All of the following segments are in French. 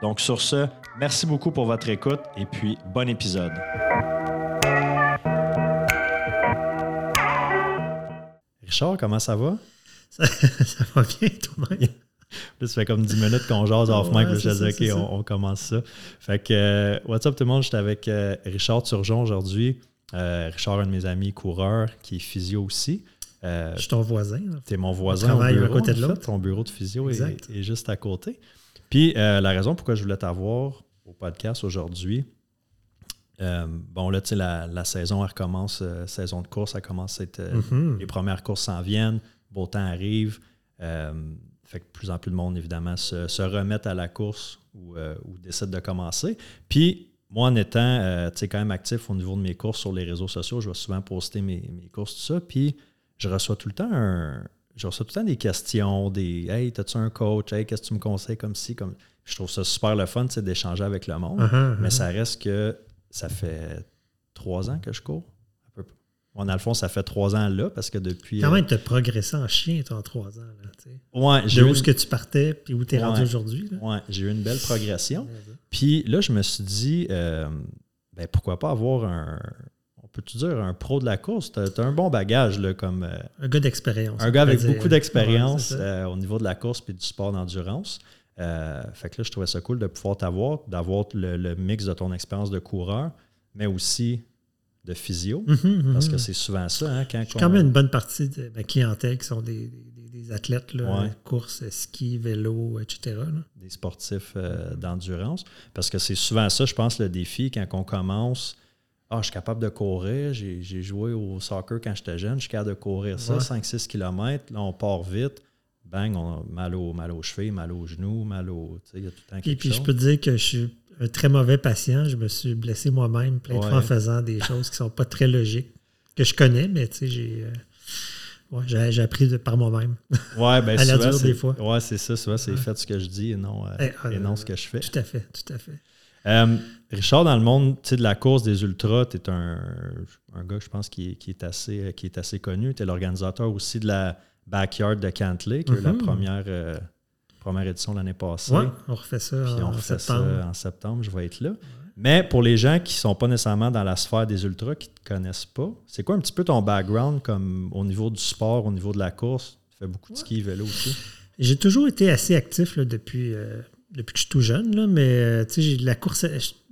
Donc sur ce, merci beaucoup pour votre écoute et puis bon épisode. Richard, comment ça va? Ça, va bien, toi-même? Là, ça fait comme 10 minutes qu'on jase off mic. je disais, OK, on, commence ça. Fait que, euh, what's up tout le monde? J'étais avec euh, Richard Turgeon aujourd'hui. Euh, Richard, un de mes amis coureurs, qui est physio aussi. je suis ton voisin. Tu es mon voisin. On bureau, à côté de l'autre. Ton bureau de physio est, est, juste à côté. Puis la raison pourquoi je voulais t'avoir au podcast aujourd'hui, bon, là, tu sais, la, saison, elle recommence, saison de course, elle commence à être. Mm-hmm. Les premières courses s'en viennent, beau temps arrive. Fait que plus en plus de monde, évidemment, se, se remettent à la course ou, euh, décident de commencer. Puis, moi, en étant euh, quand même actif au niveau de mes courses sur les réseaux sociaux, je vais souvent poster mes, courses, tout ça. Puis, je reçois tout le temps je reçois tout le temps des questions, des Hey, as-tu un coach? Hey, qu'est-ce que tu me conseilles comme ci? Comme... Je trouve ça super le fun d'échanger avec le monde. Uh-huh, mais uh-huh. ça reste que ça fait trois ans que je cours. Bon, dans le fond, ça fait trois ans là, parce que depuis. Quand même, tu as progressé en chien, toi, en trois ans. Là, ouais, de où est-ce que tu partais, puis où tu es rendu aujourd'hui. Ouais, j'ai eu une belle progression. puis là, je me suis dit, euh, ben, pourquoi pas avoir un. On peut-tu dire un pro de la course? Tu as, un bon bagage, là, comme. Euh, un gars d'expérience. Un gars avec beaucoup d'expérience euh, au niveau de la course puis du sport d'endurance. fait que là, je trouvais ça cool de pouvoir t'avoir, d'avoir le, mix de ton expérience de coureur, mais aussi de physio, mhm, mhm, parce que mhm. c'est souvent ça. Hein, quand quand même une bonne partie de ma clientèle qui sont des, athlètes, là, course, ski, vélo, etc. Des sportifs euh, d'endurance. Parce que c'est souvent ça, je pense, le défi quand on commence. Ah, je suis capable de courir. J'ai joué au soccer quand j'étais jeune. Je suis capable de courir ça, 5-6 km. Là, on part vite. Bang, on a mal au, mal aux chevilles, mal aux genoux, mal au. Il y a tout le temps quelque Et puis, je peux te dire que je suis un très mauvais patient. Je me suis blessé moi-même plein de fois en faisant des choses qui sont pas très logiques, que je connais, mais tu sais, j'ai. Euh, j'ai appris par moi-même. Ouais, ben, à la dure des fois. Ouais, c'est ça. Souvent, c'est fait ce que je dis et non, euh, eh, ah, et non ce que je fais. Tout à fait, tout à fait. Euh, Richard, dans le monde de la course des ultras, tu es un, un, gars, je pense, qui, qui, est, assez, qui est assez connu. Tu es l'organisateur aussi de la Backyard de Cantley, qui est la mm-hmm. première première édition l'année passée. Oui, on refait ça Puis on en refait septembre. ça en septembre, je vais être là. Mais pour les gens qui ne sont pas nécessairement dans la sphère des ultras, qui ne te connaissent pas, c'est quoi un petit peu ton background comme au niveau du sport, au niveau de la course? Tu fais beaucoup de ski et vélo aussi. J'ai toujours été assez actif depuis, euh, depuis que je suis tout jeune, là, mais euh, la course,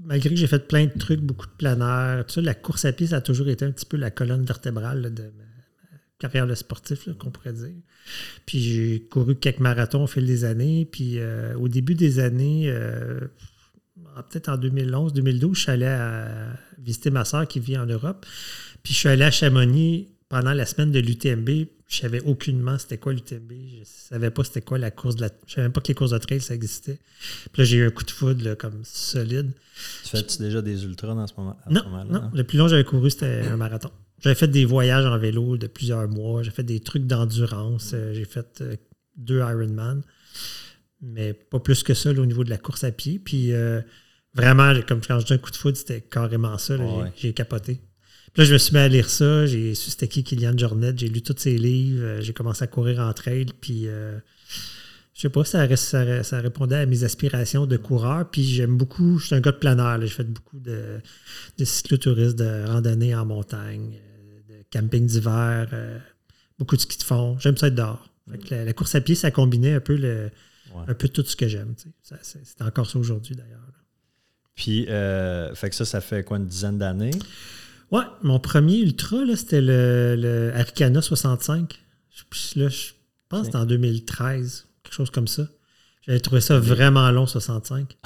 malgré que j'ai fait plein de trucs, beaucoup de plein air, la course à pied, ça a toujours été un petit peu la colonne vertébrale de carrière de sportif, qu'on pourrait dire. Puis j'ai couru quelques marathons au fil des années. Puis euh, au début des années, euh, peut-être en 2011, 2012, je suis allé visiter ma soeur qui vit en Europe. Puis je suis allé à Chamonix pendant la semaine de l'UTMB. Je savais aucunement c'était quoi l'UTMB. Je savais pas c'était quoi la course de la. Je savais même pas que les courses de trail ça existait. Puis là, j'ai eu un coup de foudre comme solide. Tu fais-tu déjà des ultras dans ce moment? non, non. Le plus long que j'avais couru, c'était un marathon. J'avais fait des voyages en vélo de plusieurs mois. J'ai fait des trucs d'endurance. Euh, j'ai fait euh, deux Ironman. Mais pas plus que ça au niveau de la course à pied. Puis euh, vraiment, comme quand je dis un coup de foot, c'était carrément ça. J'ai capoté. Puis là, je me suis mis à lire ça. J'ai su c'était qui Kylian Jornet. J'ai lu tous ses livres. J'ai commencé à courir en trail. Puis je sais pas, ça, ça, ça, répondait à mes aspirations de coureur. Puis j'aime beaucoup, je suis un gars de planeur. J'ai fait beaucoup de, de cyclotourisme, de randonnée en montagne, euh, de camping d'hiver, euh, beaucoup de ski de fond. J'aime ça être dehors. la, course à pied, ça combinait un peu, le, un peu tout ce que j'aime. C'est encore ça aujourd'hui d'ailleurs. Puis, euh, fait que ça, ça fait quoi, une dizaine d'années? Ouais, mon premier ultra, là, c'était le, le Aricana 65. Puis là, je pense que c'était en 2013, quelque chose comme ça. J'avais trouvé ça vraiment long, 65.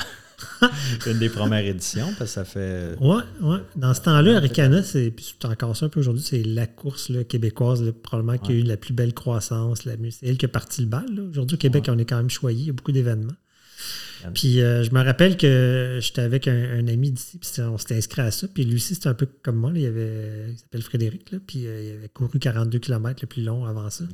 Une des premières éditions, parce que ça fait. Ouais, ouais. Dans ce temps-là, Aricana, c'est encore ça un peu aujourd'hui, c'est la course là, québécoise, là, probablement qui a eu la plus belle croissance. C'est elle qui a parti le bal. Aujourd'hui, au Québec, on est quand même choyé. Il y a beaucoup d'événements. Puis euh, je me rappelle que j'étais avec un, un ami d'ici, puis on s'était inscrit à ça. Puis lui aussi, c'était un peu comme moi. là. il, avait, il s'appelle Frédéric, là, puis euh, il avait couru 42 km le plus long avant ça.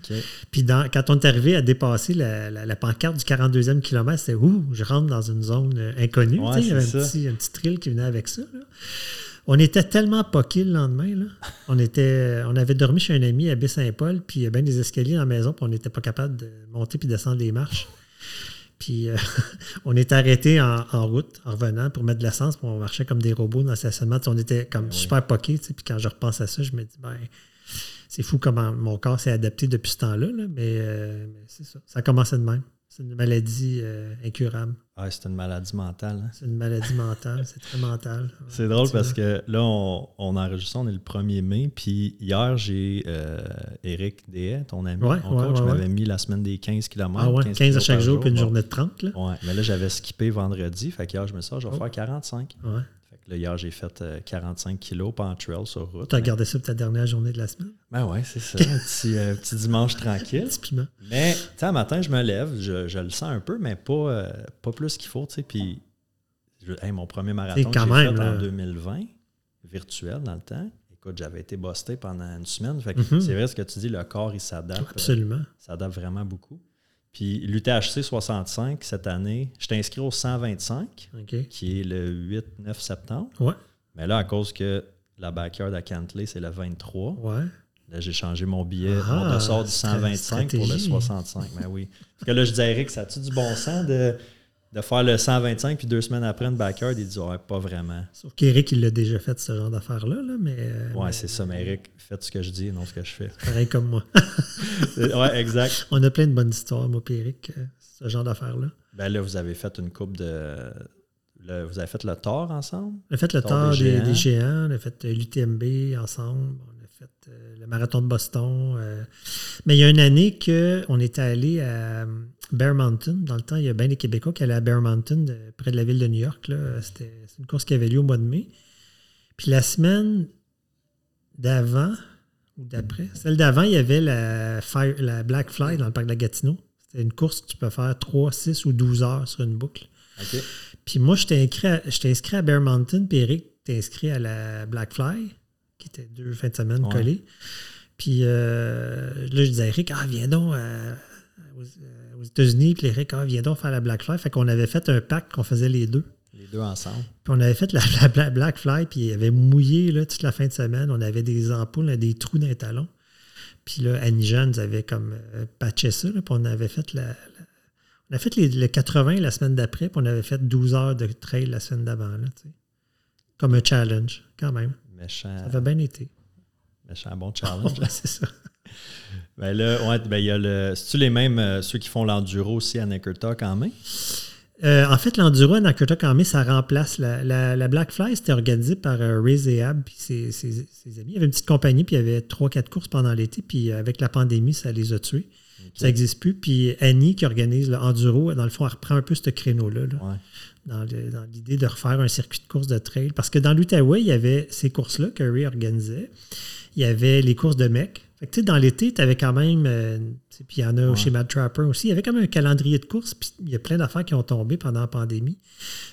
Puis dans- quand on est arrivé à dépasser la, la- la pancarte du 42e kilomètre, c'était ouh, je rentre dans une zone euh, inconnue. Ouais, il y avait un petit, un petit thrill qui venait avec ça. là. On était tellement poqués le lendemain. Là. On, était, on avait dormi chez un ami à Baie-Saint-Paul, puis il y a bien des escaliers dans la maison, puis on n'était pas capable de monter puis descendre les marches. Puis euh, on était arrêté en, en route, en revenant, pour mettre de l'essence, puis on marchait comme des robots dans le stationnement. On était comme oui. super poqués. Puis quand je repense à ça, je me dis, ben, c'est fou comment mon corps s'est adapté depuis ce temps-là, là, mais, euh, mais c'est ça. Ça a commencé de même. C'est une maladie euh, incurable. Ah, c'est une maladie mentale. hein. C'est une maladie mentale. C'est très mental. C'est drôle parce que là, on, on enregistre, on est le 1er mai. Puis hier, j'ai euh, Eric Dehay, ton ami, Ouais, mon ouais, coach, ouais, m'avait ouais. mis la semaine des 15 km. Ah ouais, 15, à chaque jour, puis une journée de 30. Là. Ouais, mais là, j'avais skippé vendredi. Fait qu'hier, je me suis dit, ah, je vais Oh. faire 45. Que là, hier, j'ai fait euh, 45 kilos pas en trail sur route. Tu as mais- gardé ça pour ta dernière journée de la semaine? Ben ouais, c'est ça. un petit, euh, petit dimanche tranquille. Petit piment. Mais, tu sais, un matin, je me lève, je, je le sens un peu, mais pas, euh, pas plus qu'il faut, tu sais. Puis, je- hey, mon premier marathon que quand j'ai même, fait en là. 2020, virtuel dans le temps. Écoute, j'avais été busté pendant une semaine. Fait que Mhm. c'est vrai ce que tu dis, le corps, il s'adapte. euh, Absolument. s'adapte vraiment beaucoup. Puis, l'UTHC 65, cette année, je t'ai inscrit au 125, OK. qui est le 8-9 septembre. Ouais. Mais là, à cause que la backyard à Cantley, c'est le 23, Ouais. Là, j'ai changé mon billet, Ah, mon ressort du stra- 125 pour le stratégie. 65. Mais oui. Parce que là, je dis à Eric, ça a-tu du bon sens de, de faire le 125 puis deux semaines après une backyard? Il dit, ouais, pas vraiment. Sauf qu'Éric, il l'a déjà fait, ce genre d'affaires-là. Là, mais, euh, Ouais, mais c'est ça. Mais Eric, faites ce que je dis et non ce que je fais. Pareil comme moi. ouais, exact. On a plein de bonnes histoires, moi et Eric, euh, ce genre d'affaires-là. Ben là, vous avez fait une coupe de. le- vous avez fait le tort ensemble? On a fait le tour des des, géants. des géants, on a fait euh, l'UTMB ensemble, on a fait euh, le marathon de Boston. euh. Mais il y a une année qu'on était allé à Bear Mountain. Dans le temps, il y a bien des Québécois qui allaient à Bear Mountain, de- près de la ville de New York. C'était une course qui avait lieu au mois de mai. Puis la semaine d'avant ou d'après, celle d'avant, il y avait la, Fire- la Black Fly dans le parc de la Gatineau. C'était une course que tu peux faire 3, 6 ou 12 heures sur une boucle. Puis moi, j'étais inscrit, à- inscrit à Bear Mountain, puis Eric était inscrit à la Black Fly, qui était deux fins de semaine Ouais. collées. Puis euh, là, je disais à Eric, ah, viens donc euh, aux, États-Unis. Puis Eric, ah, viens donc faire la Black Fly. Fait qu'on avait fait un pacte qu'on faisait les deux. Les deux ensemble. Puis on avait fait la, la Bla- Black Fly, puis il avait mouillé là, toute la fin de semaine. On avait des ampoules, des trous dans les talons. Puis là, Annie Jeanne nous avait comme euh, patché ça. là, puis on avait fait la, la- on a fait les, le 80 la semaine d'après, puis on avait fait 12 heures de trail la semaine d'avant. là, tu sais. Comme un challenge, quand même. Méchant, Ça avait bien été. méchant bon challenge. Ouais, c'est ça. ben là, ouais, ben il y a le. C'est-tu les mêmes, euh, ceux qui font l'enduro aussi à Neckertalk en main? Euh, en fait, l'enduro à Nakota Kame, ça remplace la, la, la Black Fly. C'était organisé par euh, Ray Zehab puis ses, ses- ses amis. Il y avait une petite compagnie, puis il y avait 3-4 courses pendant l'été. Puis euh, avec la pandémie, ça les a tués. Ça n'existe plus. Puis Annie, qui organise l'enduro, dans le fond, elle reprend un peu ce créneau-là. là, Ouais. dans l'idée de refaire un circuit de course de trail. Parce que dans l'Outaouais, il y avait ces courses-là que Ray organisait. Il y avait les courses de mecs. Fait que, dans l'été, tu avais quand même. euh, puis il y en a Ouais. chez Mad Trapper aussi. Il y avait quand même un calendrier de courses. Puis il y a plein d'affaires qui ont tombé pendant la pandémie.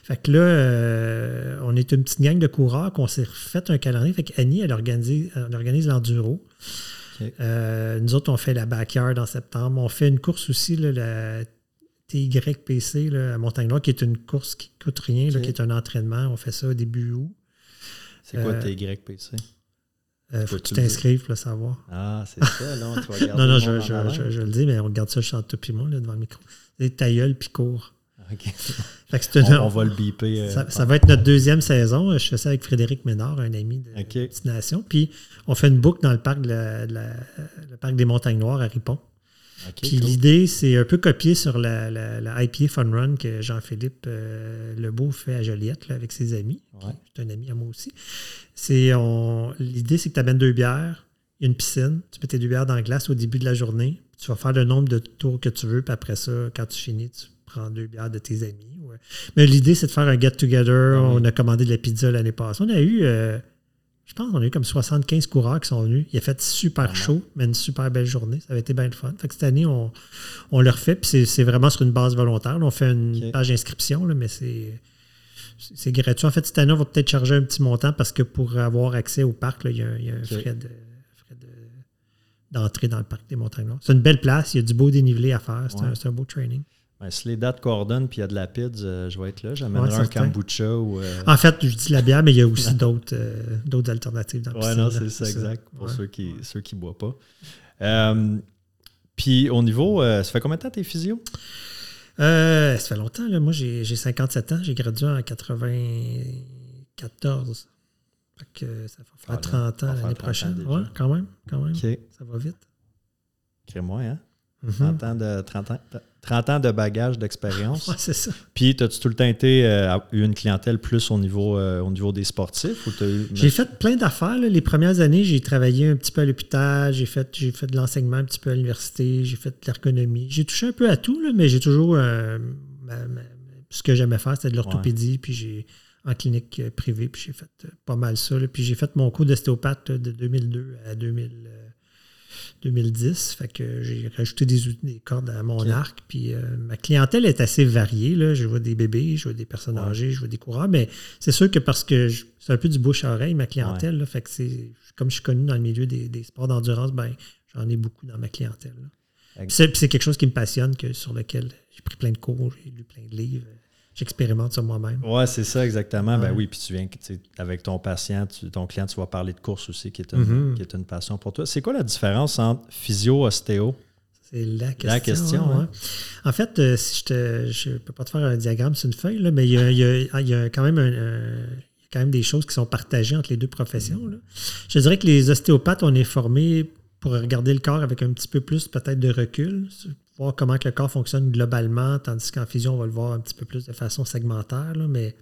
Fait que là, euh, on est une petite gang de coureurs qu'on s'est refait un calendrier. Fait elle organise, elle organise l'enduro. Euh, nous autres, on fait la backyard en septembre. On fait une course aussi, là, la TYPC là, à Montagne-Noire, qui est une course qui coûte rien, là, qui est un entraînement. On fait ça au début août. C'est quoi Euh, faut que tu t'inscrives pour le savoir. Ah, c'est ça, là, tu vas Non, non, je, je- je- je le dis, mais on garde ça entre toi et moi là, devant le micro. C'est ta gueule puis cours. OK. Fait que c'est une- On, on va le biper. euh, Ça, ça va être notre deuxième saison. Je fais ça avec Frédéric Ménard, un ami de OK. destination. Puis on fait une boucle dans le parc, de la- de la- le parc des Montagnes Noires à Ripon. Puis l'idée, c'est un peu copié sur la, la, IPA Fun Run que Jean-Philippe euh, Lebeau fait à Joliette avec ses amis. C'est un ami à moi aussi. L'idée, c'est que tu amènes deux bières, une piscine, tu mets tes deux bières dans la glace au début de la journée. Tu vas faire le nombre de tours que tu veux, puis après ça, quand tu finis, tu prends deux bières de tes amis. Mais l'idée, c'est de faire un get-together. Ah on a commandé de la pizza l'année passée. On a eu. Euh, je pense qu'on a eu comme 75 coureurs qui sont venus. Il a fait super chaud, mais une super belle journée. Ça avait été bien le fun. Fait cette année, on, on le refait, puis c'est vraiment sur une base volontaire. on fait une page d'inscription, mais c'est. C'est gratuit. En fait, cette année, on va peut-être charger un petit montant parce que pour avoir accès au parc, il, y a, un frais de d'entrer dans le parc des montagnes. C'est une belle place, il y a du beau dénivelé à faire, c'est un, beau training. Si les dates coordonnent puis il y a de la pizza, euh, je vais être là. J'amènerai un kombucha ou. Euh, en fait, je dis la bière, mais il y a aussi euh, d'autres alternatives dans le Oui, non, c'est ça, exact. Pour ceux qui ne qui boivent pas. puis au niveau. ça fait combien de temps tes physio? ça fait longtemps. Là. Moi, j'ai 57 ans. J'ai gradué en 94. Fait que ça va faire 30 ans l'année prochaine. Oui, quand même. Quand même. Ça va vite. Crée-moi, hein? 30 mhm. ans de 30 ans. 30 ans de bagage d'expérience. Ouais, c'est ça. Puis, as-tu tout le temps été, euh, eu une clientèle plus au niveau, euh, au niveau des sportifs? J'ai fait plein d'affaires. Les premières années, j'ai travaillé un petit peu à l'hôpital, j'ai fait, j'ai fait de l'enseignement un petit peu à l'université, j'ai fait de l'ergonomie. J'ai touché un peu à tout, mais j'ai toujours. Euh, ce que j'aimais faire, c'était de l'orthopédie, puis j'ai en clinique privée, puis j'ai fait pas mal ça. Puis j'ai fait mon cours d'ostéopathe de 2002 à 2000. 2010. Fait que j'ai rajouté des, des, cordes à mon arc. Puis euh, ma clientèle est assez variée. Là. Je vois des bébés, je vois des personnes âgées, je vois des coureurs. Mais c'est sûr que parce que c'est un peu du bouche à oreille, ma clientèle. fait que c'est comme je suis connu dans le milieu des, sports d'endurance, ben j'en ai beaucoup dans ma clientèle. C'est quelque chose qui me passionne, que, sur lequel j'ai pris plein de cours, j'ai lu plein de livres j'expérimente sur moi-même. Oui, c'est ça exactement. Ben oui, puis tu viens avec ton patient, ton client, tu vas parler de course aussi, qui est une, mm-hmm. qui est une passion pour toi. C'est quoi la différence entre physio-ostéo? C'est la question. La question hein. En fait, euh, si je ne peux pas te faire un diagramme sur une feuille, là, mais il y a, quand même quand même des choses qui sont partagées entre les deux professions. Je dirais que les ostéopathes, on est formés pour regarder le corps avec un petit peu plus peut-être de recul, voir comment que le corps fonctionne globalement, tandis qu'en physio, on va le voir un petit peu plus de façon segmentaire. mais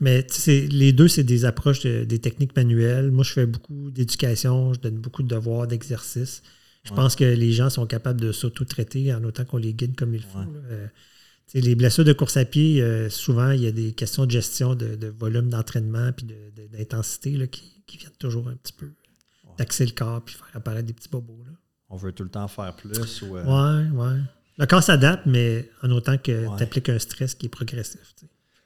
mais les deux, c'est des approches des techniques manuelles. Moi, je fais beaucoup d'éducation, je donne beaucoup de devoirs, d'exercices. Je pense que les gens sont capables de s'auto-traiter en autant qu'on les guide comme il faut. Euh, les blessures de course à pied, euh, souvent, il y a des questions de gestion de, volume d'entraînement puis d'intensité qui, qui, viennent toujours un petit peu taxer le corps puis faire apparaître des petits bobos. Là on veut tout le temps faire plus. Ou, euh, Ouais, ouais. Le corps s'adapte, mais en autant que tu appliques un stress qui est progressif.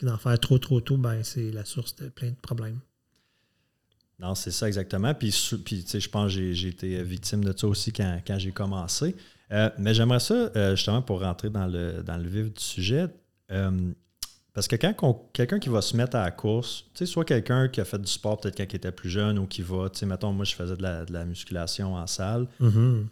D'en faire trop, trop tôt, ben, c'est la source de plein de problèmes. Non, c'est ça exactement. Puis, puis je pense que j'ai été victime de ça aussi quand, j'ai commencé. Euh, mais j'aimerais ça, euh, justement, pour rentrer dans le, dans le vif du sujet, parce que quand quelqu'un qui va se mettre à la course, tu sais, soit quelqu'un qui a fait du sport peut-être quand il était plus jeune ou qui va, tu sais, mettons, moi je faisais de la, musculation en salle. Mm-hmm.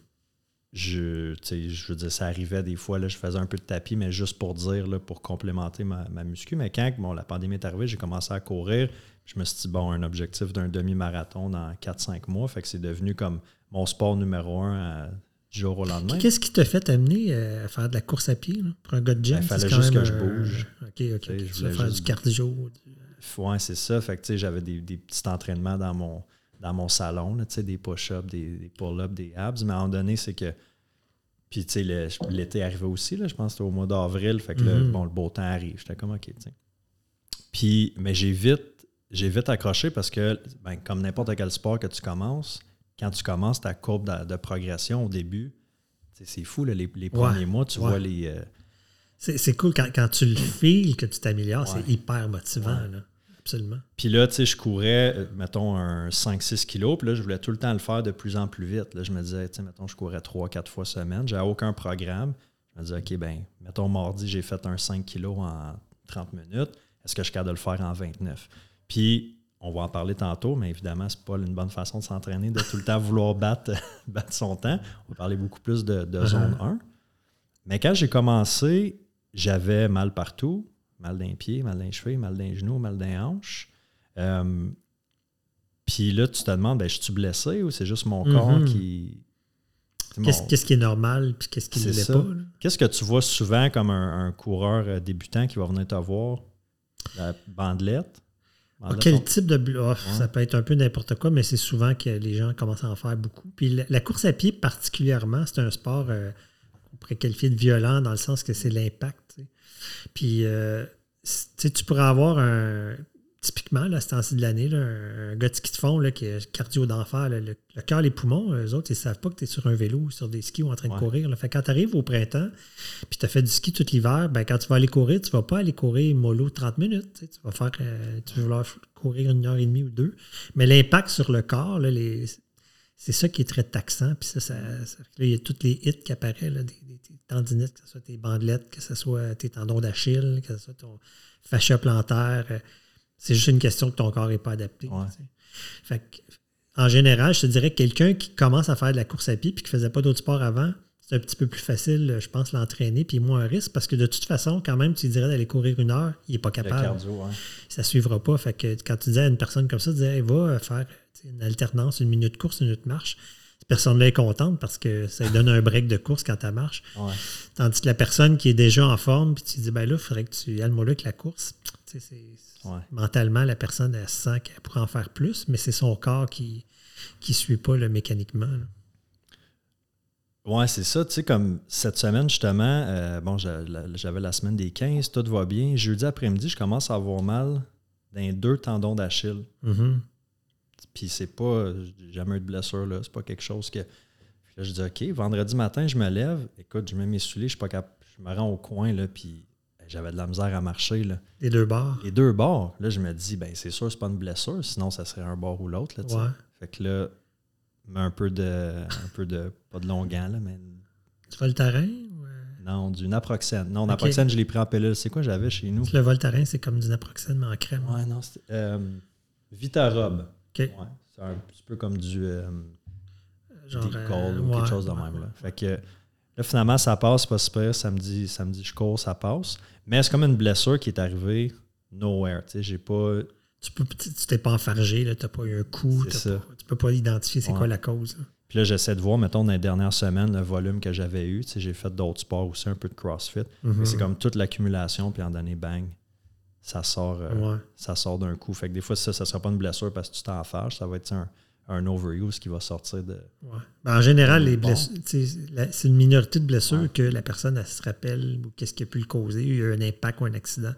Je, je veux dire, ça arrivait des fois, là, je faisais un peu de tapis, mais juste pour dire, là, pour complémenter ma, ma muscu. Mais quand bon, la pandémie est arrivée, j'ai commencé à courir. Je me suis dit, bon, un objectif d'un demi-marathon dans 4-5 mois. Fait que c'est devenu comme mon sport numéro un à jour au lendemain. Qu'est-ce qui t'a fait t'amener euh, à faire de la course à pied pour un gars de gym? Il fallait juste que je bouge. OK, OK. je voulais faire du cardio. Oui, c'est ça. Fait que j'avais des, des, petits entraînements dans mon, dans mon salon, là, des push-ups, des, des pull-ups, des abs. Mais à un moment donné, c'est que. Puis, tu sais, l'été arrivait aussi, là, je pense que c'était au mois d'avril. Fait que le, mm-hmm. bon, le beau temps arrive. J'étais comme, OK. Puis, mais j'ai vite, j'ai vite accroché parce que, ben, comme n'importe quel sport que tu commences, quand tu commences ta courbe de, progression au début, c'est fou, les, premiers mois, tu vois les. Euh, c'est cool quand, tu le files que tu t'améliores, c'est hyper motivant. Absolument. Puis là, tu sais, je courais, euh, mettons, un 5-6 kilos, puis là, je voulais tout le temps le faire de plus en plus vite. Là, je me disais, tu sais, mettons, je courais 3-4 fois semaine, j'avais aucun programme. Je me disais, OK, ben, mettons, mardi, j'ai fait un 5 kilos en 30 minutes. Est-ce que je suis capable de le faire en 29? Puis, on va en parler tantôt, mais évidemment, ce n'est pas une bonne façon de s'entraîner, de tout le temps vouloir battre, battre son temps. On va parler beaucoup plus de, uh-huh. zone 1. Mais quand j'ai commencé, j'avais mal partout, mal d'un pied, mal d'un cheveu, mal d'un genou, mal d'un hanche. Euh, puis là, tu te demandes, ben, je suis blessé ou c'est juste mon corps mm-hmm. qui. Qu'est-ce qui est normal puis qu'est-ce qui ne l'est pas? Qu'est-ce que tu vois souvent comme un, coureur euh, débutant qui va venir te voir? La bandelette? Ah, quel type de oh, Ça peut être un peu n'importe quoi, mais c'est souvent que les gens commencent à en faire beaucoup. Puis la, course à pied, particulièrement, c'est un sport euh, qu'on pourrait qualifier de violent dans le sens que c'est l'impact. Puis euh, tu pourrais avoir un typiquement, là, ce temps-ci de l'année, un gars de ski de fond là, qui est cardio d'enfer, le, cœur, les poumons, eux autres, ils ne savent pas que tu es sur un vélo ou sur des skis ou en train de courir. Fait quand tu arrives au printemps, puis tu as fait du ski tout l'hiver, ben, quand tu vas aller courir, tu ne vas pas aller courir mollo 30 minutes. Tu vas faire, euh, tu vas vouloir courir une heure et demie ou deux. Mais l'impact sur le corps, là, les, c'est ça qui est très taxant. Puis ça, ça, il y a toutes les hits qui apparaissent, des, tendinites, que ce soit tes bandelettes, que ce soit tes tendons d'Achille, que ce soit ton fascia plantaire. Euh, c'est juste une question que ton corps n'est pas adapté. en général, je te dirais que quelqu'un qui commence à faire de la course à pied puis qui ne faisait pas d'autres sports avant, c'est un petit peu plus facile, je pense, l'entraîner, puis moins un risque, parce que de toute façon, quand même, tu dirais d'aller courir une heure, il n'est pas capable. Ça ne suivra pas. Fait que quand tu disais à une personne comme ça, tu disais, va faire une alternance, une minute course, une minute marche. Personne-là est contente parce que ça lui donne un break de course quand tu marche. Tandis que la personne qui est déjà en forme, puis tu dis, ben là, il faudrait que tu ailles le avec la course. Mentalement, la personne, elle sent qu'elle pourrait en faire plus, mais c'est son corps qui ne suit pas le mécaniquement. Oui, c'est ça. Tu sais, comme cette semaine, justement, euh, bon, j'avais la semaine des 15, tout va bien. Jeudi après-midi, je commence à avoir mal dans les deux tendons d'Achille. Mm-hmm. Puis c'est pas, j'ai jamais eu de blessure, là. C'est pas quelque chose que. Là, je dis, OK, vendredi matin, je me lève. Écoute, je mets mes souliers, je suis pas capable. Je me rends au coin, là, puis j'avais de la misère à marcher. Là. Les deux bords? Les deux bords. Là, je me dis, ben c'est sûr, c'est pas une blessure, sinon ça serait un bord ou l'autre. Là, Fait que là, un peu de. Un peu de. Pas de longuant, là, mais. Du Voltaren ou... Euh? Non, du naproxène. Non, naproxène, je l'ai pris en pilule. C'est quoi j'avais chez nous? Le Voltaren, c'est comme du naproxène, mais en crème. Ouais, non, c'était. Euh, Vitarob. Ouais, c'est un petit peu comme du. Euh, Genre. Euh, ou quelque chose de même. Là. Fait que Là, finalement, ça passe, pas super. Samedi, samedi, je cours, ça passe. Mais c'est comme une blessure qui est arrivée nowhere. Tu sais, j'ai pas. Tu peux, t'es pas enfargé, tu n'as pas eu un coup. Tu tu peux pas identifier c'est quoi la cause. Puis là, j'essaie de voir, mettons, dans les dernières semaines, le volume que j'avais eu. Tu sais, j'ai fait d'autres sports aussi, un peu de CrossFit. Mm-hmm. C'est comme toute l'accumulation, puis en donné, bang, ça sort, euh, ça sort d'un coup. Fait que des fois, ça, ça sera pas une blessure parce que tu t'enfarges. Ça va être un, un overuse qui va sortir de. Ben, en général, les c'est une minorité de blessures que la personne se rappelle ou qu'est-ce qui a pu le causer. Il y a eu un impact ou un accident.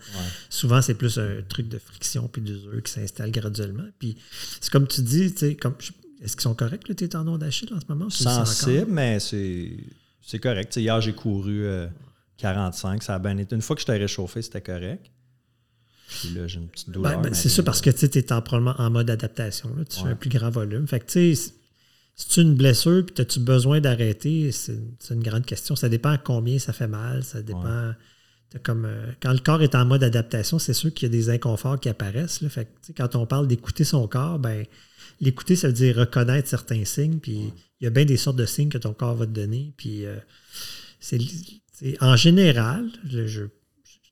Souvent, c'est plus un truc de friction puis d'usure qui s'installe graduellement. Puis c'est comme tu dis, comme est-ce qu'ils sont corrects, tes tendons d'Achille en ce moment? Sensible, mais c'est correct. hier, j'ai couru 45. Euh, ça a bien été. Une fois que je t'ai réchauffé, c'était correct. Puis là, j'ai une petite ben, douleur. Ben, c'est ça, parce que tu es probablement en mode adaptation. Tu fais un plus grand volume. Fait que tu sais, si tu une blessure puis as-tu besoin d'arrêter, c'est une grande question. Ça dépend combien ça fait mal. Ça dépend. Comme, euh, quand le corps est en mode adaptation, c'est sûr qu'il y a des inconforts qui apparaissent. Là. Fait que, quand on parle d'écouter son corps, ben, l'écouter, ça veut dire reconnaître certains signes. Puis il y a bien des sortes de signes que ton corps va te donner. Puis euh, c'est en général, je,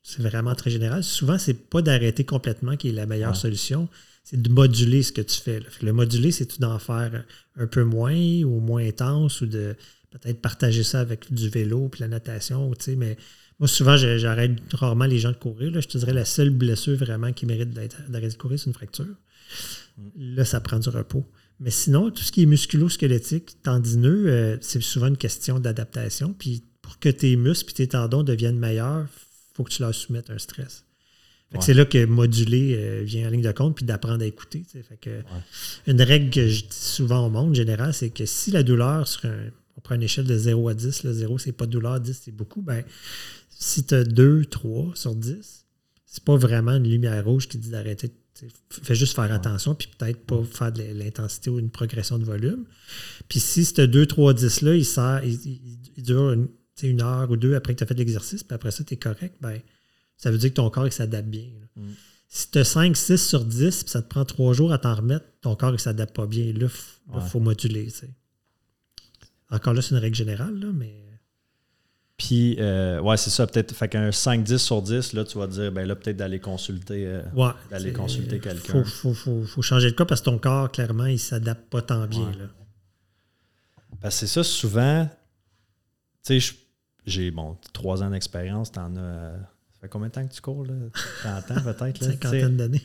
c'est vraiment très général. Souvent, c'est pas d'arrêter complètement qui est la meilleure solution, c'est de moduler ce que tu fais. Le moduler, c'est d'en faire un peu moins ou moins intense ou de peut-être partager ça avec du vélo puis la natation. Mais moi, souvent, j'arrête rarement les gens de courir. Je te dirais la seule blessure vraiment qui mérite d'arrêter de courir, c'est une fracture. Mm. Là, ça prend du repos. Mais sinon, tout ce qui est musculo-squelettique, tendineux, euh, c'est souvent une question d'adaptation. Puis pour que tes muscles et tes tendons deviennent meilleurs, faut que tu leur soumettes un stress. C'est là que moduler euh, vient en ligne de compte, puis d'apprendre à écouter. Fait que, Une règle que je dis souvent au monde, général, c'est que si la douleur, sur un, on prend une échelle de 0 à 10, là, 0 c'est pas de douleur, 10 c'est beaucoup, ben, si tu as 2, 3 sur 10, c'est pas vraiment une lumière rouge qui dit d'arrêter. Fais juste faire attention, puis peut-être pas faire de l'intensité ou une progression de volume. Puis si ce 2, 3, 10-là, il, sert, il dure une, une heure ou deux après que tu as fait l'exercice, puis après ça, tu es correct, ben, ça veut dire que ton corps s'adapte bien. Mm. Si tu as 5, 6 sur 10, puis ça te prend trois jours à t'en remettre, ton corps ne s'adapte pas bien. Là, il faut moduler. Encore là, c'est une règle générale, là, mais. Puis, euh, ouais, c'est ça, peut-être. Fait qu'un 5-10 sur 10, là, tu vas dire, ben là, peut-être d'aller consulter, euh, d'aller consulter quelqu'un. Il faut, faut, faut, changer de cas parce que ton corps, clairement, il ne s'adapte pas tant bien. Là. Parce que c'est ça, souvent, tu sais, j'ai, bon, trois ans d'expérience, t'en as. ça fait combien de temps que tu cours, là? 30 ans, peut-être, là? Cinquantaine d'années.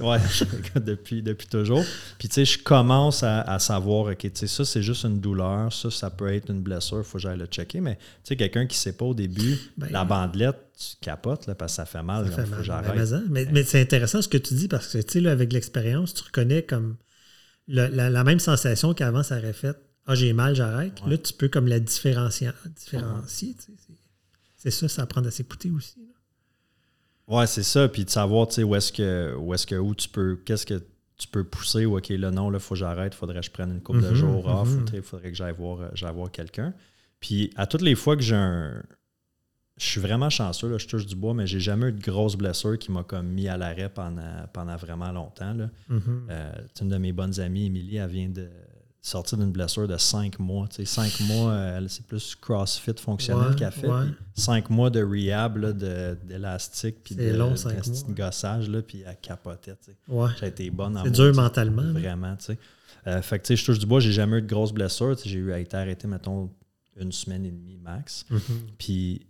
Ouais, depuis, depuis toujours. Puis, tu sais, je commence à, à savoir, OK, tu sais, ça, c'est juste une douleur. Ça, ça peut être une blessure. Il faut que j'aille le checker. Mais, tu sais, quelqu'un qui ne sait pas au début, Ben, la bandelette, tu capotes, là, parce que ça fait mal. Ça Il fait faut mal. que Ben, j'arrête. mais, mais- c'est intéressant ce que tu dis parce que, tu sais, avec l'expérience, tu reconnais comme le- la, la même sensation qu'avant, ça aurait fait Ah, j'ai mal, j'arrête. Ouais. Là, tu peux comme la différencier. différencier c'est- ça, ça apprend à s'écouter aussi. là. Ouais, c'est ça. Puis de savoir, tu sais, où est-ce que, où est-ce que, où tu peux, qu'est-ce que tu peux pousser, ou OK, là, non, là, faut que j'arrête, faudrait que je prenne une couple de Mhm, jours sais, faudrait que j'aille voir, voir quelqu'un. Puis à toutes les fois que j'ai un. Je suis vraiment chanceux, là, je touche du bois, mais j'ai jamais eu de grosse blessure qui m'a comme mis à l'arrêt pendant, pendant vraiment longtemps. Là. Mhm. Euh, une de mes bonnes amies, Émilie, elle vient de sortir d'une blessure de cinq mois. Tu sais, cinq mois, euh, c'est plus CrossFit fonctionnel Ouais, qu'elle fait. ouais. puis cinq mois de rehab, là, de- d'élastique, puis de, long, de cinq petit mois. gossage, là, puis elle capotait. tu sais. Ouais. J'ai été bonne en C'est dur mentalement. Vraiment, tu sais. Euh, fait que, tu sais, je touche du bois, j'ai jamais eu de grosses blessures. tu sais, J'ai eu à été arrêté, mettons, une semaine et demie max. Mhm. Puis,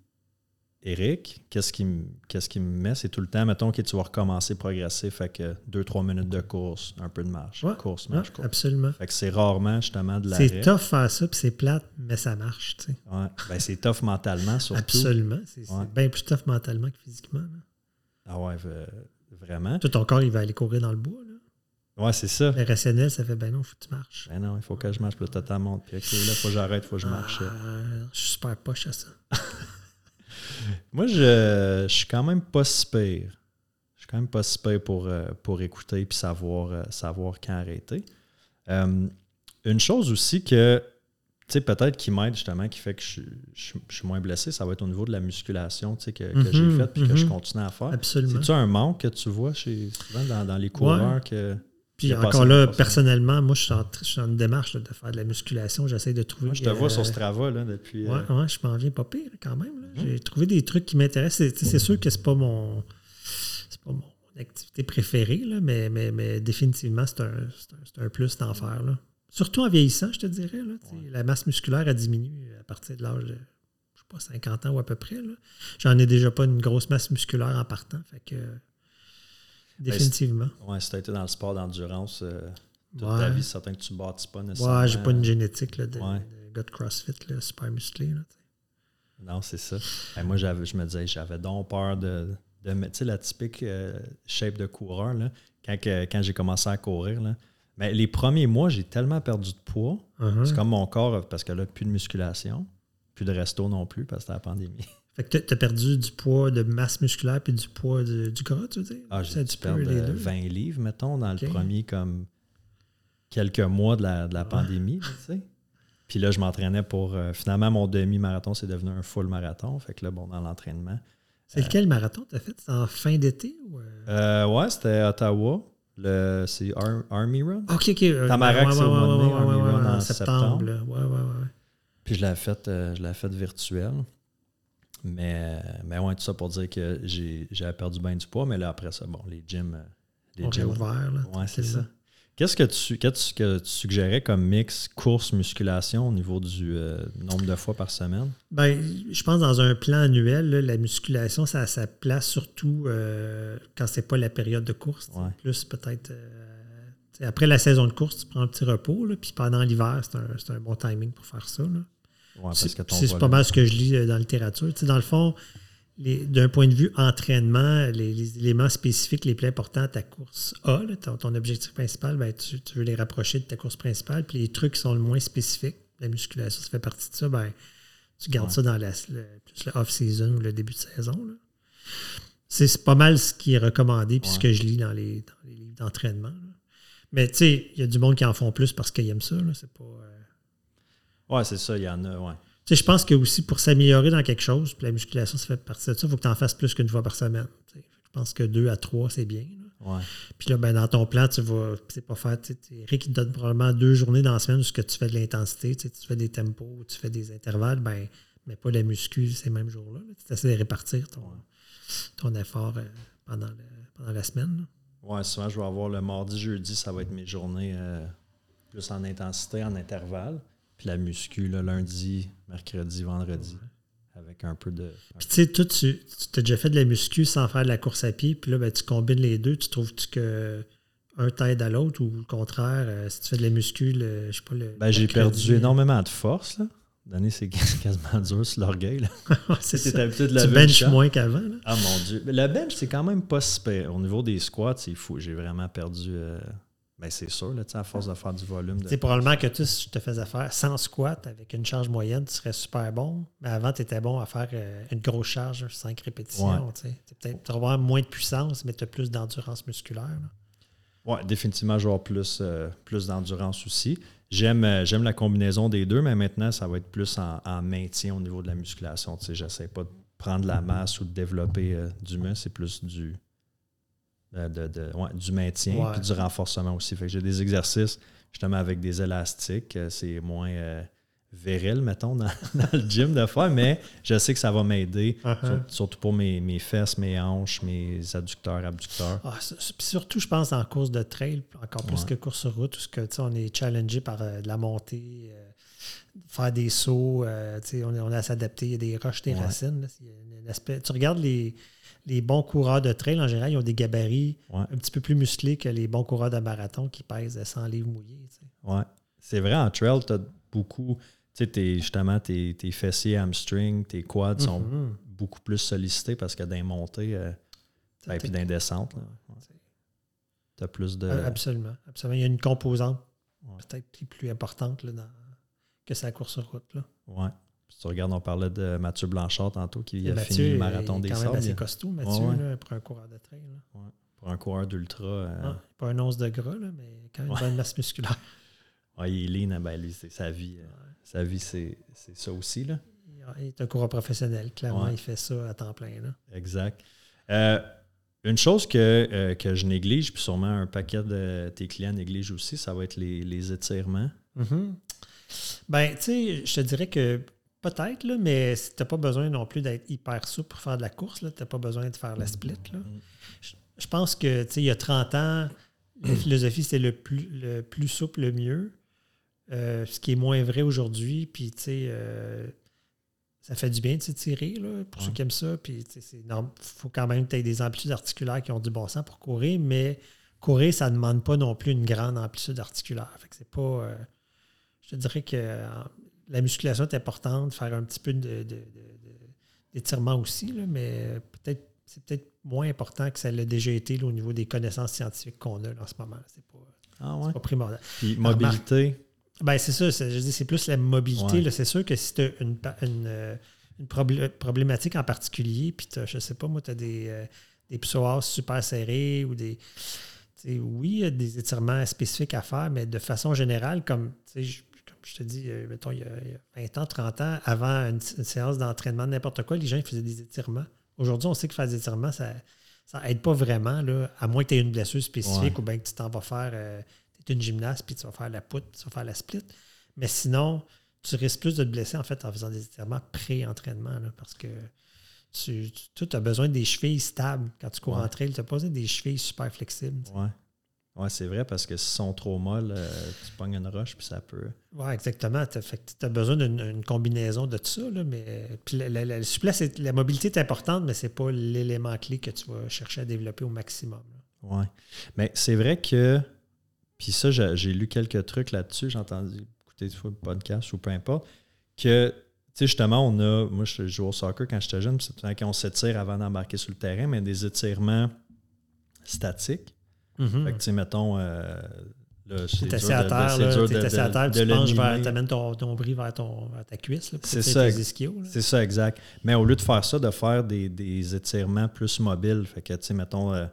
Eric, qu'est-ce qui, me- qu'est-ce qui me met? C'est tout le temps, mettons, que tu vas recommencer, progresser. Fait que deux, trois minutes de course, un peu de marche. Ouais, Course, Ouais, marche, course. absolument. Fait que c'est rarement, justement, de l'arrêt. C'est tough faire ça, puis c'est plate, mais ça marche. tu sais. Ouais. Ben, c'est tough mentalement, surtout. Absolument. C'est Ouais. bien plus tough mentalement que physiquement. là. Ah ouais, vraiment. Tout ton corps, il va aller courir dans le bois. Là. Ouais, c'est ça. Le rationnel, ça fait ben non, faut que tu marches. Ben non, il faut que je marche, puis là, t'as monte. Puis, OK, là, faut que j'arrête, faut que je marche. Ah, je suis super poche à ça. Moi, je, je suis quand même pas si pire. Je suis quand même pas si pire pour, euh, pour écouter puis savoir, euh, savoir quand arrêter. Euh, une chose aussi que, tu sais, peut-être qui m'aide justement, qui fait que je, je- je suis moins blessé, ça va être au niveau de la musculation, tu sais, que, que j'ai Mhm, faite puis que je mhm. continue à faire. Absolument. C'est-tu un manque que tu vois chez, souvent dans, dans les coureurs que... Puis encore là, personnellement, moi, je suis en, je suis en démarche là, de faire de la musculation. J'essaie de trouver. Moi, je te vois euh, sur Strava là, depuis... euh, Ouais, je m'en viens pas pire quand même. J'ai trouvé des trucs qui m'intéressent. C'est, sûr que c'est pas mon c'est pas mon activité préférée, là, mais, mais, mais définitivement, c'est un, c'est un, c'est un plus d'en faire. Là. Surtout en vieillissant, je te dirais. Là, Ouais. La masse musculaire a diminué à partir de l'âge de je sais pas, 50 ans ou à peu près. là. J'en ai déjà pas une grosse masse musculaire en partant. Fait que définitivement. Ouais, si tu été dans le sport d'endurance euh, toute Ouais. ta vie, c'est certain que tu ne bâtis pas nécessairement. Ouais, j'ai pas une génétique là, de, Ouais. de gars de CrossFit là, super musclé. Là. Non, c'est ça. Et moi, j'avais, je me disais, j'avais donc peur de, de mettre, tu sais, la typique euh, shape de coureur, là, quand, quand j'ai commencé à courir. Là. Mais les premiers mois, j'ai tellement perdu de poids. Uh-huh. C'est comme mon corps, parce que là, plus de musculation, plus de resto non plus, parce que c'était la pandémie. Fait que t'as- t'as perdu du poids de masse musculaire puis du poids de- du gras, tu veux dire? Ah, j'ai dû perdre les euh, deux. 20 livres, mettons, dans le premier, comme quelques mois de la, de la pandémie, tu sais. Puis là, je m'entraînais pour. euh, finalement, mon demi-marathon, c'est devenu un full marathon. Fait que là, bon, dans l'entraînement. C'est lequel marathon t'as fait? C'est en fin d'été ou. euh? Euh, ouais, c'était Ottawa. Le, c'est Ar- Army Run. Ok, ok. euh, Tamarack, ouais, c'est au mois de mai, Army Run en septembre. Ouais, ouais, ouais. Puis je l'ai fait, euh, je l'ai fait virtuel. Mais, mais ouais, tout ça pour dire que j'ai, j'avais perdu bien du poids. Mais là, après ça, bon, les gyms. euh, Les On gyms. ouvert, là. Ouais, c'est ça. Qu'est-ce que tu, qu'est-ce que tu suggérais comme mix course-musculation au niveau du euh, nombre de fois par semaine? Ben, je pense dans un plan annuel, là, la musculation, ça a sa place surtout euh, quand c'est pas la période de course. Ouais. Plus peut-être. euh, après la saison de course, tu prends un petit repos, là, puis pendant l'hiver, c'est un, c'est un bon timing pour faire ça. là. Ouais, C'est pas mal ce que je lis euh, dans la littérature. Tu sais, dans le fond, d'un point de vue entraînement, les, les éléments spécifiques les plus importants à ta course A, là, ton, ton objectif principal, ben, tu, tu veux les rapprocher de ta course principale. Puis les trucs qui sont le moins spécifiques, la musculation, ça fait partie de ça, ben, tu gardes Ouais. ça dans la, le, plus le off-season ou le début de saison. C'est pas mal ce qui est recommandé puis ce que je lis dans les, dans les livres d'entraînement. Mais tu sais, il y a du monde qui en font plus parce qu'ils aiment ça. C'est pas. euh, Ouais, c'est ça, il y en a, ouais. tu sais, je pense que aussi pour s'améliorer dans quelque chose, puis la musculation, ça fait partie de ça, il faut que tu en fasses plus qu'une fois par semaine. tu sais. Je pense que deux à trois, c'est bien. là. Ouais. Puis là, ben, dans ton plan, tu vas. C'est pas faire. tu sais, Eric, il te donne probablement deux journées dans la semaine où ce que tu fais de l'intensité, tu sais, tu fais des tempos, tu fais des intervalles, ben, mais pas la muscu ces mêmes jours-là. là. Tu essaies de répartir ton, ton effort euh, pendant, le- pendant la semaine. Ouais, souvent, je vais avoir le mardi, jeudi, ça va être mes journées euh, plus en intensité, en intervalle. Puis la muscu, là, lundi, mercredi, vendredi. Avec un peu de. Puis tu sais, toi, tu, tu as déjà fait de la muscu sans faire de la course à pied, puis là, ben, tu combines les deux. Tu trouves-tu que un t'aide à l'autre ou le contraire, euh, si tu fais de la muscu, le, je sais pas, le. Ben, j'ai perdu énormément de force, là. Donner, c'est quasiment dur sur l'orgueil, là. c'est Tu benches charge. moins qu'avant. Ah mon Dieu. Le bench, c'est quand même pas si pire. Au niveau des squats, c'est fou. J'ai vraiment perdu. euh, Ben, c'est sûr, là, à force de faire du volume. De... C'est probablement que tu, si je te faisais faire 100 squats avec une charge moyenne, tu serais super bon. Mais avant, tu étais bon à faire euh, une grosse charge, 5 répétitions. tu sais. T'es peut-être- Tu vas avoir moins de puissance, mais tu as plus d'endurance musculaire. Ouais, définitivement, je vais avoir plus, euh, plus d'endurance aussi. J'aime, euh, j'aime la combinaison des deux, mais maintenant, ça va être plus en, en maintien au niveau de la musculation. Sais, j'essaie pas de prendre la masse ou de développer du muscle, c'est plus du, de- de- de- ouais, du maintien puis du renforcement aussi. Fait que j'ai des exercices justement avec des élastiques. euh, C'est moins euh, viril, mettons, dans, dans le gym de faire, mais je sais que ça va m'aider, Uh-huh. sur- surtout pour mes, mes fesses, mes hanches, mes adducteurs, abducteurs. Ah, surtout, je pense en course de trail, encore plus Ouais. que course sur route, où ce que, on est challengé par euh, de la montée, euh, faire des sauts, euh, on, on a à s'adapter, il y a des roches, des Ouais. racines. là, un aspect- tu regardes les, les bons coureurs de trail, en général, ils ont des gabarits Ouais. un petit peu plus musclés que les bons coureurs de marathon qui pèsent 100 livres mouillés. Ouais. C'est vrai, en trail, tu as beaucoup. Tu sais, t'es- justement, tes, tes fessiers, hamstrings, tes quads sont Mhm. beaucoup plus sollicités parce que dans les montées, euh, Ça, ben, puis dans les descentes, tu as plus de. Absolument, absolument. Il y a une composante peut-être plus importante là, dans- que sa course sur route. Là. Ouais. Si tu regardes, on parlait de Mathieu Blanchard tantôt qui a fini le est marathon des sables. Il- costaud, Mathieu, Ouais, ouais. là, pour un coureur de trail. là. Pour un coureur d'ultra, euh, Ah, pas un once de gras, là, mais quand même une Ouais. bonne masse musculaire. ouais, il est lean, ben, lui, c'est sa vie. euh, Sa vie, c'est c'est ça aussi. Là. Il est un coureur professionnel. Clairement, Ouais. il fait ça à temps plein. Là. Exact. Euh, une chose que, euh, que je néglige, puis sûrement un paquet de tes clients négligent aussi, ça va être les, les étirements. Mhm. Ben, tu sais, je te dirais que peut-être, là, mais tu n'as pas besoin non plus d'être hyper souple pour faire de la course. Tu n'as pas besoin de faire la split. Là. Je, je pense que, tu sais, il y a 30 ans, la philosophie, c'était le plus, le plus souple, le mieux. Euh, ce qui est moins vrai aujourd'hui. Puis, tu sais, euh, ça fait du bien de s'étirer, là, pour ceux qui aiment ça. Puis, il faut quand même que tu aies des amplitudes articulaires qui ont du bon sens pour courir, mais courir, ça ne demande pas non plus une grande amplitude articulaire. Fait que c'est pas. euh, je te dirais que euh, la musculation est importante, faire un petit peu de, de- de- de- d'étirement aussi, là, mais peut-être c'est peut-être moins important que ça l'a déjà été là, au niveau des connaissances scientifiques qu'on a là, en ce moment. C'est pas, Ah c'est ouais. pas primordial. Puis mobilité? Ben, c'est ça, c'est- je dis, c'est plus la mobilité. Ouais. là. C'est sûr que si tu as une, une, euh, une problématique en particulier, puis t'as, je sais pas, moi, tu as des, euh, des psoas super serrés ou des. tu sais, oui, il y a des étirements spécifiques à faire, mais de façon générale, je, comme je te dis, euh, mettons, il y, a, il y a 20 ans, 30 ans, avant une, une séance d'entraînement de n'importe quoi, les gens ils faisaient des étirements. Aujourd'hui, on sait que faire des étirements, ça ça aide pas vraiment, là, à moins que tu aies une blessure spécifique Ouais. ou bien que tu t'en vas faire. euh, tu es une gymnaste puis tu vas faire la poutre, tu vas faire la split. Mais sinon, tu risques plus de te blesser en fait en faisant des étirements pré-entraînement là, parce que tu, tu as besoin des chevilles stables quand tu cours Ouais. en trail. Tu pas besoin des chevilles super flexibles. Ouais. Ouais, c'est vrai parce que s'ils sont trop molles, euh, tu pognes une roche puis ça peut. Oui, exactement. Tu as besoin d'une une combinaison de tout ça. Là, mais, puis la, la- la souplesse, est- la mobilité est importante, mais ce n'est pas l'élément clé que tu vas chercher à développer au maximum. Ouais. Mais c'est vrai que. Puis ça, j'ai lu quelques trucs là-dessus. J'ai entendu écouter des fois le podcast ou peu importe. Que, tu sais, justement, on a. Moi, je joue au soccer quand j'étais jeune. puis C'est quand on s'étire avant d'embarquer sur le terrain, mais des étirements statiques. Mhm. Fait que, tu sais, mettons. euh, c'est Tu assis à terre, de- assis à terre, tu penches vers, t'amènes ton, ton bris vers, ton, vers ta cuisse. là, pour C'est tu ça. tes ischios. C'est ça, exact. Mais au lieu de faire ça, de faire des, des étirements plus mobiles, fait que, tu sais, mettons, euh,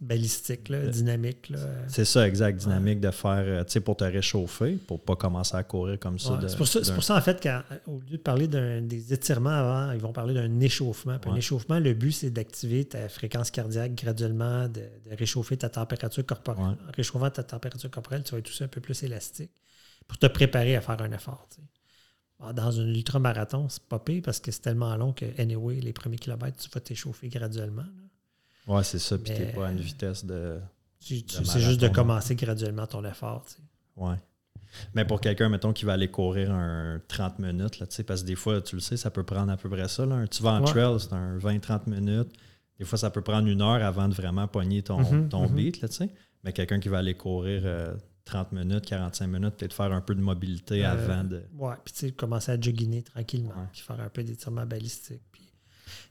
Balistique, là, Euh, dynamique. Là. c'est ça, exact, dynamique de faire, euh, tu sais, pour te réchauffer, pour pas commencer à courir comme ça. Ouais, de- c'est, pour ça, c'est pour ça, en fait, qu'au lieu de parler d'un, des étirements avant, ils vont parler d'un échauffement. Puis Un échauffement, le but, c'est d'activer ta fréquence cardiaque graduellement, de, de réchauffer ta température corporelle. En réchauffant ta température corporelle, tu vas être aussi un peu plus élastique pour te préparer à faire un effort. tu sais. Bon, Dans un ultramarathon, c'est pas pire parce que c'est tellement long que, anyway, les premiers kilomètres, tu vas t'échauffer graduellement. Ouais, c'est ça, puis t'es Mais- pas à une vitesse de. Tu- tu- De c'est juste de commencer graduellement ton effort. tu sais. Ouais. Mais pour quelqu'un, mettons, qui va aller courir un 30 minutes, là, parce que des fois, tu le sais, ça peut prendre à peu près ça. Là. Tu vas en trail, c'est un 20-30 minutes. Des fois, ça peut prendre une heure avant de vraiment pogner ton, mm-hmm, ton mm-hmm. beat. Là, Mais quelqu'un qui va aller courir 30 euh, minutes, 45 minutes, peut-être faire un peu de mobilité euh, avant de. Ouais, puis tu sais, commencer à jogginer tranquillement, puis faire un peu d'étirement balistique.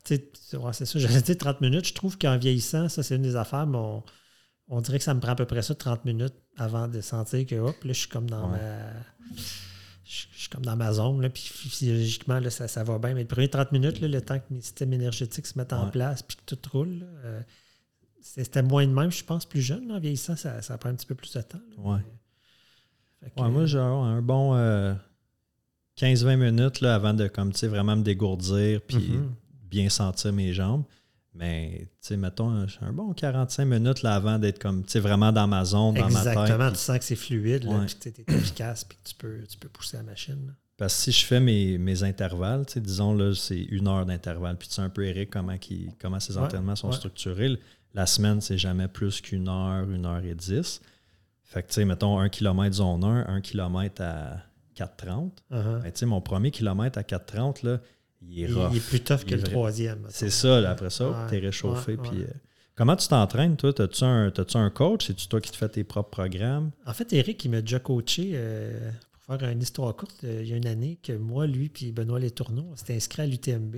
C'est ça. J'allais dire 30 minutes. Je trouve qu'en vieillissant, ça, c'est une des affaires, mais on, dirait que ça me prend à peu près ça, 30 minutes avant de sentir que, hop, là, je suis comme dans ma je, suis comme dans ma zone, là, puis physiologiquement, là, ça, ça, va bien. Mais les premiers 30 minutes, là, le temps que mes systèmes énergétiques se mettent en place, puis que tout roule, euh, c'était moins de même, je pense, plus jeune. en vieillissant, ça, ça, prend un petit peu plus de temps. ouais. moi, genre, un bon 15-20 euh, minutes là, avant de comme, vraiment me dégourdir, puis mm-hmm. Bien sentir mes jambes. Mais, tu sais, mettons, un, bon 45 minutes là, avant d'être comme, tu sais, vraiment dans ma zone, dans ma tête. Exactement, tu sens que c'est fluide, là, puis tu es efficace, puis tu peux, tu peux pousser la machine. Parce que si je fais mes, mes intervalles, tu sais, disons, là, c'est une heure d'intervalle, puis tu sais un peu, Eric, comment, qui, comment ces entraînements sont structurés. La semaine, c'est jamais plus qu'une heure, une heure et dix. Fait que, tu sais, mettons, un kilomètre zone 1, un kilomètre à 4,30. Uh-huh. Ben, tu sais, mon premier kilomètre à 4,30, là, il est plus tough que le troisième. C'est ça, après ça, tu es réchauffé. puis, euh, comment tu t'entraînes, toi? As-tu un, as un coach? C'est-tu toi qui te fais tes propres programmes? En fait, Eric, il m'a déjà coaché, euh, pour faire une histoire courte, euh, il y a une année que moi, lui, puis Benoît Letourneau, on s'était inscrits à l'UTMB.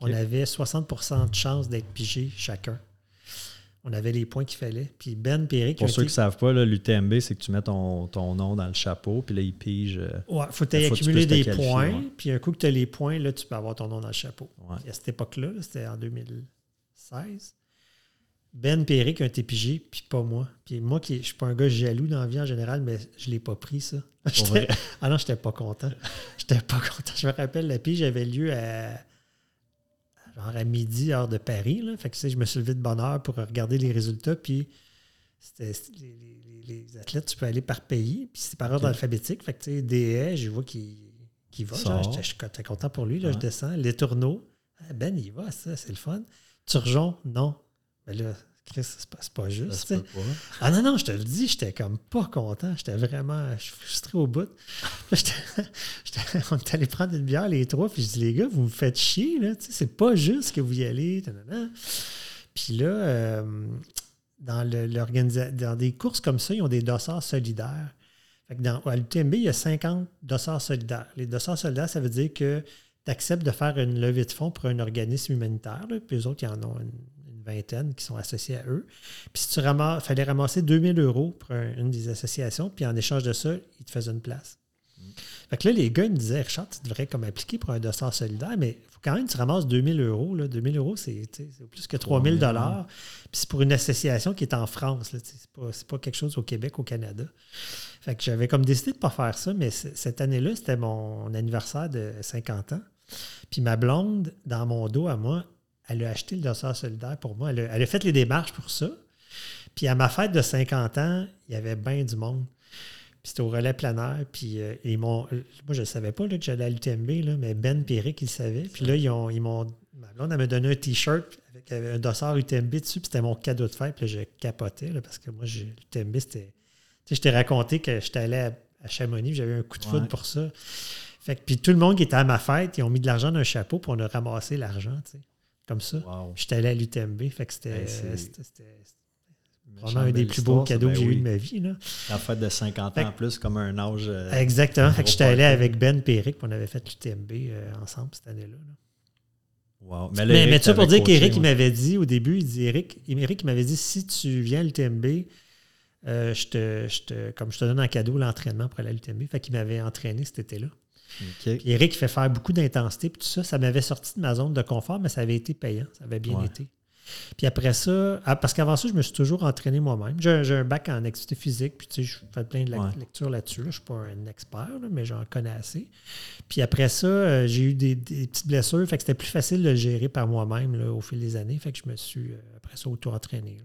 On avait 60% de chance d'être pigé chacun on avait les points qu'il fallait. Puis Ben Perry. Pour ceux qui ne savent pas, l'UTMB, c'est que tu mets ton, nom dans le chapeau, puis là, il pige. Euh, ouais, faut il faut accumuler des points. Puis un coup que tu as les points, là, tu peux avoir ton nom dans le chapeau. à cette époque-là, c'était en 2016. Ben Perry qui a été pigé, puis pas moi. Puis moi, qui, je suis pas un gars jaloux dans la vie en général, mais je ne l'ai pas pris, ça. ah non, j'étais pas content. J'étais pas content. Je me rappelle, la pige avait lieu à genre à midi, heure de Paris. Là. Fait que, je me suis levé de bonne heure pour regarder les résultats. Puis c'était, les, athlètes, tu peux aller par pays. Puis c'est par ordre alphabétique. Fait que, tu sais, DE, je vois qu'il va. je suis content pour lui. Là, Je descends. Les tourneaux. Ah, ben, il va, ça, c'est le fun. Turgeon, non. Ben là, Chris, c'est pas, pas juste. Ah non, non, je te le dis, j'étais comme pas content. J'étais vraiment je suis frustré au bout. on est allé prendre une bière, les trois, puis je dis, les gars, vous me faites chier, là. C'est pas juste que vous y allez. Puis là, euh, dans, dans des courses comme ça, ils ont des dossards solidaires. Fait que dans, à l'UTMB, il y a 50 dossards solidaires. Les dossards solidaires, ça veut dire que tu acceptes de faire une levée de fonds pour un organisme humanitaire, puis eux autres, ils en ont une vingtaine qui sont associés à eux. Puis si tu ramasses, fallait ramasser 2000 euros pour une des associations, puis en échange de ça, ils te faisaient une place. Mm. Fait que là, les gars ils me disaient, Richard, tu devrais comme appliquer pour un dossier solidaire, mais il faut quand même que tu ramasses 2000 euros. Là. 2000 euros, c'est plus que 3000 dollars. Puis c'est pour une association qui est en France. Ce n'est pas, quelque chose au Québec, au Canada. Fait que j'avais comme décidé de ne pas faire ça, mais cette année-là, c'était mon anniversaire de 50 ans. Puis ma blonde, dans mon dos à moi, elle a acheté le dossard solidaire pour moi. Elle a, fait les démarches pour ça. Puis à ma fête de 50 ans, il y avait bien du monde. Puis c'était au relais planaire. Puis euh, ils m'ont. Moi, je ne savais pas là, que j'allais à l'UTMB, mais Ben Péric, il savait. Puis là, ils, ont, ils m'ont. Ma blonde, elle m'a donné un T-shirt avec un dossard UTMB dessus. Puis c'était mon cadeau de fête. Puis là, je capotais parce que moi, l'UTMB, c'était. Tu sais, je t'ai raconté que j'étais allé à, Chamonix. J'avais un coup de foudre pour ça. Fait que, puis tout le monde qui était à ma fête, ils ont mis de l'argent dans un chapeau pour on a ramassé l'argent. Tu sais comme ça. J'étais allé à l'UTMB, fait que c'était vraiment un des plus beaux cadeaux que j'ai ben eu de ma vie. Là. La fête de 50 ans en plus, comme un âge. Euh, Exactement. Fait que j'étais allé avec Ben Péric, on avait fait l'UTMB euh, ensemble cette année-là. Wow. Mais, mais, mais ça pour dire qu'Éric, il m'avait dit au début, il dit Eric, Eric il m'avait dit si tu viens à l'UTMB, euh, je, te, je te, comme je te donne en cadeau l'entraînement pour aller à l'UTMB. Fait qu'il m'avait entraîné cet été-là. Eric fait faire beaucoup d'intensité, puis tout ça, ça m'avait sorti de ma zone de confort, mais ça avait été payant, ça avait bien été. Puis après ça, ah, parce qu'avant ça, je me suis toujours entraîné moi-même. J'ai un bac en activité physique, puis tu sais, je fais plein de lectures là-dessus. Je ne suis pas un expert, mais j'en connais assez. Puis après ça, euh, j'ai eu des, petites blessures, fait que c'était plus facile de le gérer par moi-même au fil des années. Fait que je me suis, euh, après ça, auto-entraîné.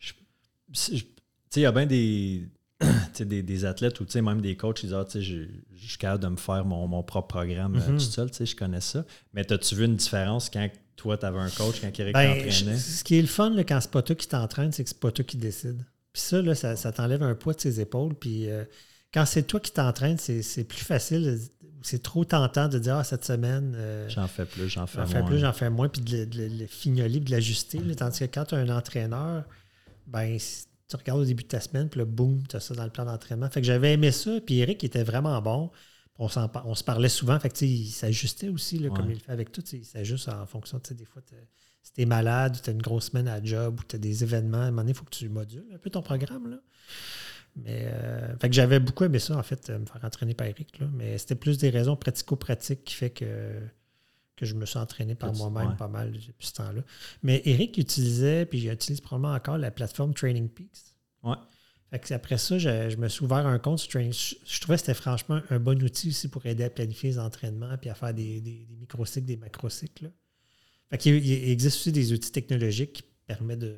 Tu sais, il y a bien des, des, des, athlètes ou même des coachs qui disent ah, je, je, suis capable de me faire mon, propre programme euh, mhm. tout seul, je connais ça. Mais as-tu vu une différence quand toi, tu avais un coach, quand Eric ben, t'entraînait? Ce qui est le fun là, quand c'est pas toi qui t'entraîne, c'est que c'est pas toi qui décide. Puis ça, là, ça, t'enlève un poids de ses épaules. Puis euh, quand c'est toi qui t'entraînes, c'est plus facile. C'est trop tentant de dire, ah, cette semaine. euh, J'en fais plus, j'en fais J'en fais plus, j'en fais moins, puis de, le- fignoler, puis de l'ajuster. là. Tandis que quand tu as un entraîneur, ben, tu regardes au début de ta semaine, puis là, boum, tu as ça dans le plan d'entraînement. Fait que j'avais aimé ça, puis Eric il était vraiment bon. On, on se parlait souvent, fait que, il s'ajustait aussi, là, comme il le fait avec tout. Il s'ajuste en fonction, tu sais, des fois, t'as- si tu es malade, ou tu as une grosse semaine à job, ou tu as des événements, à un moment donné, il faut que tu modules un peu ton programme. Là. Mais euh, fait que j'avais beaucoup aimé ça, en fait, euh, me faire entraîner par Eric. Là. Mais c'était plus des raisons pratico-pratiques qui fait que, que je me suis entraîné par moi-même ouais. pas mal depuis ce temps-là. Mais Eric utilisait, puis j'utilise probablement encore la plateforme Training Peaks. Ouais. Fait que après ça, je, je me suis ouvert un compte sur Training. Je, je trouvais que c'était franchement un bon outil aussi pour aider à planifier les entraînements puis à faire des, des, des microcycles, des macrocycles. là. Fait qu'il il existe aussi des outils technologiques qui permettent de.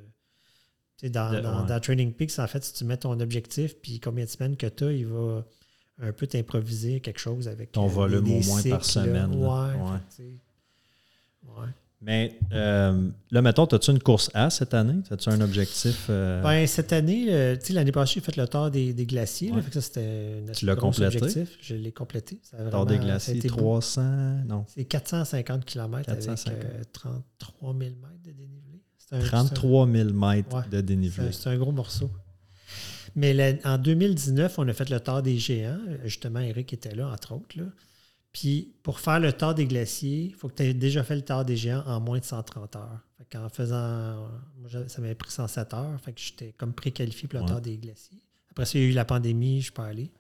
tu sais, Dans, De- dans, ouais. dans Training Peaks, en fait, si tu mets ton objectif puis combien de semaines que tu as, il va un peu t'improviser quelque chose avec Ton euh, volume des- des au moins par cycles, semaine, là. Ouais. Ouais. fait que, tu sais, ouais. Mais euh, là, mettons, as-tu une course A cette année? As-tu un objectif? euh, Ben, cette année, euh, tu sais, l'année passée, j'ai fait le tour des, des glaciers. là, Ouais. fait que ça, c'était un assez l'as complété? objectif. Je l'ai complété. Tort vraiment- des glaciers, été beau. 300, non, C'est 450 km 450. avec euh, 33 000 mètres de dénivelé. C'est un- 33 000 mètres Ouais. de dénivelé. c'est un gros morceau. Mais la- en 2019, on a fait le tour des géants. Justement, Eric était là, entre autres. là. Puis pour faire le tour des glaciers, il faut que tu aies déjà fait le tour des géants en moins de 130 heures. Fait en faisant. Moi, ça m'avait pris 107 heures. Fait que j'étais comme préqualifié pour le Ouais. tour des glaciers. Après ça, il y a eu la pandémie, je suis pas allé.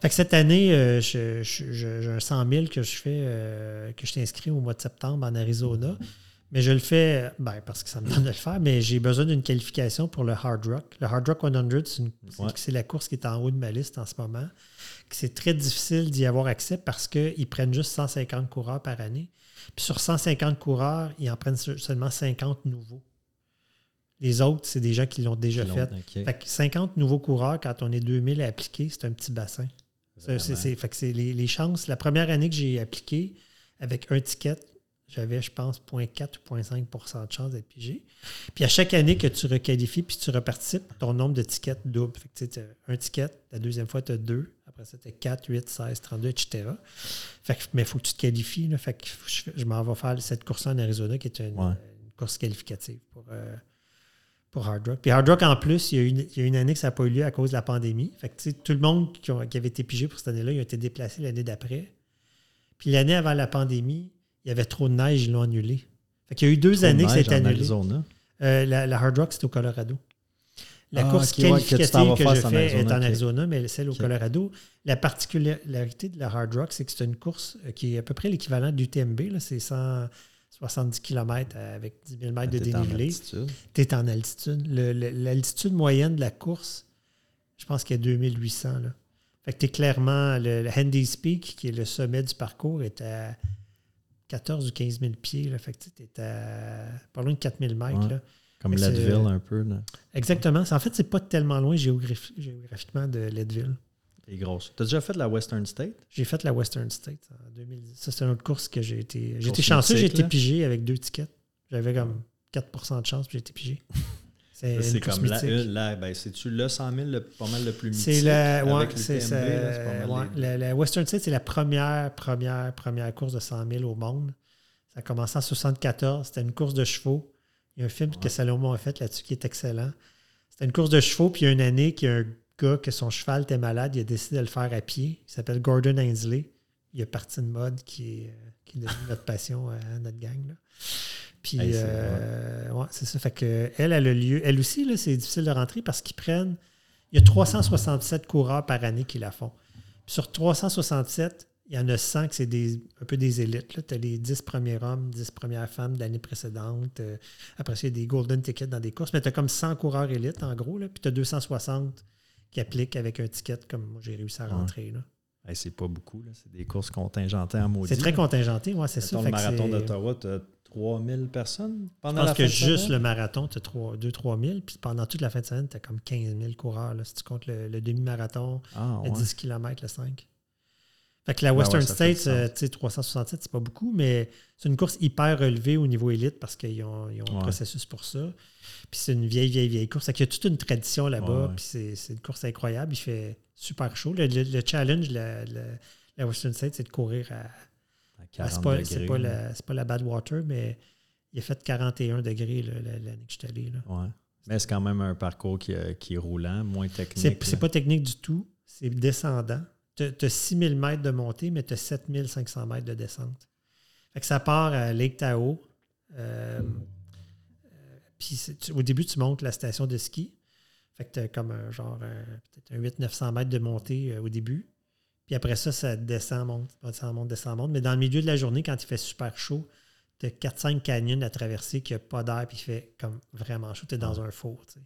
Fait que cette année, euh, je- je- je- j'ai un 100 000 que je fais, euh, que je suis inscrit au mois de septembre en Arizona. Mais je le fais ben, parce que ça me donne de le faire, mais j'ai besoin d'une qualification pour le Hard Rock. Le Hard Rock 100, c'est, une- c'est- Ouais. c'est la course qui est en haut de ma liste en ce moment. Que C'est très difficile d'y avoir accès parce qu'ils prennent juste 150 coureurs par année. Puis sur 150 coureurs, ils en prennent se- seulement 50 nouveaux. Les autres, c'est des gens qui l'ont déjà fait. Fait que 50 nouveaux coureurs, quand on est 2000 à appliquer, c'est un petit bassin. C'est- fait que c'est les, les chances. La première année que j'ai appliqué avec un ticket, j'avais, je pense, 0.4 ou 0.5% de chance d'être pigé. Puis à chaque année que tu requalifies puis tu reparticipes, ton nombre de tickets double. Fait que tu sais, un ticket, la deuxième fois, tu as deux. Après ça, tu as 4, 8, 16, 32, etc. Fait que, mais il faut que tu te qualifies. là. Fait que je, je m'en vais faire cette course en Arizona qui est une, Ouais. une course qualificative pour, euh, pour Hard Rock. Puis Hard Rock, en plus, il y a une, il y a une année que ça n'a pas eu lieu à cause de la pandémie. Fait que, tout le monde qui, ont- qui avait été pigé pour cette année-là, ils ont été déplacés l'année d'après. Puis l'année avant la pandémie, il y avait trop de neige, ils l'ont annulé. Fait qu'il y a eu deux Trop de années que neige c'était annulé. Euh, la, la Hard Rock, c'est au Colorado. La Ah, course ok, ouais, que tu t'en qualificative vas que, je en fais est en. Arizona, mais celle au. Colorado. La particularité de la Hard Rock, c'est que c'est une course euh, qui est à peu près l'équivalent du TMB. C'est 170 km avec 10 000 mètres de T'es en dénivelé. Tu es en altitude. L'altitude moyenne de la course, je pense qu'il y a 2800. Là. Fait que tu es clairement. Le, le Handy's Peak, qui est le sommet du parcours, est à 14 ou 15 000 pieds. Là. Fait que tu es à pas loin de 4000 mètres. Ouais. là. Comme Leadville un peu. là. Exactement. En fait, c'est pas tellement loin géographi- géographiquement de Leadville. C'est grosse. T'as déjà fait la Western State? J'ai fait la Western State en 2010. Ça, c'est une autre course que j'ai été. J'ai été Course chanceux, j'ai été pigé avec deux tickets. J'avais comme 4% de chance, puis j'ai été pigé. C'est comme la, mythique. la- ben, c'est-tu le 100 000 le, pas mal le plus mythique? C'est la, ouais, la, la Western State, c'est la première, première, première course de 100 000 au monde. Ça a commencé en 74. C'était une course de chevaux. Il y a un film que Salomon a fait là-dessus qui est excellent. C'était une course de chevaux, puis il y a une année qu'il y a un gars que son cheval était malade, il a décidé de le faire à pied. Il s'appelle Gordon Ainsley. Il a parti de mode qui est, euh, qui est notre passion à notre gang. là. Puis, Hey, c'est- euh, ouais, c'est ça. Fait que elle, elle a lieu. Elle aussi, là, c'est difficile de rentrer parce qu'ils prennent. Il y a 367 coureurs par année qui la font. Puis sur 367, il y en a 100 que c'est des, un peu des élites. Tu as les 10 premiers hommes, 10 premières femmes de l'année précédente. Euh, après il y a des golden tickets dans des courses. Mais tu as comme 100 coureurs élites, en gros. Là, puis tu as 260 qui appliquent avec un ticket comme moi, j'ai réussi à Ouais. rentrer. là. Hey, c'est pas beaucoup. là. C'est des courses contingentées en maudit. C'est très contingenté, ouais, c'est ça. Le marathon d'Ottawa, tu as 3000 personnes Je pendant pense la que juste le marathon, tu as 2-3 000. Puis pendant toute la fin de semaine, tu as comme 15 000 coureurs. là, si tu comptes le, le demi-marathon, Ah, le ouais. 10 km, le 5. Fait que la Ben Western ouais, fait du States, euh, tu sais, 367, c'est pas beaucoup, mais c'est une course hyper relevée au niveau élite parce qu'ils ont, ils ont un Ouais. processus pour ça. Puis c'est une vieille, vieille, vieille course. Fait qu'il y a toute une tradition là-bas. Ouais, ouais. Puis c'est, c'est une course incroyable. Il fait super chaud. Le, le- le challenge, la, la- la Western State, c'est de courir à. À à- 40 c'est pas, pas la, pas la Badwater, mais il a fait 41 degrés l'année que je suis allé. là. Ouais. Mais c'est quand même un parcours qui, euh, qui est roulant, moins technique. C'est, pas technique du tout. C'est descendant. Tu as 6000 mètres de montée, mais tu as 7500 mètres de descente. Fait que ça part à Lake Tahoe. Euh, euh, puis au début, tu montes la station de ski. Fait que tu as comme un genre un- peut-être un 800-900 mètres de montée euh, au début. Puis après ça, ça descend, monte, descend, monte, descend, monte. Mais dans le milieu de la journée, quand il fait super chaud, tu as 4-5 canyons à traverser qui a pas d'air puis il fait comme vraiment chaud. Tu es dans un four. tu sais.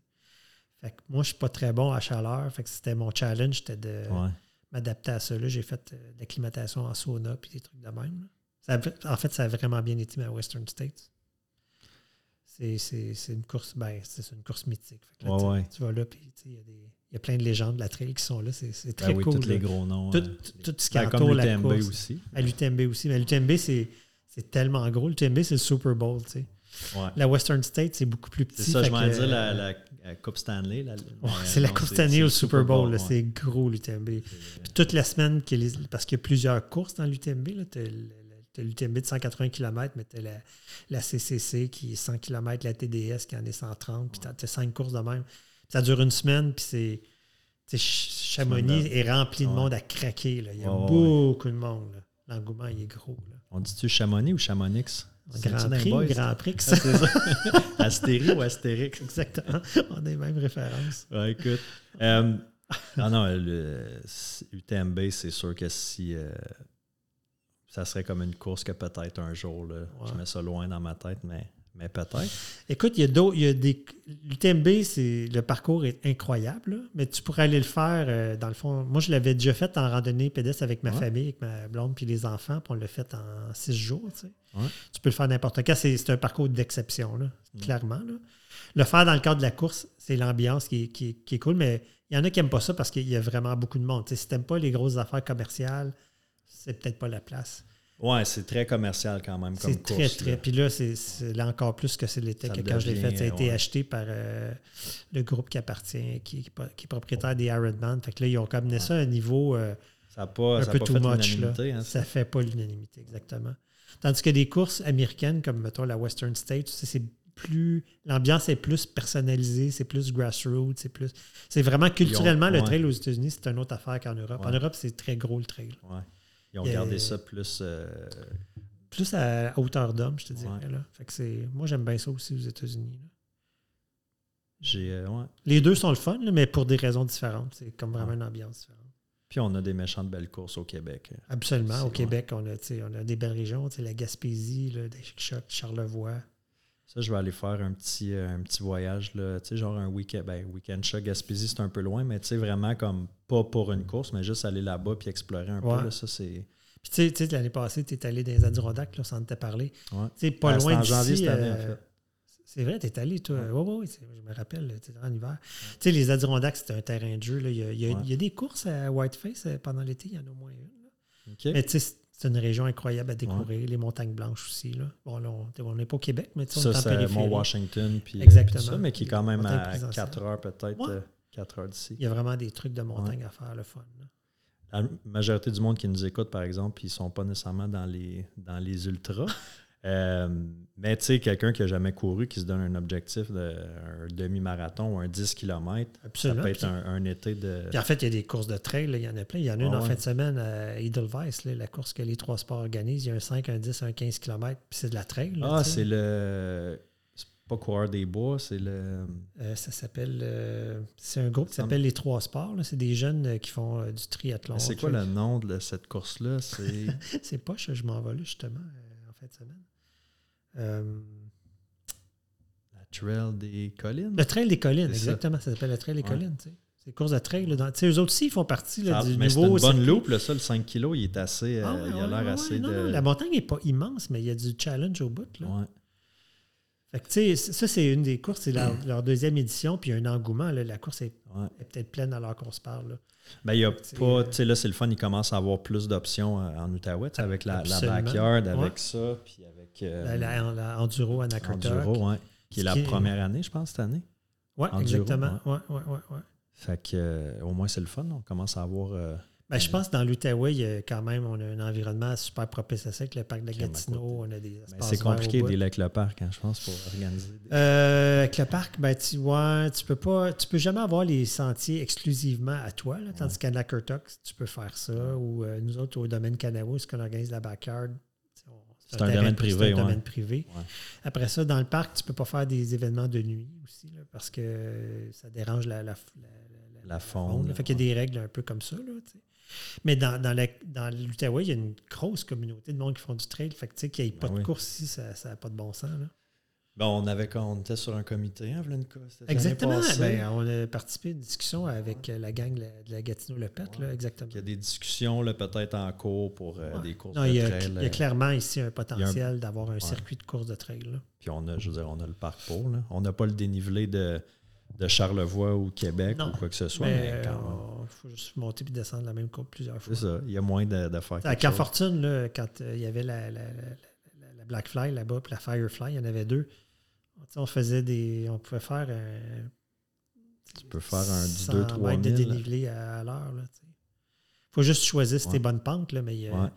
Fait que moi, je suis pas très bon à chaleur. Fait que c'était mon challenge, c'était de Ouais. M'adapter à ça. J'ai fait euh, de l'acclimatation en sauna puis des trucs de même. Ça en fait, ça a vraiment bien été ma Western States. C'est, c'est- c'est une course, ben, c'est une course mythique. Là, Ouais, tu- ouais. Tu vas là, puis il y, y a plein de légendes de la trail qui sont là. C'est, c'est très Ben oui, cool. tous les gros noms. Tout, euh, tout ce qui ben, entoure comme la l'UTMB course. aussi. À l'UTMB aussi. Mais l'UTMB, c'est, c'est tellement gros. L'UTMB, c'est le Super Bowl. tu sais. Ouais. La Western State, c'est beaucoup plus petit. C'est ça, je m'en dire la, la, la Coupe Stanley. Ouais, c'est la Coupe Stanley au Super Bowl. C'est gros l'UTMB. Puis toute la semaine, a parce qu'il y a plusieurs courses dans l'UTMB. Tu as l'UTMB de 180 km, mais tu as la, la CCC qui est 100 km, la TDS qui en est 130, puis tu as, cinq courses de même. Ça dure une semaine, puis c'est. Chamonix est rempli de monde à craquer. là. Il y a ouais, beaucoup de monde. L'engouement, il est gros. là. On dit-tu Chamonix ou Chamonix? Grand Prix, boys? Grand Prix? Ah, c'est ça. Astérie ou Astérix? Exactement. On a les mêmes références. Ouais, écoute. Euh, ah non, le UTMB, c'est sûr que si. euh, ça serait comme une course que peut-être un jour, là, je mets ça loin dans ma tête, mais, mais peut-être. Écoute, il y a d'autres. il y a des. L'UTMB, c'est le parcours est incroyable, là, mais tu pourrais aller le faire euh, dans le fond. Moi, je l'avais déjà fait en randonnée pédestre avec ma Ouais. famille, avec ma blonde puis les enfants, puis on l'a fait en six jours. Tu, sais. Ouais. tu peux le faire n'importe quand. C'est, c'est un parcours d'exception, là, clairement. Là. Le faire dans le cadre de la course, c'est l'ambiance qui est, qui est- qui est cool, mais il y en a qui n'aiment pas ça parce qu'il y a vraiment beaucoup de monde. Tu sais, si tu n'aimes pas les grosses affaires commerciales, c'est peut-être pas la place. Ouais, c'est très commercial quand même comme C'est course. très, très. là. Puis là, c'est là encore plus que c'est l'était Ça que quand je l'ai fait. Ça a été ouais. acheté par euh, le groupe qui appartient, qui, qui est propriétaire des Ironman. Fait que là, ils ont comme amené ça à un niveau euh, Ça pas, un ça a peu pas too fait much. Là. Hein, ça fait pas l'unanimité, exactement. Tandis que des courses américaines, comme mettons la Western State, c'est plus. L'ambiance est plus personnalisée, c'est plus grassroots, c'est plus. C'est vraiment culturellement, le ouais. trail aux États-Unis, c'est une autre affaire qu'en Europe. En Ouais. Europe, c'est très gros le trail. Ouais. Ils ont Il y a- gardé ça plus. euh, Plus à hauteur d'homme, je te dirais. Ouais. Là. Fait que c'est. Moi, j'aime bien ça aussi aux États-Unis. j'ai, euh, ouais. Les deux sont le fun, là, mais pour des raisons différentes. C'est comme vraiment une ambiance différente. Puis on a des méchantes belles courses au Québec. Absolument. Au. Québec, on a, on a des belles régions, la Gaspésie, Chocs, Charlevoix. Ça, je vais aller faire un petit, euh, un petit voyage, là, tu sais, genre un week-end. Ben, week-end chat Gaspésie, c'est un peu loin, mais tu sais, vraiment comme pas pour une course, mais juste aller là-bas puis explorer un Ouais. peu. Là, ça, c'est. Puis tu sais, l'année passée, tu es allé dans les Adirondacks, là, sans te parler. Ouais. Tu sais, pas Ah, loin janvier d'ici. cette année, en euh, fait. C'est vrai, tu es allé, toi. Oui, oui, oui. Je me rappelle, tu en hiver. Tu sais, les Adirondacks, c'était un terrain de jeu. là. Il, y a, il y a- Ouais. il y a des courses à Whiteface euh, pendant l'été, il y en a au moins une. Mais tu sais, c'est une région incroyable à découvrir. Les montagnes blanches aussi. Là. Bon, là, on n'est pas au Québec, mais on ça, est en c'est périphérie. Mont-Washington. Puis, Exactement. ça, mais qui est quand même à présidentielle. 4 heures, peut-être. Ouais. euh, 4 heures d'ici. Il y a vraiment des trucs de montagne à faire, le fun. là. La majorité du monde qui nous écoute, par exemple, ils ne sont pas nécessairement dans les, dans les ultras. Euh, mais tu sais, quelqu'un qui n'a jamais couru, qui se donne un objectif de un demi-marathon ou un 10 km, ça peut être un, un été de. Puis en fait, il y a des courses de trail, il y en a plein. Il y en a une en fin de semaine à Edelweiss, là, la course que les trois sports organisent. Il y a un 5, un 10, un 15 km, puis c'est de la trail. là, ah, c'est le. C'est pas coureur des bois, c'est le. Euh, ça s'appelle. euh, c'est un groupe qui s'appelle Les Trois Sports. C'est des jeunes qui font du triathlon. C'est quoi le nom de cette course-là? C'est. Poche, je m'en vais là justement en fin de semaine. Euh, la Trail des collines? le Trail des collines, C'est ça. exactement. Ça, s'appelle le Trail des Ouais. collines. tu sais. C'est course de trail. là, dans- eux autres aussi, ils font partie là, du mais c'est nouveau. une bonne loupe, là, ça, le 5 kg, il est assez. euh, Ah ouais, il a ouais, l'air assez non, de. non, la montagne n'est pas immense, mais il y a du challenge au bout. Là. Fait que, tu sais, ça, c'est une des courses. C'est leur, leur deuxième édition, puis il y a un engouement. là. La course est, Ouais. est peut-être pleine alors qu'on se parle. là. Ben, il y a C'est, pas, euh, tu sais, là, c'est le fun, il commence à avoir plus d'options en Outaouais, avec la, la backyard, avec Ouais. ça, puis avec euh, La, la- Enduro à Nakartok. Enduro, ouais, qui est la qui première année, je pense, cette année. Oui, exactement. Ouais, ouais, ouais, ouais. Fait que, euh, au moins, c'est le fun. On commence à avoir. euh, Ben, je pense que dans l'Outaouais, il y a quand même on a un environnement super propice à ça, avec le parc de Gatineau, on a des ben, espaces c'est verts au compliqué d'aller avec le parc, hein, je pense, pour organiser. des- Euh, avec le parc, ben, tu, ouais, tu peux pas, tu peux jamais avoir les sentiers exclusivement à toi, là, tandis qu'à Nakurtuk, tu peux faire ça. Ou euh, nous autres, au domaine Canawo, ce qu'on organise la backyard, C'est un domaine pri- privé, C'est un ouais. domaine privé. Ouais. Après ça, dans le parc, tu peux pas faire des événements de nuit aussi, là, parce que ça dérange la, la, la, La faune, là. Fait qu'il y a des règles un peu comme ça. Là. Mais dans, dans, il y a une grosse communauté de monde qui font du trail. Fait que tu sais qu'il n'y ait pas Ben de oui. course ici, ça n'a pas de bon sens. Là. Bon, on avait on était sur un comité, hein, l'année Exactement. Ben, on a participé à une discussion avec euh, la gang de la, Gatineau-Lepette, là, exactement. Il y a des discussions peut-être en cours pour euh, Ouais. des courses Non, de il, y a, trail. il y a euh, clairement ici un potentiel d'avoir un circuit de course de trail. là. Puis on a, je veux dire, on a le parc pour. Là. On n'a pas le dénivelé de, de Charlevoix ou Québec Non. ou quoi que ce soit, Mais mais, quand même. il faut juste monter et descendre la même courbe plusieurs fois. C'est ça. Il y a moins faire À Camp. Fortune, là, quand euh, il y avait la, la, la, la- la Black Fly là-bas, puis la Firefly, il y en avait deux. On faisait des. On pouvait faire un. Tu peux faire un du 100 2-3 mètres de 000. dénivelé à, à l'heure. Il faut juste choisir si Ouais. t'es bonne pente, là, mais euh,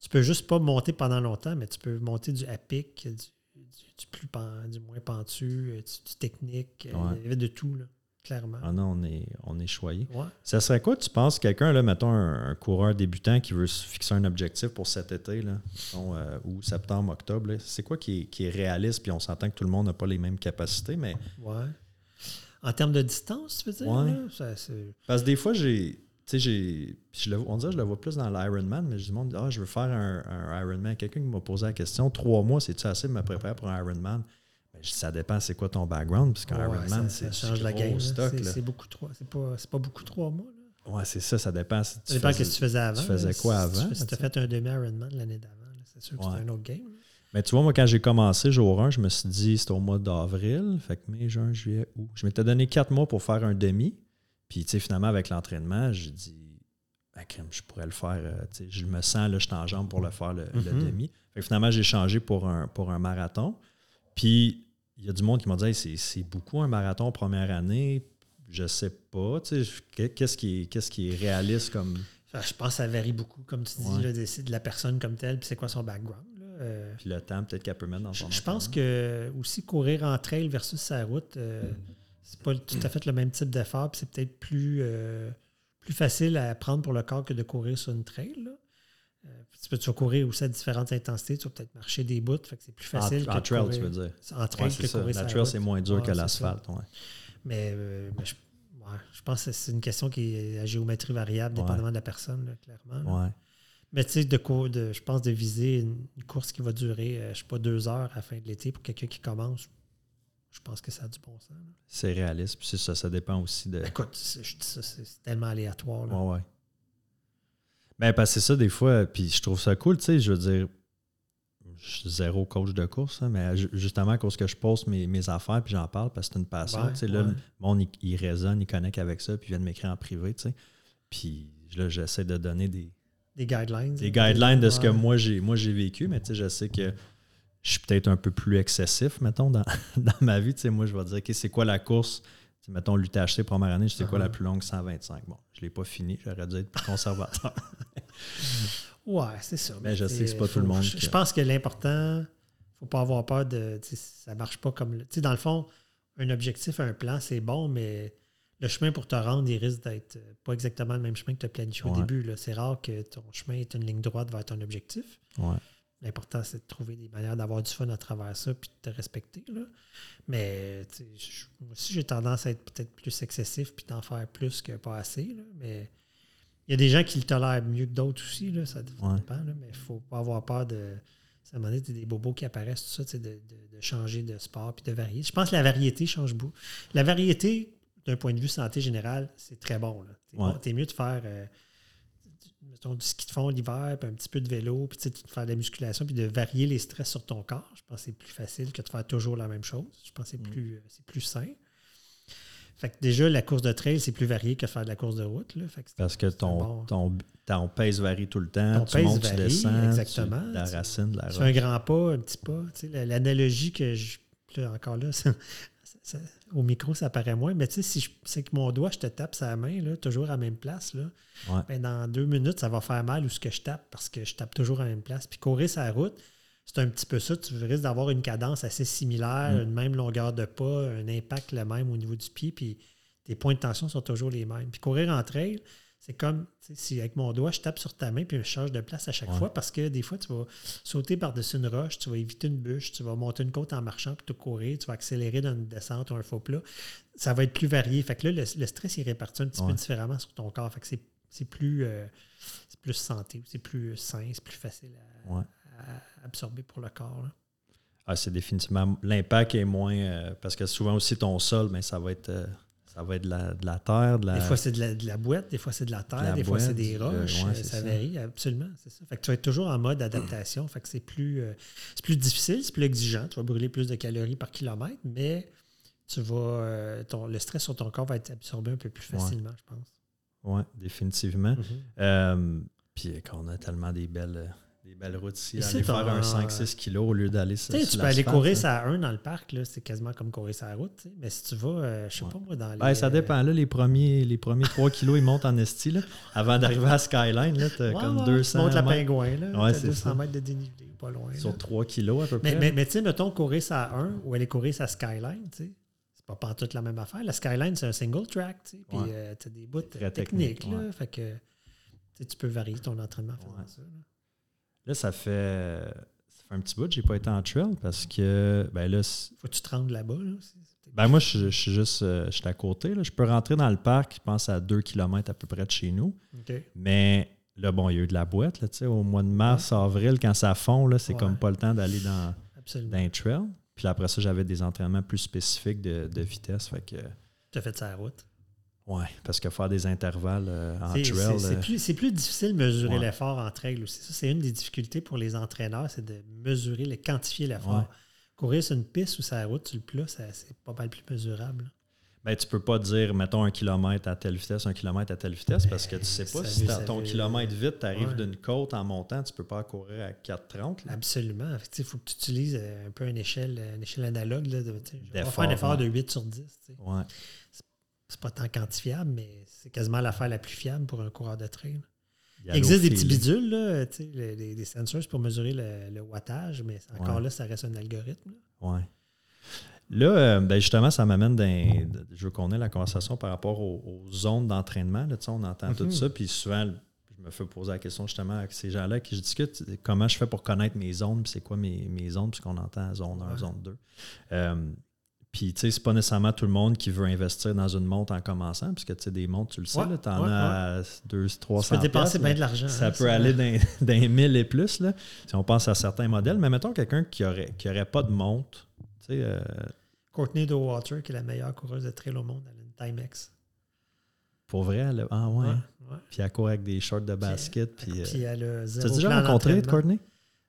tu peux juste pas monter pendant longtemps, mais tu peux monter du à pic, du, du, du plus pen- du moins pentu, euh, du, du technique. euh, Ouais. Il y avait de tout, là, clairement. Ah non, on est, on est choyé. Ouais. Ça serait quoi, tu penses, quelqu'un, là, mettons, un, un coureur débutant qui veut se fixer un objectif pour cet été, là, mettons, euh, ou septembre, octobre, c'est quoi qui est, qui est réaliste? Puis on s'entend que tout le monde n'a pas les mêmes capacités, mais Ouais. En termes de distance, tu veux dire? Ouais. là, ça, c'est- parce que des fois, j'ai. Tu sais, j'ai. puis je le- on dirait que je le vois plus dans l'Ironman, mais je demande, ah, je veux faire un, un Ironman. Quelqu'un qui m'a posé la question, trois mois, c'est-tu assez de me préparer pour un Ironman? Ça dépend, c'est quoi ton background, parce qu'un Ouais, Ironman, c'est change la game. stock. C'est beaucoup trois. C'est pas, pas beaucoup trois mois. Là. Ouais, c'est ça, ça dépend. Si Ça dépend de ce que tu faisais avant. tu faisais quoi Si avant, tu Si tu as fait un demi-Ironman l'année d'avant, c'est sûr que Ouais. c'est un autre game. là. Mais tu vois, moi, quand j'ai commencé jour 1, je me suis dit, c'était au mois d'avril, fait que mai, juin, juillet, août. Je m'étais donné quatre mois pour faire un demi. Puis, tu sais, finalement, avec l'entraînement, j'ai dit, ah, crème, je pourrais le faire. euh, je me sens, là, je suis en jambe pour le faire, le, le Mhm. demi. Fait que finalement, j'ai changé pour un, pour un marathon. Puis, il y a du monde qui m'a dit, Hey, c'est beaucoup un marathon première année. Je sais pas, tu sais, qu'est- qu'est-ce qui, est- qu'est-ce qui est réaliste comme. Je pense que ça varie beaucoup, comme tu dis, Ouais. là, de, la personne comme telle, puis c'est quoi son background. là. Euh, Puis le temps, peut-être qu'elle peut mettre dans je, son je pense que aussi courir en trail versus sa route, euh, c'est pas tout à fait le même type d'effort, puis c'est peut-être plus, euh, plus facile à prendre pour le corps que de courir sur une trail. là. Euh, tu peux toujours courir aussi à différentes intensités, tu vas peut-être marcher des bouts, fait que c'est plus facile En, que en trail, courir- tu veux dire. En trail Ouais, que c'est ça. courir La trail, c'est moins dur Ouais, que l'asphalte. Ouais. Mais, euh, mais je, pense que c'est une question qui est à géométrie variable, dépendamment de la personne, là, clairement. là. Mais tu sais, de, de, je pense de viser une, une course qui va durer, euh, je sais pas, deux heures à la fin de l'été pour quelqu'un qui commence, je pense que ça a du bon sens. C'est réaliste. Puis ça, ça dépend aussi de. Écoute, c'est- je dis ça, c'est c'est tellement aléatoire. là. Ouais, ouais. Ben, parce que c'est ça, des fois, puis je trouve ça cool, tu sais, je veux dire, je suis zéro coach de course, hein, mais ju- justement, à cause que je poste mes, mes affaires, puis j'en parle, parce que c'est une passion, Ouais, tu sais, là, ouais. le monde, il, il résonne, il connecte avec ça, puis il vient de m'écrire en privé, tu sais. Puis là, j'essaie de donner des, Des guidelines. des guidelines de ce que moi j'ai moi j'ai vécu, mais tu sais, je sais que je suis peut-être un peu plus excessif, mettons, dans, dans ma vie. Tu sais, moi, je vais dire, OK, c'est quoi la course? Mettons, l'UTHC première année, je sais quoi Uh-huh. la plus longue? 125. Bon, je ne l'ai pas fini, j'aurais dû être plus conservateur. Ouais, c'est ça. Mais je sais que c'est pas tout le monde Je, qui- pense que l'important, faut pas avoir peur de. Ça marche pas comme. Tu sais, dans le fond, un objectif, un plan, c'est bon, mais le chemin pour te rendre, il risque d'être pas exactement le même chemin que tu as planifié au début. C'est rare que ton chemin est une ligne droite vers ton objectif. Ouais. L'important, c'est de trouver des manières d'avoir du fun à travers ça puis de te respecter. Là. Mais moi aussi, j'ai tendance à être peut-être plus excessif puis d'en faire plus que pas assez. là. Mais il y a des gens qui le tolèrent mieux que d'autres aussi. Là. Ça, ça Ouais. dépend. là. Mais il ne faut pas avoir peur de. Moment donné, t'as des bobos qui apparaissent, tout ça, de, de- de changer de sport puis de varier. Je pense que la variété change beaucoup. La variété, d'un point de vue santé générale, c'est très bon. Ouais. t'es mieux de faire. euh, mettons, du ski de fond l'hiver, puis un petit peu de vélo, puis tu sais, de faire de la musculation, puis de varier les stress sur ton corps. Je pense que c'est plus facile que de faire toujours la même chose. Je pense que c'est Mm. plus, euh, c'est plus sain. Fait que déjà, la course de trail, c'est plus varié que faire de la course de route. Là. Fait que Parce que ton, bon. ton, ton pace varie tout le temps. Ton tu montes, tu descends. exactement. tu- de la racine, de la Tu fais un grand pas, un petit pas. Tu sais, la- L'analogie que je. là, encore là, ça, au micro, ça paraît moins. Mais tu sais, si c'est que mon doigt, je te tape sa main, là, toujours à la même place, là, Ouais. ben, dans deux minutes, ça va faire mal où ce que je tape parce que je tape toujours à la même place. Puis courir sa route, c'est un petit peu ça. Tu risques d'avoir une cadence assez similaire, Mm. une même longueur de pas, un impact le même au niveau du pied, puis tes points de tension sont toujours les mêmes. Puis courir en trail, c'est comme si avec mon doigt, je tape sur ta main puis je change de place à chaque Ouais. fois parce que des fois, tu vas sauter par-dessus une roche, tu vas éviter une bûche, tu vas monter une côte en marchant puis te courir, tu vas accélérer dans une descente ou un faux plat. Ça va être plus varié. Fait que là, le, le stress, il est réparti un petit Ouais. peu différemment sur ton corps. Fait que c'est, plus, euh, plus santé, c'est plus sain, c'est plus facile à, Ouais. à absorber pour le corps. là. Ah, c'est définitivement. L'impact est moins. euh, parce que souvent aussi, ton sol, ben, ça va être. euh, ça va être de la, de la terre, de la. Des fois, c'est de la, de la boîte, des fois, c'est de la terre, la des fois, c'est des euh, roches. euh, ça, ça. varie, absolument. C'est ça. Fait que tu vas être toujours en mode adaptation. Fait que c'est plus, euh, c'est plus difficile, c'est plus exigeant. Tu vas brûler plus de calories par kilomètre, mais tu vas, euh, ton, le stress sur ton corps va être absorbé un peu plus Ouais. facilement, je pense. Oui, définitivement. Mhm. Euh, puis qu'on a tellement des belles, des belles routes ici. Ici, aller faire un 5-6 kilos au lieu d'aller sur Tu peux aller courir ça à 1 dans le parc, là, c'est quasiment comme courir sur la route. Mais si tu vas, euh, je sais Ouais. pas moi, dans les. Ben, ça euh, dépend. Là, les, premiers, les premiers 3 kilos, ils montent en esti. Là. Avant d'arriver à Skyline, tu as ouais, comme ouais, 200 Tu montes la pingouin, là. Ouais, t'as c'est 200 ça. mètres de dénivelé, pas loin. là. sur 3 kilos à peu Mais, près. mais, mais tu sais, mettons, courir ça à 1 ou aller courir sa Skyline, tu sais. C'est pas pantoute la même affaire. La Skyline, c'est un single track, tu sais. Puis Ouais. tu as des bouts Très techniques, technique, là. Fait que tu peux varier ton entraînement en faisant Ouais. ça. là. Là, ça fait, ça fait un petit bout que j'ai pas été en trail parce que, ben là, Faut que tu te rendes là-bas, là. Ben moi, je, je suis juste, euh, je suis à côté. Là. Je peux rentrer dans le parc, je pense à 2 km à peu près de chez nous. Mais là, bon, il y a eu de la boîte. Là, au mois de mars, avril, quand ça fond, c'est Ouais. comme pas le temps d'aller dans, les trails. Puis après ça, j'avais des entraînements plus spécifiques de, de vitesse. Fait que, Tu as fait ça à la route? Ouais, parce que faire des intervalles euh, en C'est- trail. c'est- C'est euh, plus, difficile de mesurer Ouais. l'effort en trail aussi. Ça, c'est une des difficultés pour les entraîneurs, c'est de mesurer, le quantifier l'effort. Ouais. Courir sur une piste ou sur la route, sur le plat, c'est pas mal plus mesurable. Ben, tu peux pas dire, mettons, un kilomètre à telle vitesse, un kilomètre à telle vitesse, parce que tu sais pas si ton kilomètre vite, tu arrives Ouais. d'une côte en montant, tu peux pas courir à 4,30. là. Absolument. Il faut que tu utilises euh, un peu une échelle, une échelle analogue. Là, de, tu on va faire un effort de 8 sur 10. tu sais. Ouais. C'est pas tant quantifiable, mais c'est quasiment l'affaire la plus fiable pour un coureur de trail. Il existe des petits bidules, là, les- les- sensors pour mesurer le, le wattage, mais encore Ouais. là, ça reste un algorithme. là. Ouais. Là, euh, ben justement, ça m'amène dans. Je veux qu'on ait la conversation par rapport aux, aux zones d'entraînement. On entend tout Mhm. ça, puis souvent, je me fais poser la question justement avec ces gens-là qui je discute comment je fais pour connaître mes zones, puis c'est quoi mes, mes zones, puisqu'on entend zone 1, Ouais. zone 2. Euh, puis, tu sais, c'est pas nécessairement tout le monde qui veut investir dans une montre en commençant, puisque, tu sais, des montres, tu le sais, Ouais, tu en ouais, as à 200, Tu 300 peux dépenser bien de l'argent. Ça hein, peut aller dans 1000 et plus, là, si on pense à certains modèles. Mais mettons quelqu'un qui n'aurait qui aurait pas de montre, tu sais, euh, Courtney Dowater, qui est la meilleure coureuse de trail au monde, elle a une Timex. pour vrai, elle a- ah ouais. Ouais, ouais. Puis elle court avec des shorts de basket. Puis, euh, Puis elle a tu as déjà rencontré. Courtney?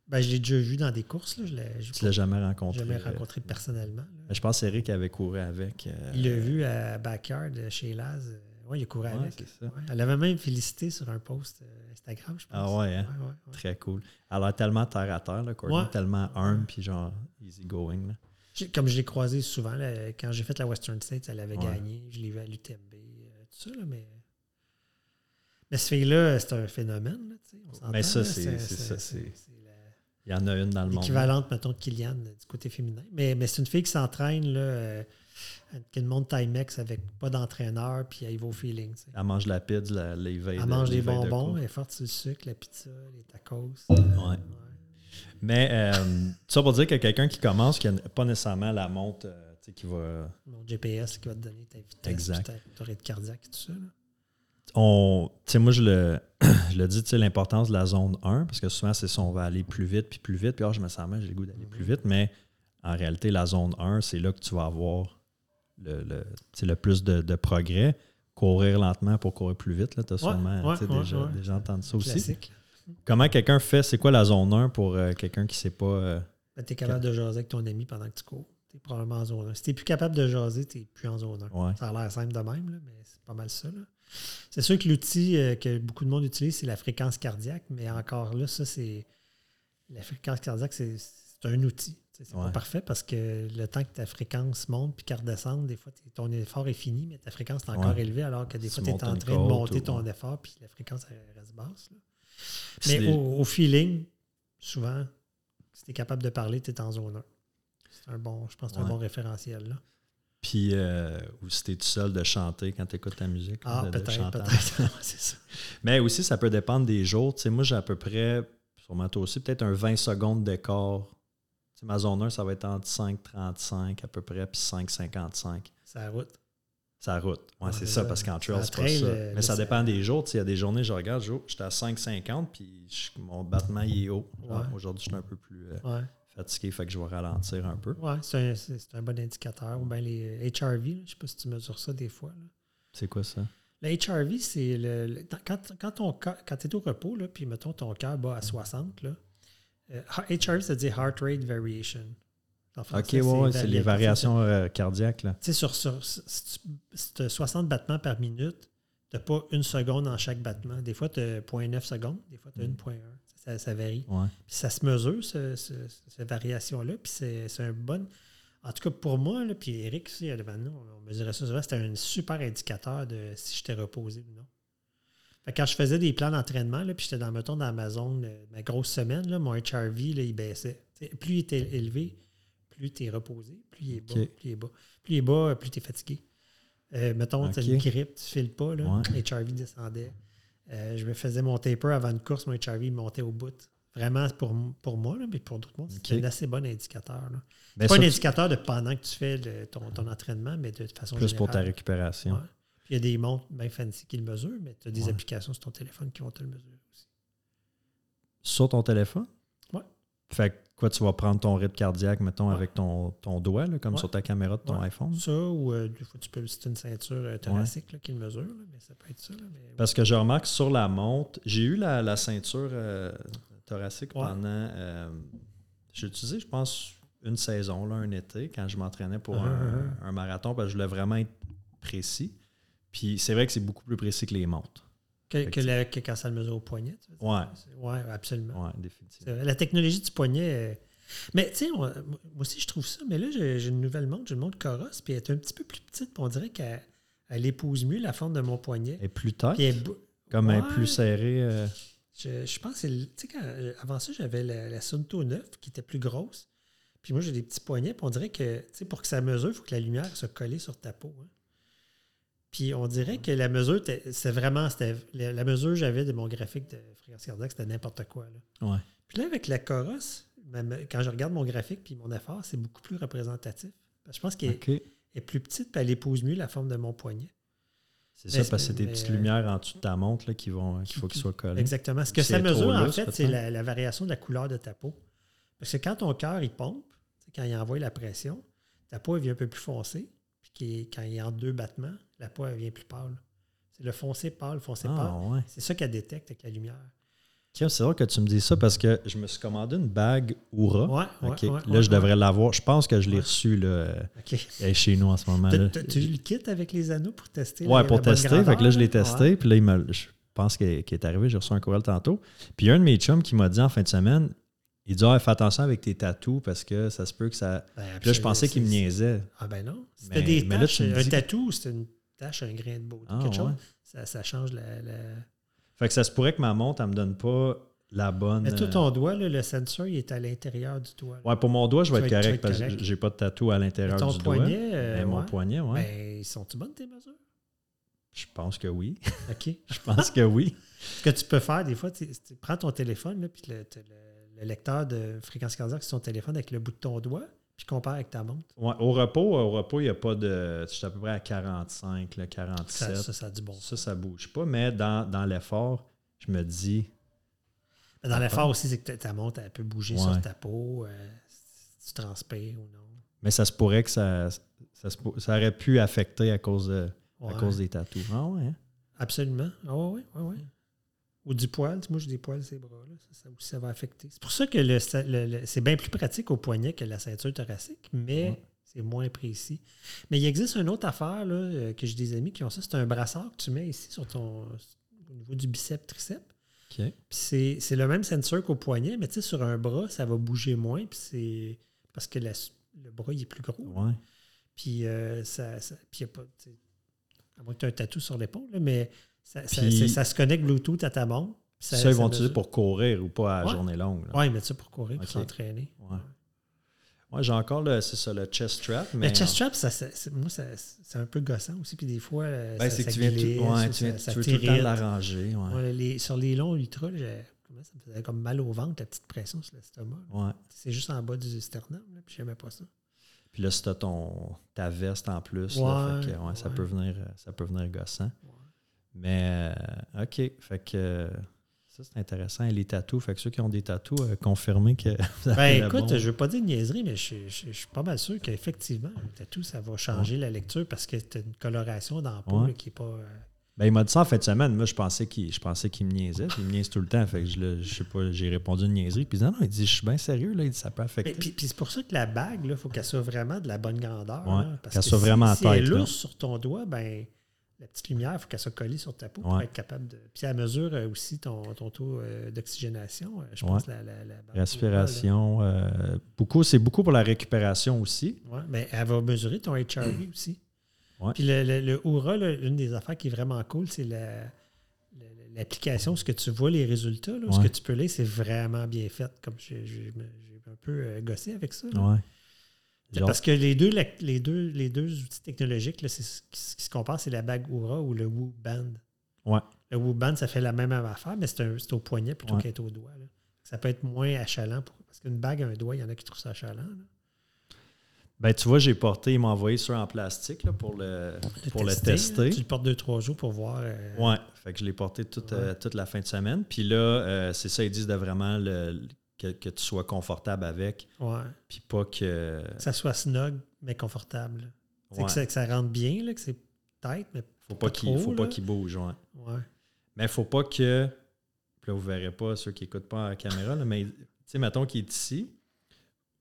Ben, je l'ai déjà vu dans des courses. Là. Je l'ai je Tu l'as jamais rencontré. jamais euh, rencontré personnellement. là. Je pense qu'Eric avait couru avec. euh, Il l'a vu à Backyard euh, chez Laz. Oui, il a couru Ouais, avec. c'est ça. Ouais. Elle avait même félicité sur un post Instagram, je pense. Ah ouais, hein? ouais, ouais. Très cool. Elle a l'air tellement terre à terre, là, Courtney, tellement humble, puis genre easy going. Là. Comme je l'ai croisé souvent, là, quand j'ai fait la Western States, elle avait gagné. Je l'ai vu à l'UTMB, tout ça, là, mais. Mais ce fille-là, c'est un phénomène. Là, on Mais ça, là, c'est- c'est ça, c'est- Il y en a une dans le monde. l'équivalente, mettons, de Kylian euh, du côté féminin. Mais, mais c'est une fille qui s'entraîne, là, euh, qui montre Timex avec pas d'entraîneur, puis elle y va au feeling. tu sais. Elle mange la pizza, la, les veilles Elle de- mange les des de bonbons, elle est forte sur le sucre, la pizza, les tacos. Ouais. Mais euh, ça pour dire que quelqu'un qui commence, qui n'a pas nécessairement la montre euh, tu sais, qui va. Mon GPS qui va te donner ta vitesse, Exact. ta rythme cardiaque et tout ça. là. On, tu sais, moi, je le, je le dis, tu sais, l'importance de la zone 1, parce que souvent, c'est ça, on va aller plus vite, puis plus vite, puis ah, je me sens mal, j'ai le goût d'aller plus vite, mais en réalité, la zone 1, c'est là que tu vas avoir le, le, le plus de, de progrès. Courir lentement pour courir plus vite, tu as sûrement ouais, déjà, ouais. déjà entendu ça aussi. Classique. Comment quelqu'un fait, c'est quoi la zone 1 pour euh, quelqu'un qui ne sait pas. euh, Ben, tu es capable de jaser avec ton ami pendant que tu cours. Tu es probablement en zone 1. Si tu plus capable de jaser, tu n'es plus en zone 1. ouais. Ça a l'air simple de même, là, mais c'est pas mal ça. là. C'est sûr que l'outil euh, que beaucoup de monde utilise, c'est la fréquence cardiaque, mais encore là, ça, c'est. La fréquence cardiaque, c'est un outil. C'est Ouais. pas parfait parce que le temps que ta fréquence monte puis qu'elle redescende, des fois, ton effort est fini, mais ta fréquence est encore Ouais. élevée alors que des fois, tu es en train de monter ou- ton effort puis la fréquence elle reste basse. Mais au, au feeling, souvent, si tu es capable de parler, tu es en zone 1. C'est un bon, je pense que c'est un bon référentiel. Là. Puis, euh, ou si t'es tout seul de chanter quand t'écoutes ta musique. Ah, peut-être. Mais aussi, ça peut dépendre des jours. Tu sais, moi, j'ai à peu près, sûrement toi aussi, peut-être un 20 secondes d'écart. Tu sais, ma zone 1, ça va être entre 5,35 à peu près, puis 5,55. C'est la route. Ça route. Ouais, Ouais, c'est ça, parce qu'en En trail, c'est pas ça. Mais ça dépend des jours. Tu sais, Il y a des journées, je regarde, je- j'étais à 5,50, puis je- mon battement, il est haut. Ouais. Aujourd'hui, je suis un peu plus euh, Ouais. Fatigué, fait que je vais ralentir un peu. Ouais, c'est un, un bon indicateur. Ou bien les HRV, là, je ne sais pas si tu mesures ça des fois. là. C'est quoi ça? Le HRV, c'est le, le- quand, quand, ton quand tu es au repos, là, puis mettons ton cœur bat à 60, là, euh, HRV, ça veut dire Heart Rate Variation. En Ok, français, ouais, ouais, c'est les variations euh, cardiaques. Là. Tu sais, sur, sur, si tu as 60 battements par minute, tu n'as pas une seconde dans chaque battement. Des fois, tu as 0.9 secondes, des fois, tu as Mm. 1.1. Ça, ça varie. Ouais. Puis ça se mesure, ce- ce- cette variation-là. Puis c'est c'est un bon. En tout cas, pour moi, là, puis Eric aussi, devant nous, on mesurait ça souvent, c'était un super indicateur de si j'étais reposé ou non. Fait que quand je faisais des plans d'entraînement, là, puis j'étais dans, mettons, dans ma zone, euh, ma grosse semaine, là, mon HRV, là, il baissait. T'sais, plus il était élevé, plus tu es reposé, plus il est bas, plus il est bas. Plus il est bas, plus tu es fatigué. Euh, mettons, tu as une grippe, tu files pas, là, Ouais. HRV descendait. Euh, je me faisais mon taper avant une course, mon HRV montait au bout. Vraiment, pour, pour moi, mais pour d'autres mondes, c'est un assez bon indicateur. Ben, C'est pas ça, un indicateur de pendant que tu fais le- ton, ton entraînement, mais de façon plus pour ta récupération. Ouais. Puis il y a des montres bien fancy qui le mesurent, mais tu as des Ouais. applications sur ton téléphone qui vont te le mesurer aussi. Sur ton téléphone? Fait que quoi, tu vas prendre ton rythme cardiaque, mettons, Ouais. avec ton, ton doigt, là, comme Ouais. sur ta caméra de ton Ouais. iPhone? Ça, ou euh, des fois, tu peux, c'est une ceinture euh, thoracique là, qui le mesure, là, mais ça peut être ça. mais- Parce que je remarque sur la montre, j'ai eu la, la ceinture euh, thoracique pendant. j'ai utilisé, je pense, une saison, là, un été, quand je m'entraînais pour Uh-huh, un, un marathon, parce que je voulais vraiment être précis. Puis c'est vrai que c'est beaucoup plus précis que les montres. Que, que, Effectivement. la- que quand ça le mesure au poignet. C'est- Ouais, absolument. Ouais, définitivement. La technologie du poignet. euh, Mais tu sais, moi aussi, je trouve ça. Mais là, j'ai une nouvelle montre, j'ai une montre Coros, puis elle est un petit peu plus petite, puis on dirait qu'elle elle épouse mieux la forme de mon poignet. Et plus tard, Puis elle est comme plus serré. euh, Je, je pense que c'est. quand, euh, avant ça, j'avais la, la Sunto 9 qui était plus grosse. Puis moi, j'ai des petits poignets. Puis on dirait que, tu sais, pour que ça mesure, il faut que la lumière soit collée sur ta peau. hein. Puis on dirait que la mesure, c'est vraiment. La, la mesure que j'avais de mon graphique de fréquence cardiaque, c'était n'importe quoi. là. ouais. Puis là, avec la Coros, ma- ma- quand je regarde mon graphique puis mon effort, c'est beaucoup plus représentatif. Je pense qu'elle est- plus petite, puis elle épouse mieux la forme de mon poignet. C'est ça, parce que c'est des petites euh, lumières en dessous de ta montre là, qui vont, qu'il faut qu'ils soient collés. Exactement. Ce que ça mesure, en fait, c'est la, la variation de la couleur de ta peau. Parce que quand ton cœur, il pompe, quand il envoie la pression, ta peau, elle vient un peu plus foncée. Puis quand il est en deux battements, la peau, elle vient plus pâle. C'est le foncé pâle, foncé pâle. Ah, ouais. C'est ça qu'elle détecte avec la lumière. Tiens, C'est vrai que tu me dis ça parce que je me suis commandé une bague Oura. Ouais, là, je devrais l'avoir. Je pense que je l'ai reçue là, OK. elle est chez nous en ce moment. Là. Tu le quittes avec les anneaux pour tester? la pour tester. grandeur, Fait que là, je l'ai testé. Puis là, il me, je pense qu'il est arrivé. J'ai reçu un courriel tantôt. Puis il y a un de mes chums qui m'a dit en fin de semaine il dit ah, fais attention avec tes tatous parce que ça se peut que ça. Ben, Puis là, je pensais qu'il me niaisait. Ah ben non. C'était Mais- des mais là, tu me un tatou, c'était une tache, un grain de beauté. Ah, quelque chose. Ça, ça change la... la- Fait que ça se pourrait que ma montre, elle me donne pas la bonne. Mais tout euh, ton doigt, là, le sensor, il est à l'intérieur du doigt. là. Ouais, pour mon doigt, je vais être être- correct parce que j'ai pas de tatou à l'intérieur du doigt. poignet, euh, Mais mon ouais. poignet, ouais. Ben, sont-tu bonnes tes mesures? Je pense que oui. OK. Je pense que oui. Ce que tu peux faire, des fois, tu prends ton téléphone, là, puis le, le- le lecteur de fréquence cardiaque sur ton téléphone avec le bout de ton doigt, puis compare avec ta montre. Ouais, au repos, au repos, il n'y a pas de. Je suis à peu près à 45, là, Ça, 47. ça, ça a du bon. Ça, ça bouge pas. Mais dans, dans l'effort, je me dis. Mais Dans l'effort aussi, c'est que ta- montre, elle peut bouger Ouais. sur ta peau, euh, si tu transpires ou non. Mais ça se pourrait que ça, ça, se ça aurait pu affecter à cause, de- à cause des tatous. Ah ouais. hein? Absolument. Ah oui, oui, oui. Ou du poil. Moi, j'ai des poils sur les bras. Là. Ça, ça aussi, ça va affecter. C'est pour ça que le, le- le- c'est bien plus pratique au poignet que la ceinture thoracique, mais Ouais. c'est moins précis. Mais il existe une autre affaire là, euh, que j'ai des amis qui ont ça. C'est un brassard que tu mets ici sur ton au niveau du biceps, triceps. Puis c'est le même sensor qu'au poignet, mais tu sais, sur un bras, ça va bouger moins. Puis c'est parce que la- le bras, il est plus gros. Ouais. Puis euh, ça, ça- puis y a pas. À moins que tu aies un tatou sur l'épaule, mais ça, Puis- se connecte Bluetooth à ta montre. Ça, ils vont utiliser pour courir ou pas à Ouais. journée longue. Ouais, ils mettent ça pour courir, pour s'entraîner. Ouais. Ouais, j'ai encore le, c'est ça, le chest strap. Mais Le chest strap, ça, moi, ça- c'est un peu gossant aussi. Puis des fois, euh, Ben, ça, c'est que tu viens, tout- glisse, ouais, ou tu, viens- veux tout le temps l'arranger. Ouais. Ouais, les- sur les longs ultras, comment ça me faisait comme mal au ventre, la petite pression sur l'estomac. C'est juste en bas du sternum, là, puis j'aimais pas ça. Puis là, si t'as ton, ta veste en plus, là, Ouais, fait que, ouais, ça, peut venir, ça peut venir gossant. Mais, euh, OK. Fait que euh, ça, c'est intéressant. Et les tatous, fait que ceux qui ont des tatous, euh, confirmez que vous avez Ben écoute, je veux pas dire de niaiserie, mais je, je- je suis pas mal sûr qu'effectivement, le tatou, ça va changer la lecture parce que tu une coloration dans la peau Ouais. là, qui est pas. euh, Ben, il m'a dit ça en fin de semaine. Moi, je pensais qu'il, je pensais qu'il me niaisait. Il me niaise tout le temps. Fait que je, le- je sais pas, j'ai répondu une niaiserie. Puis il dit, non, non, il dit, je suis bien sérieux. Là. Il dit, ça peut affecter. Puis, puis c'est pour ça que la bague, il faut qu'elle soit vraiment de la bonne grandeur. Ouais, là, parce qu'elle que soit si- vraiment si elle est tight, là. lousse sur ton doigt, ben la petite lumière, il faut qu'elle soit collée sur ta peau pour être capable de. Puis à mesure euh, aussi ton, ton taux euh, d'oxygénation, euh, je Ouais. pense la, la, la Respiration. beaucoup, c'est beaucoup pour la récupération aussi. Ouais, mais elle va mesurer ton HRV aussi. Ouais. Puis le, le, le Oura, là, une des affaires qui est vraiment cool, c'est la- la- l'application, ce que tu vois, les résultats, là, ce que tu peux lire, c'est vraiment bien fait. Comme j'ai un peu gossé avec ça. là. Parce que les deux, les deux, les deux outils technologiques, là, ce qui, se compare, c'est la bague Oura ou le Woo Band. Ouais. Le Woo Band, ça fait la même affaire, mais c'est au poignet plutôt Ouais. qu'être au doigt. là. Ça peut être moins achalant. Pour, parce qu'une bague à un doigt, il y en a qui trouvent ça achalant. là. Ben, tu vois, j'ai porté, il m'a envoyé sur en plastique là, pour le, pour le tester. hein. Tu le portes deux, trois jours pour voir. euh, Ouais, fait que je l'ai porté toute, euh, toute la fin de semaine. Puis là, euh, c'est ça, ils disent de vraiment le, que, que tu sois confortable avec, ouais. puis pas que. Que ça soit snug, mais confortable. Ouais. Que, ça, que ça rentre bien, là, que c'est tight, mais faut pas pas qu'il faut pas qu'il bouge, ouais. ouais. Mais faut pas que. Puis là, vous verrez pas ceux qui écoutent pas à la caméra, là, mais tu sais, mettons qu'il est ici,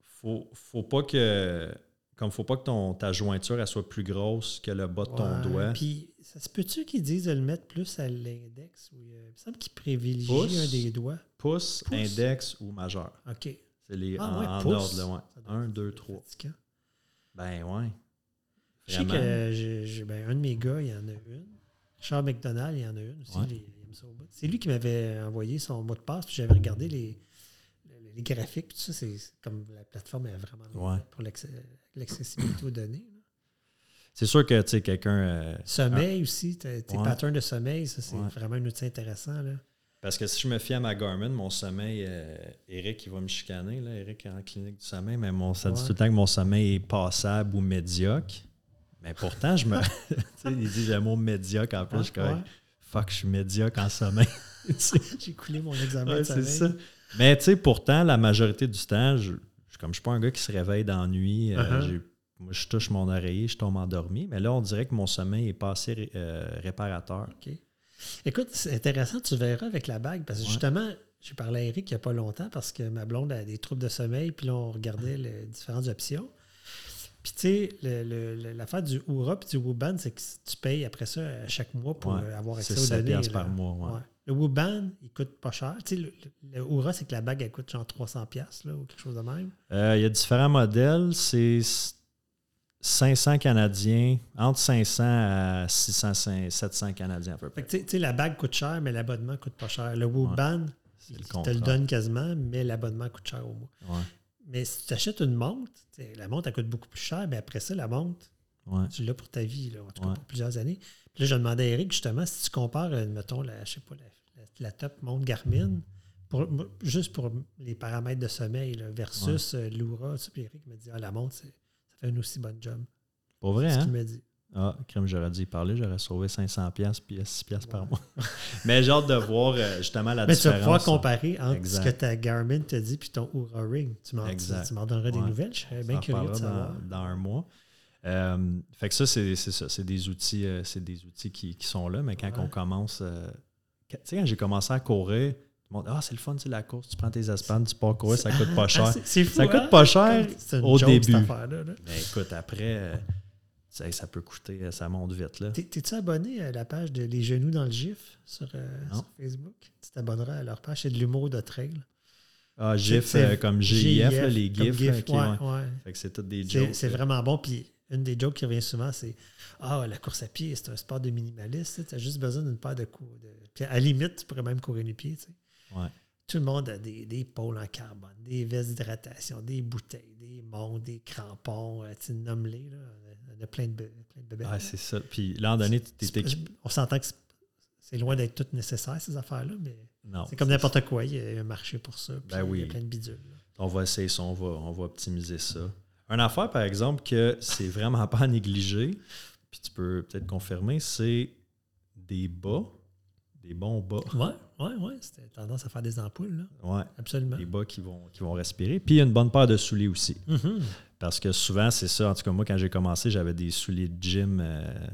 faut, faut pas que. Comme faut pas que ton, ta jointure elle soit plus grosse que le bas de ton doigt. Puis, ça se peut-tu qu'ils disent de le mettre plus à l'index? Ou, il me semble qu'ils privilégient Pouce. un des doigts. Pouce, Pouce. index ou majeur. OK. C'est les Ah en, ouais, en pouce. ordre, ouais. Un, deux, trois. fatigant. Ben ouais. Je sais que j'ai- j'ai- ben, un de mes gars, il y en a une. Charles McDonald, il y en a une aussi. Ouais. C'est lui qui m'avait envoyé son mot de passe, puis j'avais regardé les, les, les graphiques, puis tout ça, c'est comme la plateforme est vraiment Ouais. pour l'accessibilité aux données. C'est sûr que tu sais, quelqu'un. euh, Sommeil aussi, tes Ouais. patterns de sommeil, ça c'est Ouais. vraiment un outil intéressant. Là. Parce que si je me fie à ma Garmin, mon sommeil, euh, Eric, il va me chicaner, là, Eric est en clinique du sommeil, mais mon, ça dit tout le temps que mon sommeil est passable ou médiocre. Mais pourtant, je me. il dit le mot médiocre en plus, je suis comme, Ouais. fuck, je suis médiocre en sommeil. J'ai coulé mon examen ouais, de c'est sommeil. ça. Mais tu sais, pourtant, la majorité du temps, je, je- comme je suis pas un gars qui se réveille d'ennui, euh, Uh-huh. j'ai- moi, je touche mon oreiller, je tombe endormi. Mais là, on dirait que mon sommeil est pas assez ré- euh, réparateur. OK. Écoute, c'est intéressant, tu verras avec la bague, parce que Ouais. justement, j'ai parlé à Eric il n'y a pas longtemps parce que ma blonde a des troubles de sommeil, puis là, on regardait les différentes options. Puis, tu sais, le- le- le- l'affaire du Oura et du Wooban, c'est que tu payes après ça à chaque mois pour Ouais. euh, avoir C'est accès aux 7 données. là. par mois. ouais. Ouais. Le Wooban, il coûte pas cher. Tu sais, le, le Oura, c'est que la bague, elle coûte genre 300$ piastres, là, ou quelque chose de même. Euh, il y a différents modèles. C'est 500 Canadiens, entre 500 à 600, 700 Canadiens à peu près. tu sais- la bague coûte cher, mais l'abonnement coûte pas cher. Le le il te le donne quasiment, mais l'abonnement coûte cher au mois. Ouais, Mais si tu achètes une montre, la montre, elle coûte beaucoup plus cher, mais après ça, la montre, ouais. tu l'as pour ta vie, là, en tout cas Ouais. pour plusieurs années. Puis là, je demandais à Eric, justement, si tu compares, euh, mettons, la, je sais pas, la, la- la top montre Garmin, pour, juste pour les paramètres de sommeil, là, versus euh, l'Oura, tu sais, puis Eric me dit, ah, la montre, c'est- un aussi bon job. Pas vrai, C'est ce hein? qu'il m'a dit. Ah, crème, j'aurais dû y parler, j'aurais sauvé 500 pièces puis 6 pièces par mois. Mais j'ai hâte de voir euh, justement la Mais tu vas pouvoir comparer entre Exact. ce que ta Garmin te dit puis ton Oura Ring. Tu m'en, donneras des nouvelles. Je serais bien en curieux de savoir. dans, dans un mois. Euh, fait que ça, c'est ça. C'est des outils, euh, c'est des outils qui, qui sont là, mais quand Ouais. on commence. euh, tu sais, quand j'ai commencé à courir, monde Ah, c'est le fun, c'est la course, tu prends tes espagnes, tu pars courir, ça coûte pas Ah, cher. c'est, c'est fou, Ça coûte hein? pas cher au début. Mais écoute, après, euh, ça, ça peut coûter, ça monte vite. Là. T'es- T'es-tu abonné à la page de Les Genoux dans le GIF sur, euh, sur Facebook? Tu t'abonneras à leur page. C'est de l'humour de trail. Ah, GIF euh, comme GIF, les GIFs. C'est toutes des jokes. c'est vraiment bon. Puis une des jokes qui revient souvent, c'est Ah, la course à pied, c'est un sport de minimaliste. Tu as juste besoin d'une paire de coups. De... Puis à la limite, tu pourrais même courir nu pied. tu sais. Ouais. Tout le monde a des, des pôles en carbone, des vestes d'hydratation, des bouteilles, des montres, des crampons. euh, Tu là. On a plein de, plein de bébés. Ah, c'est ça. Puis l'an donné, tu C'est- t'es équipé. On s'entend que c'est- loin d'être tout nécessaire, ces affaires-là, mais Non. c'est comme n'importe quoi. Il y a un marché pour ça. Ben Il y oui. a plein de bidules. là. On va essayer ça, on va, on va optimiser ça. Une affaire, par exemple, que c'est vraiment pas à négliger, puis tu peux peut-être confirmer, c'est des bas, des bons bas. Ouais, ouais, ouais. C'était tendance à faire des ampoules. Ouais, Absolument. des bas qui vont, qui vont respirer. Puis une bonne paire de souliers aussi. Mhm. Parce que souvent, c'est ça. En tout cas, moi, quand j'ai commencé, j'avais des souliers de gym euh,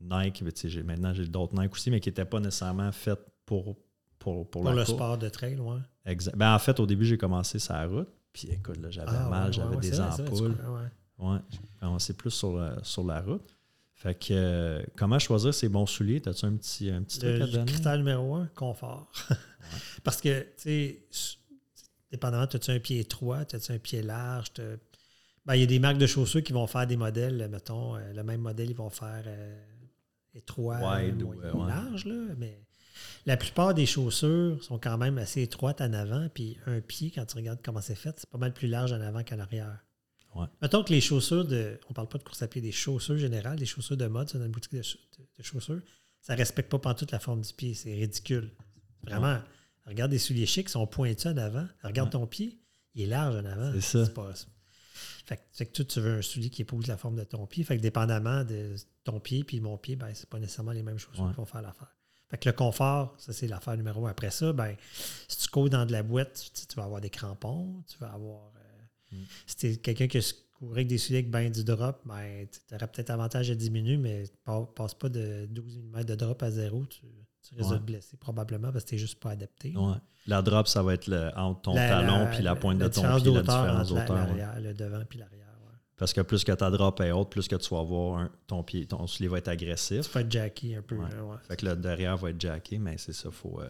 Nike. Maintenant, j'ai d'autres Nike aussi, mais qui n'étaient pas nécessairement faits pour, pour, pour, Pour la le course. sport de trail, ouais. Exact. Ben, en fait, au début, j'ai commencé la route. Puis écoute, là, j'avais Ah, mal, ouais, j'avais ouais, des vrai, vrai, ampoules. peux- ouais. Ouais, j'ai commencé plus sur la, sur la route. Fait que euh, comment choisir ces bons souliers? T'as-tu un petit, un petit truc Le à donner? critère numéro un, confort. Parce que, tu sais, dépendamment, as-tu un pied étroit, as-tu un pied large? Ben, il y a des marques de chaussures qui vont faire des modèles, mettons, euh, le même modèle, ils vont faire euh, étroit, Wide ou, moyen, euh, ouais. large, là, mais la plupart des chaussures sont quand même assez étroites en avant, puis un pied, quand tu regardes comment c'est fait, c'est pas mal plus large en avant qu'en arrière. Ouais. Mettons que les chaussures de. On parle pas de course à pied, des chaussures générales, des chaussures de mode, ça, dans une boutique de, chau- de- de chaussures, ça respecte pas pantoute la forme du pied. C'est ridicule. Vraiment. Regarde des souliers chics, ils sont pointus en avant. Regarde Ouais. ton pied, il est large en avant. C'est ça. pas- Fait que, fait que tu veux un soulier qui épouse la forme de ton pied. Fait que dépendamment de ton pied puis mon pied, ben, c'est pas nécessairement les mêmes chaussures qui vont faire l'affaire. Fait que le confort, ça, c'est l'affaire numéro un. Après ça, ben, si tu cours dans de la boîte, tu, tu vas avoir des crampons, tu vas avoir. Mm. Si tu es quelqu'un qui courait avec des souliers avec ben du drop, ben, tu aurais peut-être avantage à diminuer, mais pa- passe pas de 12 mm de drop à zéro, tu, tu risques Ouais. de te blesser probablement parce que tu n'es juste pas adapté. Ouais. La drop, ça va être le, entre ton La- talon puis la pointe la de ton pied, la différence d'auteur. ouais. le devant puis l'arrière. Parce que plus que ta drop est haute, plus que tu vas avoir un- ton pied, ton soulier va être agressif. Tu peux être jacky un peu. Là. Fait que le derrière va être jacké, mais c'est ça, faut. euh,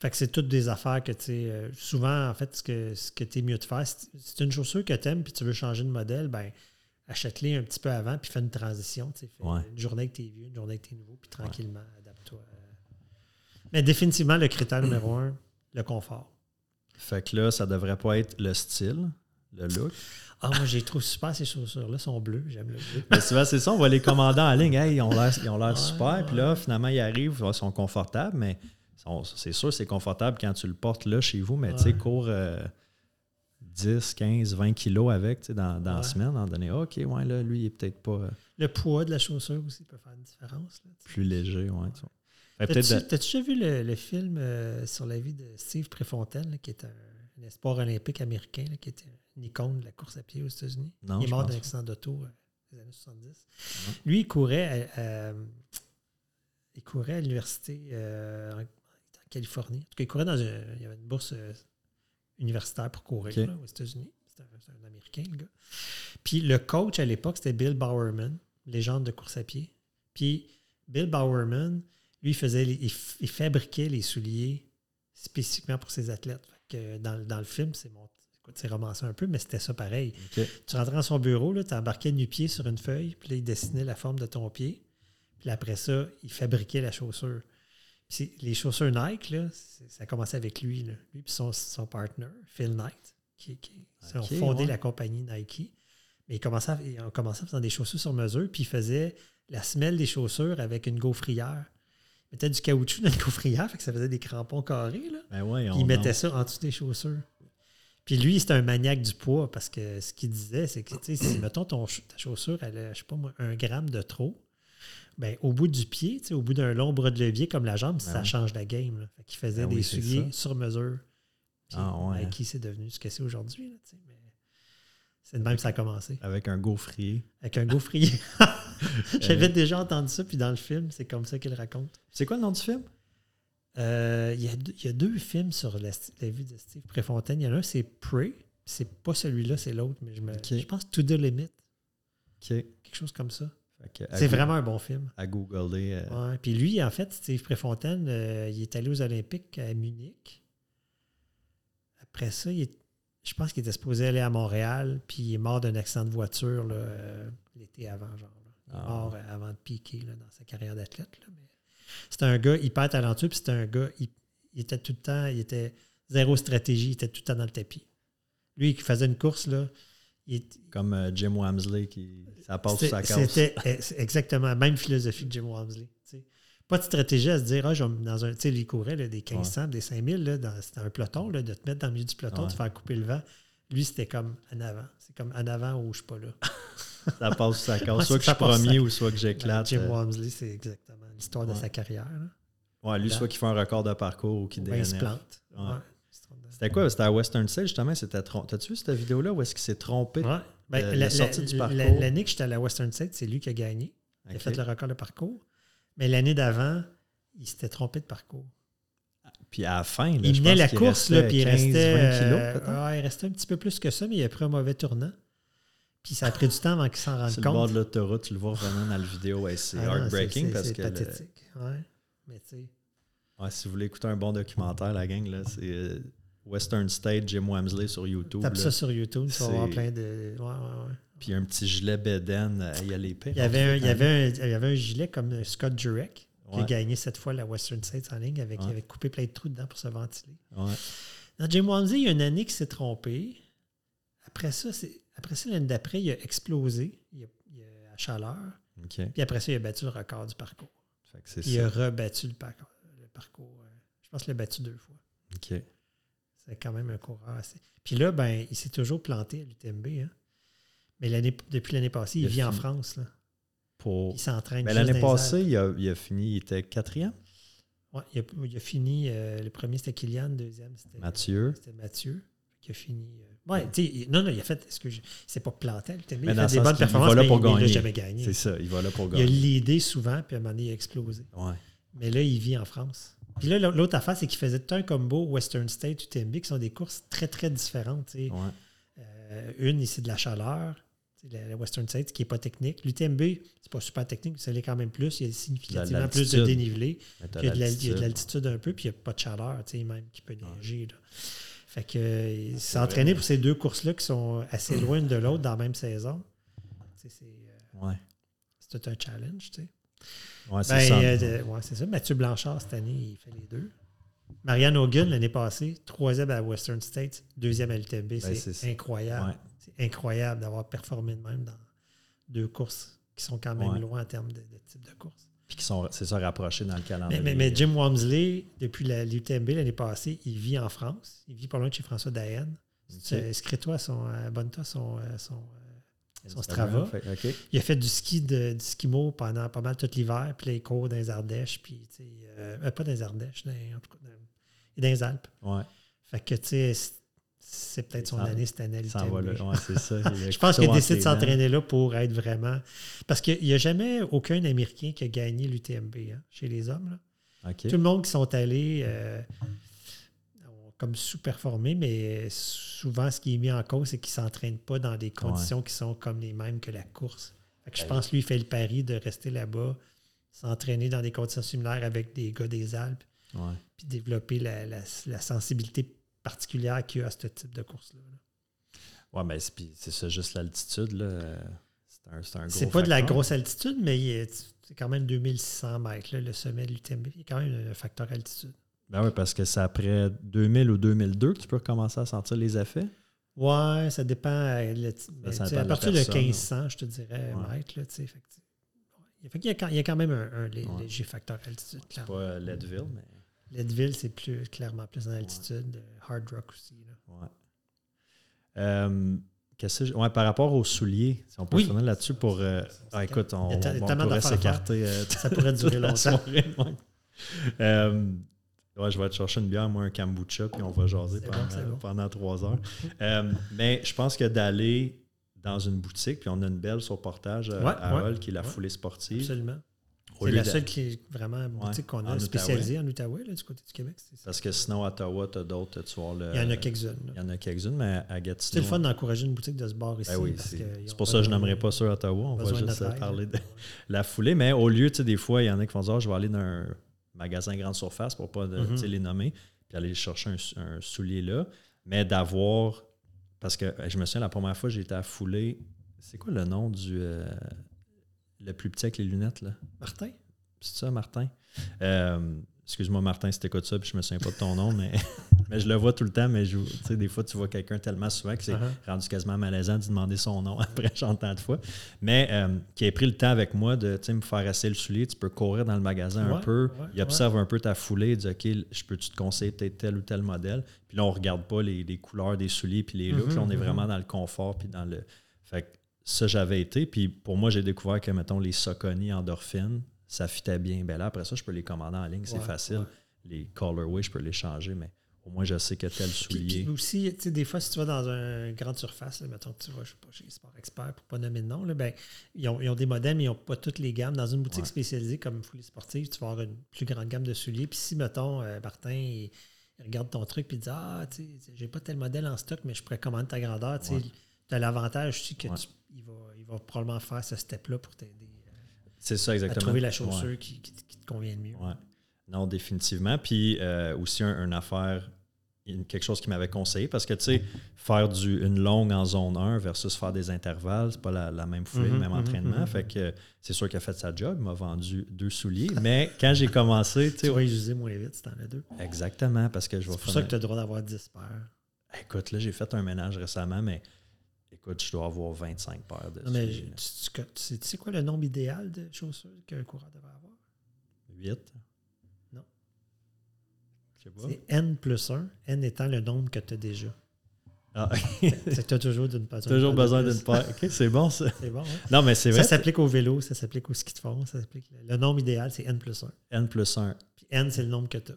Fait que c'est toutes des affaires que tu sais. euh, souvent, en fait, ce que, ce que tu es mieux de faire, si c'est une chaussure que tu aimes puis tu veux changer de modèle, ben achète-les un petit peu avant puis fais une transition. Fais Ouais. Une journée que tu es vieux, une journée que tu es nouveau, puis tranquillement, adapte-toi. euh. Mais définitivement, le critère numéro un, le confort. Fait que là, ça devrait pas être le style, le look. Ah, moi, j'ai trouvé super ces chaussures-là, sont bleues, j'aime le bleu. Mais souvent, c'est ça, on va les commander en ligne. Hey, ils ont l'air, ils ont l'air Ouais, super. Puis là, finalement, ils arrivent, ils sont confortables, mais c'est sûr, c'est confortable quand tu le portes là chez vous, mais tu sais, Ouais. cours euh, 10, 15, 20 kilos avec dans, dans la Ouais. semaine, en donné, OK, ouais, là, lui, il est peut-être pas euh, Le poids de la chaussure aussi peut faire une différence. là, plus léger. Ouais, peut-être T'as-tu de- déjà vu le, le film euh, sur la vie de Steve Préfontaine, là, qui est un, un espoir olympique américain, là, qui était une icône de la course à pied aux États-Unis? Non, il est mort d'un accident d'auto euh, des années 70. Lui, il courait à, à- il courait à l'université euh, Californie. En tout cas, il courait dans une, il y avait une bourse euh, universitaire pour courir là, aux États-Unis. C'est un, Américain, le gars. Puis le coach à l'époque, c'était Bill Bowerman, légende de course à pied. Puis Bill Bowerman, lui, il, faisait il, fabriquait les souliers spécifiquement pour ses athlètes. Fait que dans, dans le film, c'est mon, c'est romancé un peu, mais c'était ça pareil. Tu rentrais dans son bureau, tu embarquais nu-pied sur une feuille, puis là, il dessinait la forme de ton pied. Puis après ça, il fabriquait la chaussure. Puis les chaussures Nike, là, ça a commencé avec lui. Là. Lui et son, son partner, Phil Knight, qui, qui ils ont fondé ouais. la compagnie Nike. Mais ils, commençaient à- ils ont commencé en faisant des chaussures sur mesure, puis ils faisaient la semelle des chaussures avec une gaufrière. Ils mettaient du caoutchouc dans une gaufrière, fait que ça faisait des crampons carrés. Là. Ben ouais, Puis on- il mettait ça en dessous des chaussures. Puis lui, c'était un maniaque du poids parce que ce qu'il disait, c'est que tu sais, si, mettons, ton, ta chaussure, elle a, je sais pas moi, un gramme de trop, ben, au bout du pied, au bout d'un long bras de levier comme la jambe, ça Ben oui. change la game. Là. Fait qu'il faisait Ben des oui, souliers ça. sur mesure. Puis Ah ouais. Nike, c'est devenu ce que c'est aujourd'hui. là, mais C'est de même que ça a commencé. Avec un gaufrier. Avec un gaufrier. J'avais déjà entendu ça, puis dans le film, c'est comme ça qu'il raconte. C'est quoi le nom du film? Euh, Il y, a deux- il y a deux films sur la, la vie de Steve Préfontaine. Il y en a un, c'est Prey. C'est pas celui-là, c'est l'autre, mais je, me, je pense To The Limit. Quelque chose comme ça. C'est vraiment un bon film. À googler. euh, Ouais. Puis lui, en fait, Steve Préfontaine, euh, il est allé aux Olympiques à Munich. Après ça, il est- je pense qu'il était supposé aller à Montréal, puis il est mort d'un accident de voiture euh, l'été avant, genre. là. Il est Ah. mort euh, avant de piquer là, dans sa carrière d'athlète. C'était un gars hyper talentueux, puis c'était un gars, il, il était tout le temps, il était zéro stratégie, il était tout le temps dans le tapis. Lui, qui faisait une course, là, il, Comme euh, Jim Wamsley qui. Ça passe sur sa casse. C'était eh, exactement la même philosophie que Jim sais. Pas de stratégie à se dire, ah, je vais me- dans un, tu sais, lui, il courait là, des 1500, des 5000, là, dans, c'était un peloton, là, de te mettre dans le milieu du peloton, Ouais. de faire couper le vent. Lui, c'était comme en avant. C'est comme en avant ou je suis pas là. Ça passe sur sa Ouais, casse. Soit que je suis premier sa- ou soit que j'éclate. Jim euh, Walmsley, c'est exactement l'histoire de Ouais. sa carrière. là. Ouais, lui, Là. soit qu'il fait un record de parcours ou qu'il Ben, il se plante. Ouais. Ouais. C'était quoi? C'était à Western State, justement. C'était T'as-tu vu cette vidéo-là où est-ce qu'il s'est trompé? Ouais. Ben, Euh, la- la sortie du parcours? la- L'année que j'étais à la Western State, c'est lui qui a gagné. Il a fait le record de parcours. Mais l'année d'avant, il s'était trompé de parcours. Puis à la fin, là, il menait la course, là, puis il 15, restait, 20 kilos, euh, il restait un petit peu plus que ça, mais il a pris un mauvais tournant. Puis ça a pris du temps avant qu'il s'en rende Sur compte. le bord de l'autoroute, tu le vois revenir dans la vidéo. Ouais, c'est Ah non, heartbreaking c'est- parce c'est que. le- pathétique. Ouais. Mais tu sais, ouais, si vous voulez écouter un bon documentaire, la gang, là, c'est euh, Western State, Jim Wamsley sur YouTube. tape là. ça sur YouTube, tu vas voir plein de. Ouais, ouais, ouais. Puis un petit gilet Beden, euh, il y a les pires. Il y avait un, il y avait un, il y avait un gilet comme Scott Jurek, qui a gagné cette fois la Western States en ligne, avec, il avait coupé plein de trous dedans pour se ventiler. Dans Jim Walmsley, il y a une année qui s'est trompé. Après ça, c'est- après ça l'année d'après, il a explosé il a, il a- à chaleur. Puis après ça, il a battu le record du parcours. Fait que il a rebattu le parcours. Le parcours euh, je pense qu'il l'a battu deux fois. OK. C'est quand même un coureur assez. Puis là, ben, il s'est toujours planté à l'UTMB. Hein. Mais l'année, depuis l'année passée, il, Il vit en. France. Là. Pour... Il s'entraîne. Juste L'année passée, il a, il a fini, il était quatrième? Ouais, il, a, il a fini. euh, le premier, c'était Kylian. Le deuxième, c'était Mathieu. C'était Mathieu. Qui a fini. euh, ouais, tu sais, il- non, non, il a fait. Est-ce que je, il s'est pas planté à l'UTMB. Il Mais a fait des bonnes qu'il va performances, là mais pour il- il l'a gagner. jamais gagné. C'est ça, il va là pour Il a gagner. l'idée souvent, puis à un moment donné, il a explosé. Ouais. Mais là, il vit en France. Puis là, l'autre affaire, c'est qu'il faisait tout un combo Western State, UTMB, qui sont des courses très, très différentes. Ouais. Euh, une, c'est de la chaleur. La, Western State, qui n'est pas technique. L'UTMB, c'est pas super technique, ça l'est quand même plus. Il y a significativement plus de dénivelé. Puis il y a de l'altitude. un peu, puis il n'y a pas de chaleur, même qui peut neiger. là. Fait que euh, entraîné pour ces deux courses-là qui sont assez loin l'une de l'autre dans la même saison. C'est euh, Ouais. c'est tout un challenge, tu sais. Ouais, c'est Ben, ça. euh, ouais, c'est ça. Mathieu Blanchard, cette année, il fait les deux. Marianne Hogan, l'année passée, troisième à Western States, deuxième à l'UTMB. Ben, c'est incroyable. Ouais. C'est incroyable d'avoir performé de même dans deux courses qui sont quand même Ouais. loin en termes de, de type de course. Puis qui sont, c'est ça, rapprochés dans le calendrier. Mais, mais- mais Jim Walmsley, depuis la- l'UTMB l'année passée, il vit en France. Il vit pas loin de chez François Dayen. Ok. Inscris-toi, son, abonne-toi son, euh, son, euh, son Strava. fait-. Il a fait du ski de, du skimo pendant pas mal tout l'hiver, puis là, il court dans les Ardèches, puis tu sais, euh, euh, pas dans les Ardèches, dans, en tout cas, dans, dans les Alpes. Ouais. Fait que tu sais, c'est- peut-être son année cette année. Ouais, c'est ça. Je pense qu'il décide de les s'entraîner là pour être vraiment. Parce qu'il n'y a jamais aucun Américain qui a gagné l'UTMB hein, chez les hommes. là. Tout le monde qui sont allés euh, comme sous-performé, mais souvent, ce qui est mis en cause, c'est qu'ils ne s'entraînent pas dans des conditions qui sont comme les mêmes que la course. Fait que je Ben pense que lui, il fait le pari de rester là-bas, s'entraîner dans des conditions similaires avec des gars des Alpes, Ouais. puis développer la, la- la sensibilité particulière qu'il y a à ce type de course-là. là. Ouais, mais c'est, puis c'est ça, juste l'altitude, là. C'est un, c'est un gros C'est pas de la grosse altitude, mais c'est quand même 2600 mètres, là, le sommet de l'UTMB. Il y a quand même un facteur altitude. Ben oui, parce que c'est après 2000 ou 2002 que tu peux commencer à sentir les effets. Ouais, ça dépend. euh, le- ça dépend à partir de personne, 1500, je te dirais, Ouais. mètres. Là, tu sais, fait que, tu sais, ouais. Fait qu'il y, a quand, il y a quand même un, un lé- Ouais. léger facteur altitude. C'est clairement. pas euh, Leadville, mais. Leadville, c'est plus, clairement plus en altitude. euh, Hard Rock aussi. là. Euh, que ouais, par rapport aux souliers, si on peut Oui. finir là-dessus pour. euh, ah, écoute, on, pourrait s'écarter. euh, Ça pourrait durer longtemps. soirée. Euh, ouais, je vais te chercher une bière, moi, un kombucha, puis on va jaser pendant, bon, c'est bon. pendant trois heures. Euh, mais je pense que d'aller dans une boutique, puis on a une belle sur portage à, Ouais, à ouais, Hull, qui est la foulée sportive. Absolument. C'est la seule qui est vraiment boutique qu'on a spécialisée en Outaouais, là, du côté du Québec. Parce que sinon, à Ottawa, tu as d'autres. Tu vois, le... Il y en a quelques-unes. Il y en a quelques-unes, mais à Gatineau. C'est le fun d'encourager une boutique de ce bar ici. Ben oui, c'est pour ça que je n'aimerais pas ça à Ottawa. On va juste parler de la foulée. Mais au lieu, tu sais, des fois, il y en a qui font dire ah, je vais aller dans un magasin grande surface pour ne pas mm-hmm. les nommer, puis aller chercher un, soulier là. Mais d'avoir. Parce que je me souviens, la première fois, j'ai été à Foulée. C'est quoi le nom du. Euh, le plus petit avec les lunettes, là? Martin? C'est ça, Martin? Euh, excuse-moi, Martin, si t'écoutes ça, puis je me souviens pas de ton nom, mais, mais je le vois tout le temps, mais je, des fois, tu vois quelqu'un tellement souvent que c'est uh-huh. rendu quasiment malaisant de demander son nom après j'entends de fois. Mais euh, qui a pris le temps avec moi de me faire assez le soulier. Tu peux courir dans le magasin un peu, il observe un peu ta foulée, il dit OK, je peux-tu te conseiller peut-être tel ou tel modèle? Puis là, on regarde pas les, couleurs des souliers puis les looks. là, on est mm-hmm, vraiment mm-hmm. dans le confort puis dans le. Fait ça, j'avais été. Puis pour moi, j'ai découvert que, mettons, les Soconi endorphines, ça fitait bien. Ben là, après ça, je peux les commander en ligne, c'est facile. Les colorways, je peux les changer, mais au moins, je sais que tel soulier. Puis, aussi, tu sais, des fois, si tu vas dans une grande surface, mettons que tu vas, je sais pas, chez Sport Expert, pour pas nommer de nom, là, ben, ils, ont, des modèles, mais ils n'ont pas toutes les gammes. Dans une boutique spécialisée comme Foulée Sportive, tu vas avoir une plus grande gamme de souliers. Puis si, mettons, euh, Martin, il, regarde ton truc et dit Ah, tu sais, j'ai pas tel modèle en stock, mais je pourrais commander ta grandeur. Tu as l'avantage aussi que tu il va probablement faire ce step-là pour t'aider euh, à trouver la chaussure qui, te convient le mieux. Non, définitivement. Puis euh, aussi, une affaire, quelque chose qui m'avait conseillé, parce que, tu sais, faire du, une longue en zone 1 versus faire des intervalles, c'est pas la, même foulée, le mhm, même mhm, entraînement. Mhm, fait que c'est sûr qu'il a fait sa job, il m'a vendu deux souliers. mais quand j'ai commencé, tu vas user moins vite si t'en as deux. Exactement, parce que je vais C'est pour ça que tu as le droit d'avoir 10 paires. Écoute, là, j'ai fait un ménage récemment, mais Écoute, je dois avoir 25 paires de mais tu, sais quoi le nombre idéal de chaussures qu'un coureur devrait avoir? 8. Non. C'est N plus 1, N étant le nombre que tu as déjà. Ah. c'est que tu as toujours d'une paire. Toujours besoin d'une paire. OK, c'est bon ça. C'est bon. Hein? Non, mais c'est vrai. Ça s'applique au vélo, ça s'applique au ski de fond, ça s'applique. Le nombre idéal, c'est N plus 1. N plus 1. Puis N, c'est le nombre que tu as.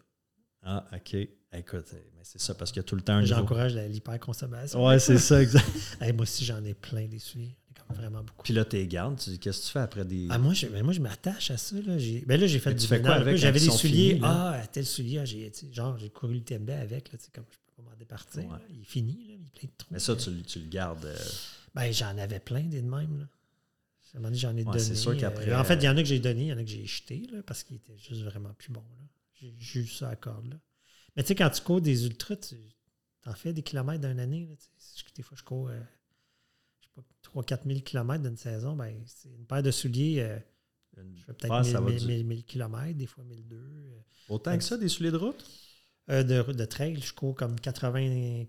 Ah, OK. Écoute, mais c'est ça parce qu'il y a tout le temps un J'encourage l'hyperconsommation. Ouais, c'est ça, exact. moi aussi, j'en ai plein des souliers. vraiment beaucoup. Puis là, tu gardes. Qu'est-ce que tu fais après des. Ah, moi, je, ben, moi, je m'attache à ça. Là. Ben là, j'ai fait du fais J'avais des souliers. ah, tel soulier, j'ai, genre, j'ai couru le TMB avec. Là, comme je peux pas m'en départir. Il est fini. Là, il est plein de trous. Mais ça, tu, tu le gardes. Euh, ben, j'en avais plein des de même. Là. À un moment donné, j'en ai donné. C'est sûr qu'après. en fait, il y en a que j'ai donné, il y en a que j'ai jeté là, parce qu'ils étaient juste vraiment plus bons. J'ai juste ça à corde. Là. Mais tu sais, quand tu cours des ultras, tu en fais des kilomètres d'une année. Là, des fois, je cours euh, je sais pas, 3-4 000 kilomètres d'une saison. Ben, c'est une paire de souliers. Euh, je fais peut-être 1000, 1000, km, des fois 1002. Euh. Autant que ça, des souliers de route? de, de trail, je cours comme 95%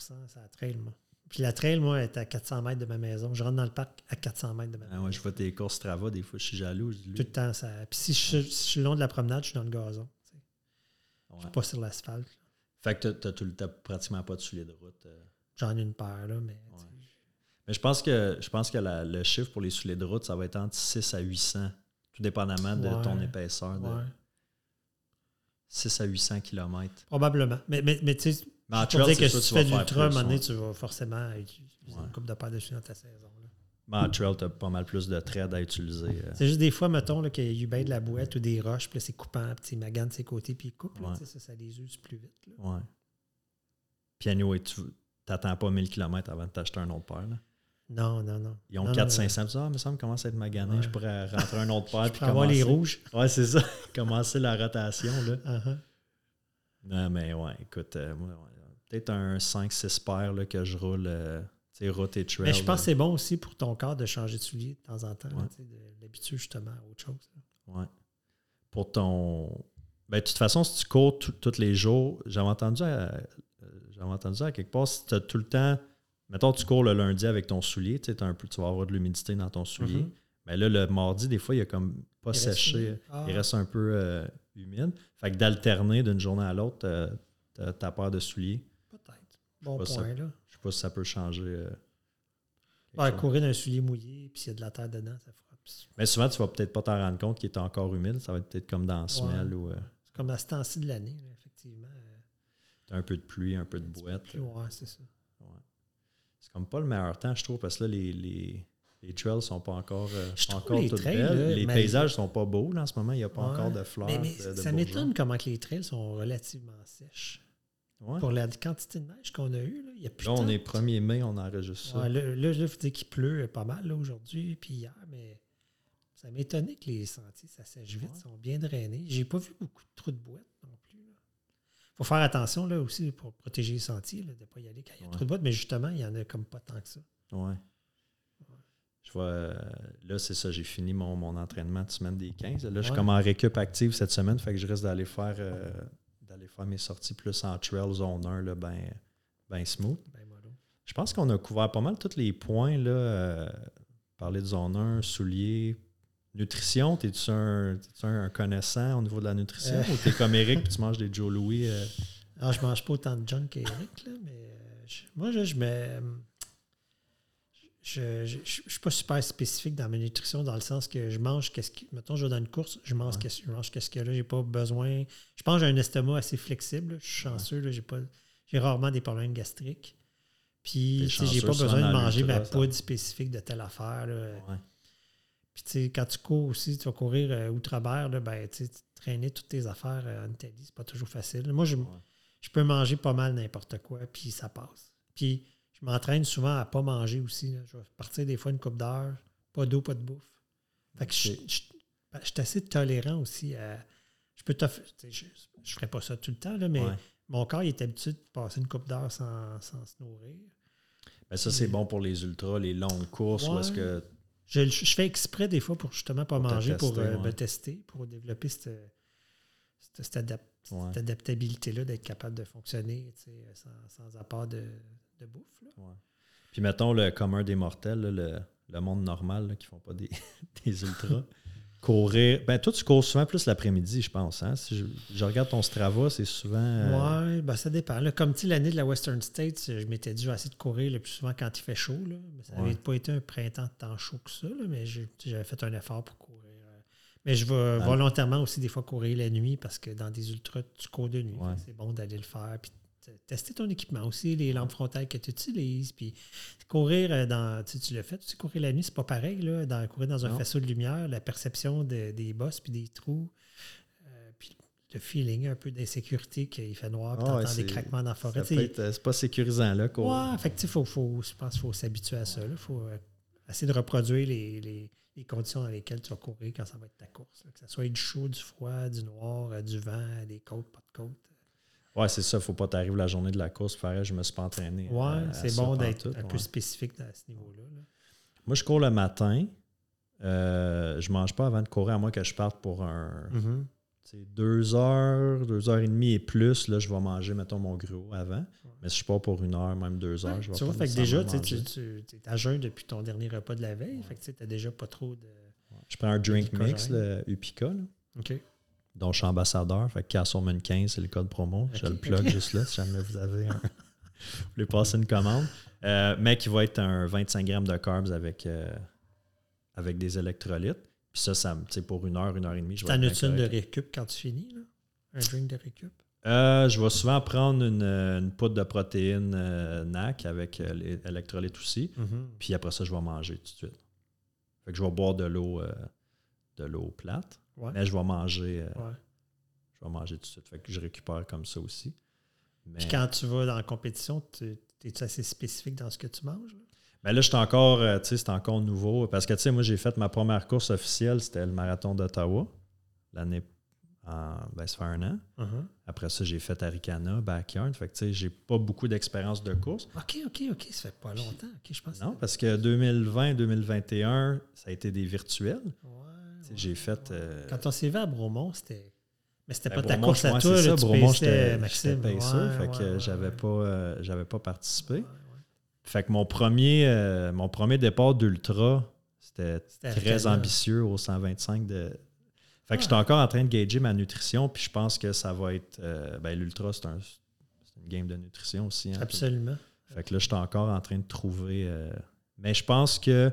ça trail, moi. Puis la trail, moi, est à 400 mètres de ma maison. Je rentre dans le parc à 400 mètres de ma maison. Ah ouais, je vois tes courses Strava, des fois, je suis jaloux. Tout le temps, ça. Puis si je, si je, suis long de la promenade, je suis dans le gazon. Pas sur l'asphalte. Fait que tu n'as pratiquement pas de souliers de route. Euh. J'en ai une paire, là, mais. Mais je pense que je pense que le chiffre pour les souliers de route, ça va être entre 6 à 800, tout dépendamment de ton épaisseur. De 6 à 800 km. Probablement. Mais, mais, mais tu sais, je dire que si tu fais de l'ultra, à un moment donné, tu vas forcément utiliser une coupe de paires de souliers dans ta saison. Mais en trail, tu as pas mal plus de trades à utiliser. Euh. C'est juste des fois, mettons, qu'il y a eu bien de la bouette ou des roches, puis c'est coupant, puis magane de ses côtés, puis il coupe. ça, ça les use plus vite. Là. Ouais. Puis anyway, tu n'attends pas 1000 km avant de t'acheter un autre paire. Là? Non, non, non. Ils ont 400-500. Ah, il me semble commence à être magané. Je pourrais rentrer un autre paire. puis avoir les rouges. Ouais, c'est ça. commencer la rotation. là. Uh-huh. Non, mais ouais, écoute, euh, peut-être un 5-6 paires là, que je roule. Euh, mais je pense que c'est bon aussi pour ton corps de changer de soulier de temps en temps, d'habitude justement à autre chose. Oui. Pour ton. Ben, de toute façon, si tu cours tous les jours, j'avais entendu, à, j'avais entendu à quelque part, si tu as tout le temps. Mettons, tu cours le lundi avec ton soulier, tu, un peu, tu vas avoir de l'humidité dans ton soulier. Mais mm-hmm. là, le mardi, des fois, il a comme pas séché. Ah. Il reste un peu euh, humide. Fait que d'alterner d'une journée à l'autre, euh, ta paire de souliers. Peut-être. Bon point, là sais pas si ça peut changer. Euh, courir d'un soulier mouillé, puis s'il y a de la terre dedans, ça fera. Mais souvent, tu vas peut-être pas t'en rendre compte qu'il est encore humide. Ça va être peut-être comme dans la semelle. ou. Euh, c'est comme à ce temps-ci de l'année, effectivement. Tu as un peu de pluie, un peu de boîte. Oui, c'est ça. C'est comme pas le meilleur temps, je trouve, parce que là, les, les, Les trails sont pas encore, euh, pas encore les toutes trails, belles. là, les paysages sont pas beaux là, en ce moment. Il n'y a pas Ouais. encore de fleurs. Mais, mais de- de ça m'étonne comment que les trails sont relativement sèches. Ouais. Pour la quantité de neige qu'on a eue, là, il y a plus Là, on est 1er mai, on enregistre ça. Ouais, là, là, je faut dire qu'il pleut pas mal aujourd'hui puis hier, mais ça m'étonnait que les sentiers, ça sèche vite, Ouais. sont bien drainés. J'ai pas vu beaucoup de trous de boîte non plus. Il faut faire attention là aussi pour protéger les sentiers, de ne pas y aller quand il y a trop de boîte, mais justement, il y en a comme pas tant que ça. Ouais. Je vois, euh, là, c'est ça, j'ai fini mon, mon entraînement de semaine des 15. Là, je suis comme en récup active cette semaine, fait que je risque d'aller faire, euh, d'aller faire mes sorties plus en trail zone 1, là, ben, ben smooth. Ben. Je pense qu'on a couvert pas mal tous les points. Là, euh, parler de zone 1, souliers, nutrition. T'es-tu un, t'es-tu un connaissant au niveau de la nutrition Euh. ou t'es comme Eric puis tu manges des Joe Louis? euh? Alors, je mange pas autant de junk qu'Eric, là, mais euh, je- moi, là, je mets. Je je suis pas super spécifique dans ma nutrition, dans le sens que je mange qu'est-ce qui. Mettons, je vais dans une course, je mange Ouais. qu'est-ce je mange qu'est-ce qu'il y a là. J'ai pas besoin. Je pense que j'ai un estomac assez flexible. là. Je suis chanceux. là, J'ai pas. J'ai rarement des problèmes gastriques. Puis, j'ai pas besoin de manger ma poudre spécifique de telle affaire. là. Ouais. Puis, tu sais, quand tu cours aussi, tu vas courir euh, outre-mer, ben, tu traîner toutes tes affaires euh, en Italie, c'est pas toujours facile. Moi, je, je peux manger pas mal n'importe quoi, puis ça passe. Puis, je m'entraîne souvent à pas manger aussi. là. Je vais partir des fois une coupe d'heure, pas d'eau, pas de bouffe. Fait que je, je- ben, je suis assez tolérant aussi à. Je peux Je ne ferai pas ça tout le temps, là, mais Ouais. mon corps il est habitué de passer une coupe d'heure sans, sans se nourrir. Ben ça, c'est bon pour les ultras, les longues courses. que Je, je fais exprès des fois pour justement pas Pour manger, pour euh, ouais. me tester, pour développer cette, cette- cette adap- Ouais. cette adaptabilité-là, d'être capable de fonctionner sans, sans apport de, de bouffe. là. Ouais. Puis mettons le commun des mortels, là, le, le monde normal là, qui font pas des, des ultras. courir. Ben toi, tu cours souvent plus l'après-midi, je pense. Hein? Si je, je regarde ton Strava, c'est souvent. euh, Ouais, ben ça dépend. là. comme tu l'année de la Western States, je m'étais dit, je vais essayer de courir le plus souvent quand il fait chaud. Là. Ça n'avait Ouais. pas été un printemps de temps chaud que ça, là, mais j'avais fait un effort pour courir. Mais je vais Ah. volontairement aussi des fois courir la nuit parce que dans des ultras, tu cours de nuit. Ouais. C'est bon d'aller le faire. Puis tester ton équipement aussi, les lampes frontales que tu utilises. Puis courir euh, dans. Tu sais, tu l'as fait, tu sais, courir la nuit, c'est pas pareil. Là, dans, courir dans un Non. faisceau de lumière, la perception de- des bosses puis des trous. euh, puis le feeling un peu d'insécurité qu'il fait noir, puis ouais, t'entends des craquements dans la forêt. euh, c'est pas sécurisant là. courir. Ouais, fait que, faut, faut, je pense qu'il faut s'habituer à ça. Il faut essayer de reproduire les, les- les conditions dans lesquelles tu vas courir quand ça va être ta course. là. Que ce soit du chaud, du froid, du noir, euh, du vent, des côtes, pas de côtes. Ouais, c'est ça. Faut pas t'arriver la journée de la course, Hey, je me suis pas entraîné. Ouais, à- à c'est bon d'être un ouais. peu spécifique à ce niveau-là. là. Moi, je cours le matin. Euh, je mange pas avant de courir, à moins que je parte pour un. Mhm. tu sais, deux heures, deux heures et demie et plus, là, je vais manger, mettons, mon gruau avant. Mais si je pars pour une heure, même deux heures, Ouais, je vais tu vois, fait que déjà, tu tu, es à jeun depuis ton dernier repas de la veille. Fait que tu n'as déjà pas trop de. Je prends un drink mix, le Upica, là, OK. dont je suis ambassadeur. Fait que Castleman 15, c'est le code promo. je le plug juste là, si jamais vous avez un... vous voulez passer une commande. Euh, mais qui va être un 25 grammes de carbs avec, euh, avec des électrolytes. Puis ça, ça pour une heure, une heure et demie, je T'en as-tu une de récup quand tu finis? Là? Un drink de récup? Euh, je vais souvent prendre une, une poudre de protéines euh, NAC avec euh, aussi. Mhm. Puis après ça, je vais manger tout de suite. Fait que je vais boire de l'eau euh, de l'eau plate. Ouais. Mais je vais manger ouais. je vais manger tout de suite. Fait que je récupère comme ça aussi. Mais Puis quand tu vas dans la compétition, tu es assez spécifique dans ce que tu manges? là? Ben là, je suis encore, euh, tu sais, c'est encore nouveau. Parce que tu sais, moi, j'ai fait ma première course officielle, c'était le marathon d'Ottawa. L'année en ben, ça fait un an. Mhm. Après ça, j'ai fait Aricana, Backyard. Fait que tu sais, j'ai pas beaucoup d'expérience de course. OK, OK, OK. Ça fait pas longtemps. OK, je pense. Non, parce que 2020-2021, ça a été des virtuels. Ouais, ouais, J'ai fait. euh, Quand on s'est vu à Bromont, c'était. Mais c'était ben, pas ta course à toi, ça, Bromont, j'étais Maxime. Ouais, fait que j'avais pas, euh, j'avais pas participé. Fait que mon premier, euh, mon premier départ d'ultra, c'était très ambitieux au 125 de. Fait que Ah. j'étais encore en train de gager ma nutrition, puis je pense que ça va être. euh, ben, l'ultra, c'est un, une game de nutrition aussi. hein. Absolument. Fait que là, j'étais encore en train de trouver. euh, mais je pense que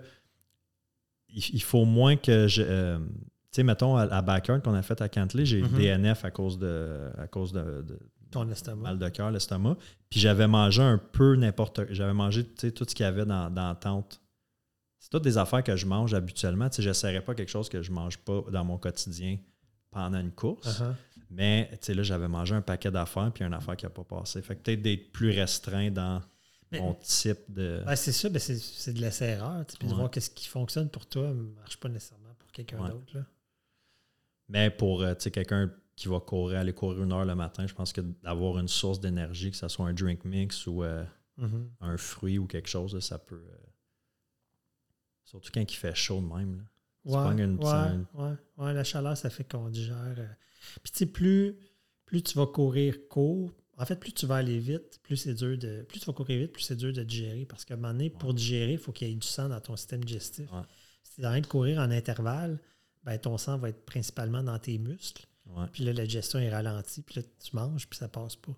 il, il faut moins que je. tu sais, mettons, à, à Backyard qu'on a fait à Cantley, j'ai Mhm. le DNF à cause de, à cause de, de Ton estomac. mal de cœur, l'estomac. Puis j'avais mangé un peu n'importe J'avais mangé tout ce qu'il y avait dans, dans la tente c'est toutes des affaires que je mange habituellement. Tu sais, j'essaierais pas quelque chose que je mange pas dans mon quotidien pendant une course. Uh-huh. Mais là, j'avais mangé un paquet d'affaires puis une affaire qui n'a pas passé. Fait que peut-être d'être plus restreint dans Mais- mon type de. C'est ça, ben c'est, de laisser-erreur. tu sais, Puis de voir qu'est-ce qui fonctionne pour toi ne marche pas nécessairement pour quelqu'un Ouais. d'autre. Mais pour euh, quelqu'un qui va courir, aller courir une heure le matin, je pense que d'avoir une source d'énergie, que ce soit un drink mix ou euh, Mhm. un fruit ou quelque chose, ça peut. euh, Surtout quand il fait chaud de même. là. Ouais, une- ouais, un- ouais, ouais, la chaleur, ça fait qu'on digère. euh. Puis tu sais, plus, plus tu vas courir court, en fait, plus tu vas aller vite, plus c'est dur de. Plus tu vas courir vite, plus c'est dur de digérer. Parce qu'à un moment donné, pour digérer, il faut qu'il y ait du sang dans ton système digestif. Si tu es en train de courir en intervalle, ben, ton sang va être principalement dans tes muscles. Ouais. Puis là, la digestion est ralentie. Puis là, tu manges, puis ça passe pas.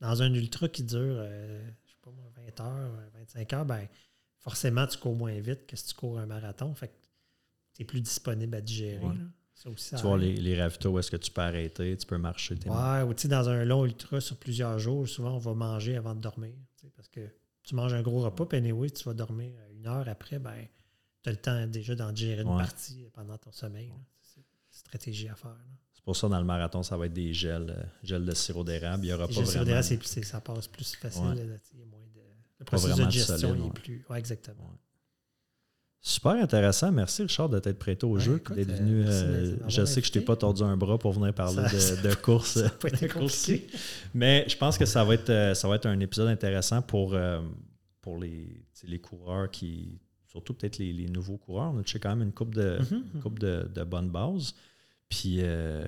Dans un ultra qui dure, euh, je sais pas moi, 20 heures, euh, 25 heures, ben forcément, tu cours moins vite que si tu cours un marathon. Fait que tu es plus disponible à digérer. Ouais. là. Ça aussi, ça Tu vois, les, les ravitaux, où est-ce que tu peux arrêter, tu peux marcher. t'es Ouais, ou tu sais, dans un long ultra sur plusieurs jours, souvent, on va manger avant de dormir. Parce que tu manges un gros repas, puis anyway, tu vas dormir une heure après, ben tu as le temps déjà d'en digérer une Ouais. partie pendant ton sommeil. C'est une stratégie à faire. là. Pour ça, dans le marathon, ça va être des gels, euh, gels de sirop d'érable. Il n'y aura pas vraiment. c'est- c'est- ça passe plus facile. Ouais. il y a moins de, le processus de gestion solide, est plus. Ouais, exactement. Super intéressant. Merci, Richard, de t'être prêté au Ouais, jeu, d'être euh, venu. euh, je sais que je t'ai pas tordu un bras pour venir parler Ça- de, de course. Ça compliqué. Mais je pense que ça va être, ça va être un épisode intéressant pour, euh, pour les, les coureurs qui. Surtout peut-être les, les nouveaux coureurs. On a quand même une coupe de, Mhm, une coupe de, de bonnes bases. Puis euh,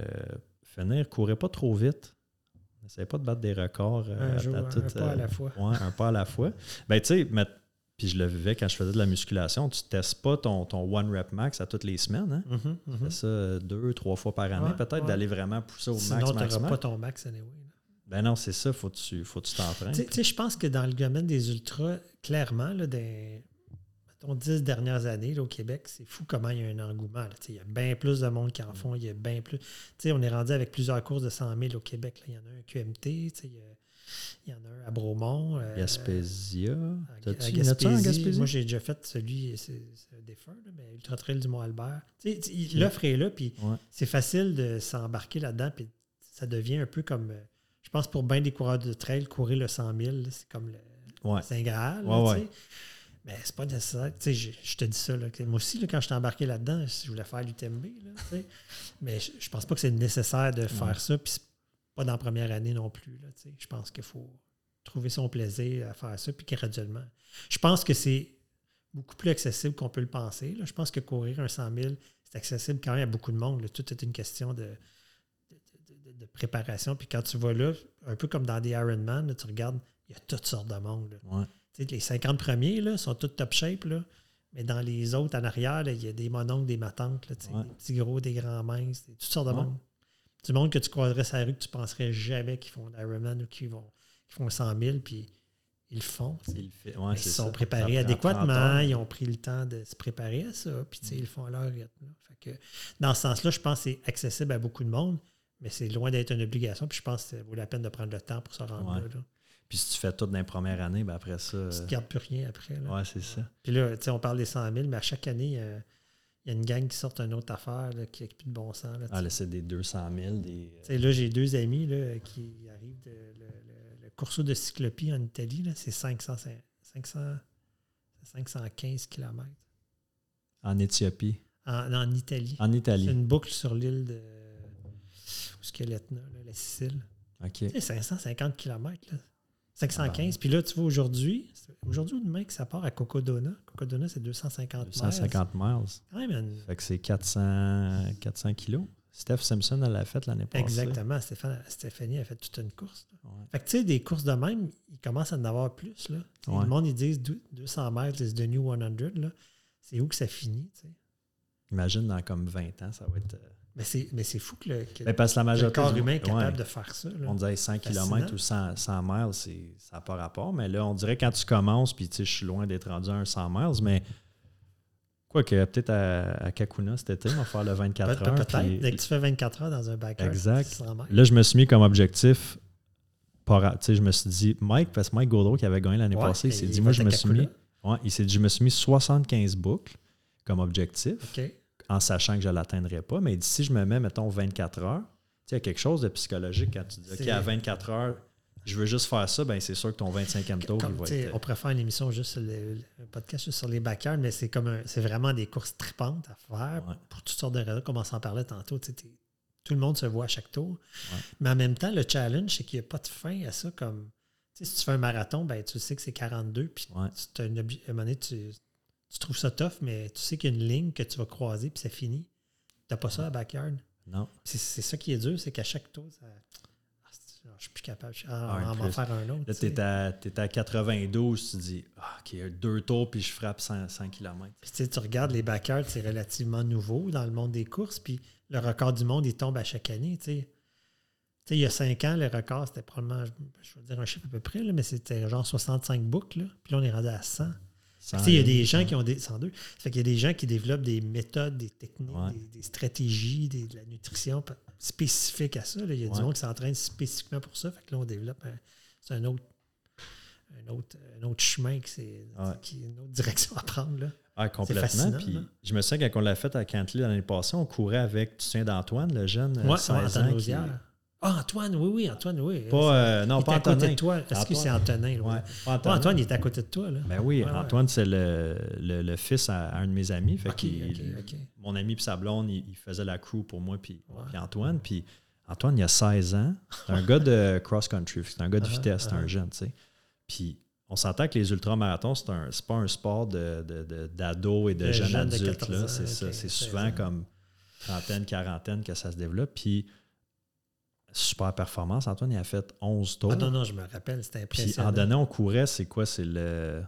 finir, courez pas trop vite. N'essayez pas de battre des records. euh, Un jour, à un toute, pas à euh, la fois. Ouais, un pas à la fois. Ben, tu sais, mais- puis je le vivais quand je faisais de la musculation, tu ne testes pas ton, ton one rep max à toutes les semaines. Hein? Mhm, Tu mhm. fais ça euh, deux, trois fois par année, Ouais, peut-être ouais. d'aller vraiment pousser au Sinon, max, tu max, n'auras pas ton max anyway. Ben non, c'est ça, faut que tu faut tu t'entraînes. Tu tu sais, je pense que dans le domaine des ultras, clairement, là, des mettons, 10 dernières années là, au Québec, c'est fou comment il y a un engouement. Il y a bien plus de monde qui en font. Il y a bien plus. On est rendu avec plusieurs courses de 100 000 au Québec. Il y en a un QMT, il y en a un à Bromont. euh, Gaspésia. à- à Gaspésie. Gaspésie? Moi, j'ai déjà fait celui, c'est c'est un défunt, mais Ultra Trail du Mont-Albert. L'offre est là, puis Ouais. c'est facile de s'embarquer là-dedans, puis ça devient un peu comme, euh, je pense pour bien des coureurs de trail, courir le 100 000, là, c'est comme le Ouais. Saint Graal. Ouais, là, ouais. Mais c'est pas nécessaire. Tu sais, je, je te dis ça. Là, que moi aussi, là, quand je suis embarqué là-dedans, je voulais faire l'UTMB. Mais je, je pense pas que c'est nécessaire de faire ça, puis pas dans la première année non plus. Là, tu sais. je pense qu'il faut trouver son plaisir à faire ça, puis graduellement. Je pense que c'est beaucoup plus accessible qu'on peut le penser. là. Je pense que courir un 100 000, c'est accessible quand même à beaucoup de monde. là. Tout est une question de, de, de- de- de préparation. Puis quand tu vas là, un peu comme dans des Ironman, tu regardes, il y a toutes sortes de monde. là. Ouais. Les 50 premiers là, sont tous top shape, là, mais dans les autres en arrière, il y a des mononcles, des matantes, là, Ouais. des petits gros, des grands minces, toutes sortes de Ouais. monde. Du monde que tu croiserais sur la rue que tu penserais jamais qu'ils font l'Ironman ou qu'ils vont, qu'ils font 100 000, puis ils le font. tu sais. Il fait- ouais, Ils sont ça. préparés Ça prend 30 adéquatement, ils ont pris le temps de se préparer à ça, puis ils le font à leur rythme. là. Fait que, dans ce sens-là, je pense que c'est accessible à beaucoup de monde, mais c'est loin d'être une obligation, puis je pense que ça vaut la peine de prendre le temps pour se rendre là. Puis si tu fais tout dans les premières années, ben après ça. Tu euh, ne gardes plus rien après. là. Ouais, c'est ça. Puis là, tu sais, on parle des 100 000, mais à chaque année, euh, il y a une gang qui sort une autre affaire là, qui n'a plus de bon sens. Là, Ah, là, c'est des 200 000. Des... Tu sais, là, j'ai deux amis là, qui arrivent de le, le- le Corso de Cyclopie en Italie. là, C'est 500, 500, 515 km En Éthiopie. en, en Italie. En C'est Italie. une boucle sur l'île de où est-ce qu'il y a l'Etna, là, la Sicile. OK. Tu sais, 550 km. Là. 515. Puis là, tu vois, aujourd'hui, aujourd'hui ou demain que ça part à Cocodona. Cocodona, c'est 250 miles. 250 miles. Même une- Fait que c'est 400, 400 kilos. Steph Simpson, elle l'a fait l'année passée. Exactement. Stéphane- Stéphanie a fait toute une course. Ouais. Fait que tu sais, des courses de même, ils commencent à en avoir plus. Là. Ouais. Le monde, ils disent deux- 200 mètres, c'est the new 100. là. C'est où que ça finit? tu sais? Imagine dans comme 20 ans, ça va être. euh, Mais c'est, mais c'est fou que le, que Ben, parce la le majorité. corps du- humain est capable ouais. de faire ça. là. On disait 100 Fascinant. km ou 100, 100 miles, c'est- ça n'a pas rapport. Mais là, on dirait quand tu commences, puis je suis loin d'être rendu à un 100 miles, mais quoi que peut-être à, à Kakuna cet été, on va faire le 24 Pe- heures. Peut-être. Dès que tu fais 24 heures dans un backer, Exact. 600 mètres. Là, je me suis mis comme objectif. je me suis dit, Mike, parce que Mike Gaudreau qui avait gagné l'année Ouais, passée, il s'est il dit, moi, je me suis mis. Ouais, il s'est dit, je me suis mis 75 boucles comme objectif. En sachant que je ne l'atteindrais pas. Mais si je me mets, mettons, 24 heures, il y a quelque chose de psychologique quand tu dis, OK, à 24 heures, je veux juste faire ça, ben c'est sûr que ton 25e tour, il va être... on pourrait faire une émission juste sur le, un podcast juste sur les backyards, mais c'est comme c'est vraiment des courses tripantes à faire Ouais. pour toutes sortes de raisons, comme on s'en parlait tantôt. Tout le monde se voit à chaque tour. Ouais. Mais en même temps, le challenge, c'est qu'il n'y a pas de fin à ça. Comme si tu fais un marathon, ben, tu sais que c'est 42, puis Ouais. tu, t'as une à un moment donné, tu, tu trouves ça tough, mais tu sais qu'il y a une ligne que tu vas croiser, puis c'est fini. Tu n'as pas ça à backyard. Non. C'est ça qui est dur, c'est qu'à chaque tour, ça. Ah, c'est- je suis plus capable. Je- Ah, Ah, on va faire un autre. Là, tu es à, t'es à 92, tu te dis, ah, OK, deux tours, puis je frappe 100, 100 km. Puis, tu regardes les backyards, c'est relativement nouveau dans le monde des courses. Puis le record du monde, il tombe à chaque année. Tu sais. Tu sais, il y a cinq ans, le record, c'était probablement, je, dire un chiffre à peu près, là, mais c'était genre 65 boucles. là. Puis là, on est rendu à 100. Il y a des gens qui ont des 102. Ça fait qu'il y a des gens qui développent des méthodes, des techniques, Ouais. des, des stratégies, des- de la nutrition spécifique à ça. là. Il y a Ouais. du monde qui s'entraîne spécifiquement pour ça. Fait que là, on développe un, c'est un autre, un autre, un autre chemin, que c'est, Ouais. qui est une autre direction à prendre. Là. Ah, complètement. Puis je me souviens quand on l'a fait à Cantley l'année passée, on courait avec, souviens d'Antoine, le jeune, euh, Ouais, 16 Antoine ans. qui-. Ah, Antoine, oui, oui, Antoine, oui. Pas, euh, non, il pas à côté de toi. Est-ce que Antoine. c'est Antonin? là? Ouais, pas. Antoine, il est à côté de toi. Là. Ben oui, Ouais, ouais. Antoine, c'est le, le, le fils à, à un de mes amis. Fait. Mon ami puis sa blonde, il, il faisait la crew pour moi puis, Antoine. Puis Antoine, il a 16 ans. C'est un gars de cross-country. C'est un gars de Ah, vitesse. C'est ah. un jeune, tu sais. Puis on s'entend que les ultramarathons, c'est un, pas un sport de, de, de- d'ados et de, De jeunes jeunes de adultes. 14 là. ans, C'est ça. ok, C'est 16 souvent comme trentaine, quarantaine que ça se développe. Puis super performance. Antoine, il a fait 11 tours. Ah non, non, je me rappelle, c'était Puis impressionnant. en donnant, on courait, c'est quoi? C'est le,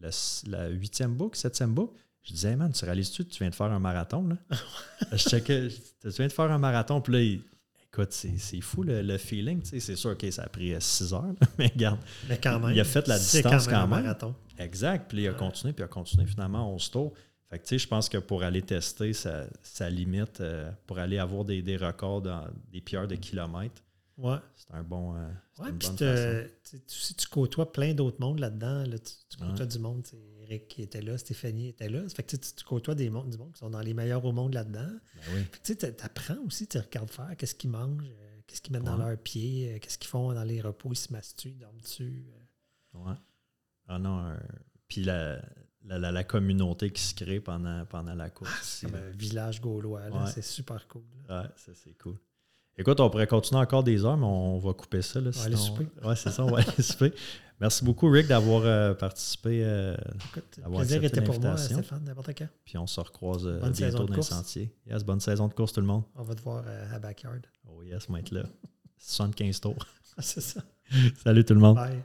le- la huitième boucle, septième boucle? Je disais, hey man, tu réalises-tu que tu viens de faire un marathon? Là? je checkais, tu viens de faire un marathon, puis là, il- écoute, c'est, c'est fou le, le feeling. tu sais. C'est sûr que ça a pris 6 heures, là, mais regarde. Mais quand même. il a fait la distance quand même. quand un même. marathon. Exact. Puis il a Ouais. continué, puis il a continué finalement 11 tours. Fait que, tu sais, je pense que pour aller tester sa, sa limite, euh, pour aller avoir des, des records dans des pierres de kilomètres, Ouais. c'est un bon. euh, Ouais, puis tu tu côtoies plein d'autres mondes là-dedans. là. tu, tu côtoies Ouais. du monde. Eric qui était là, Stéphanie était là. Ça fait que tu, tu côtoies des mondes, du monde qui sont dans les meilleurs au monde là-dedans. Ben oui. Tu apprends aussi, tu regardes faire, qu'est-ce qu'ils mangent, euh, qu'est-ce qu'ils mettent dans leurs pieds, euh, qu'est-ce qu'ils font dans les repos, ils se mastuent, ils dorment dessus. Ouais. Ah non, un- puis la, la, la- la communauté qui se crée pendant, pendant la course. Ah, C'est comme un village gaulois, Ouais. c'est super cool. là. Ouais, ça c'est cool. Écoute, on pourrait continuer encore des heures, mais on va couper ça. Là, va aller souper. Ouais, c'est ça, on va aller souper. Merci beaucoup, Rick, d'avoir euh, participé. euh, Écoute, le plaisir était pour moi. Stéphane, n'importe quand. puis on se recroise euh, bientôt dans les sentiers. Yes, bonne saison de course, tout le monde. On va te voir euh, à Backyard. Oh yes, on va être là. 75 tours. c'est ça. Salut tout le monde. Bye.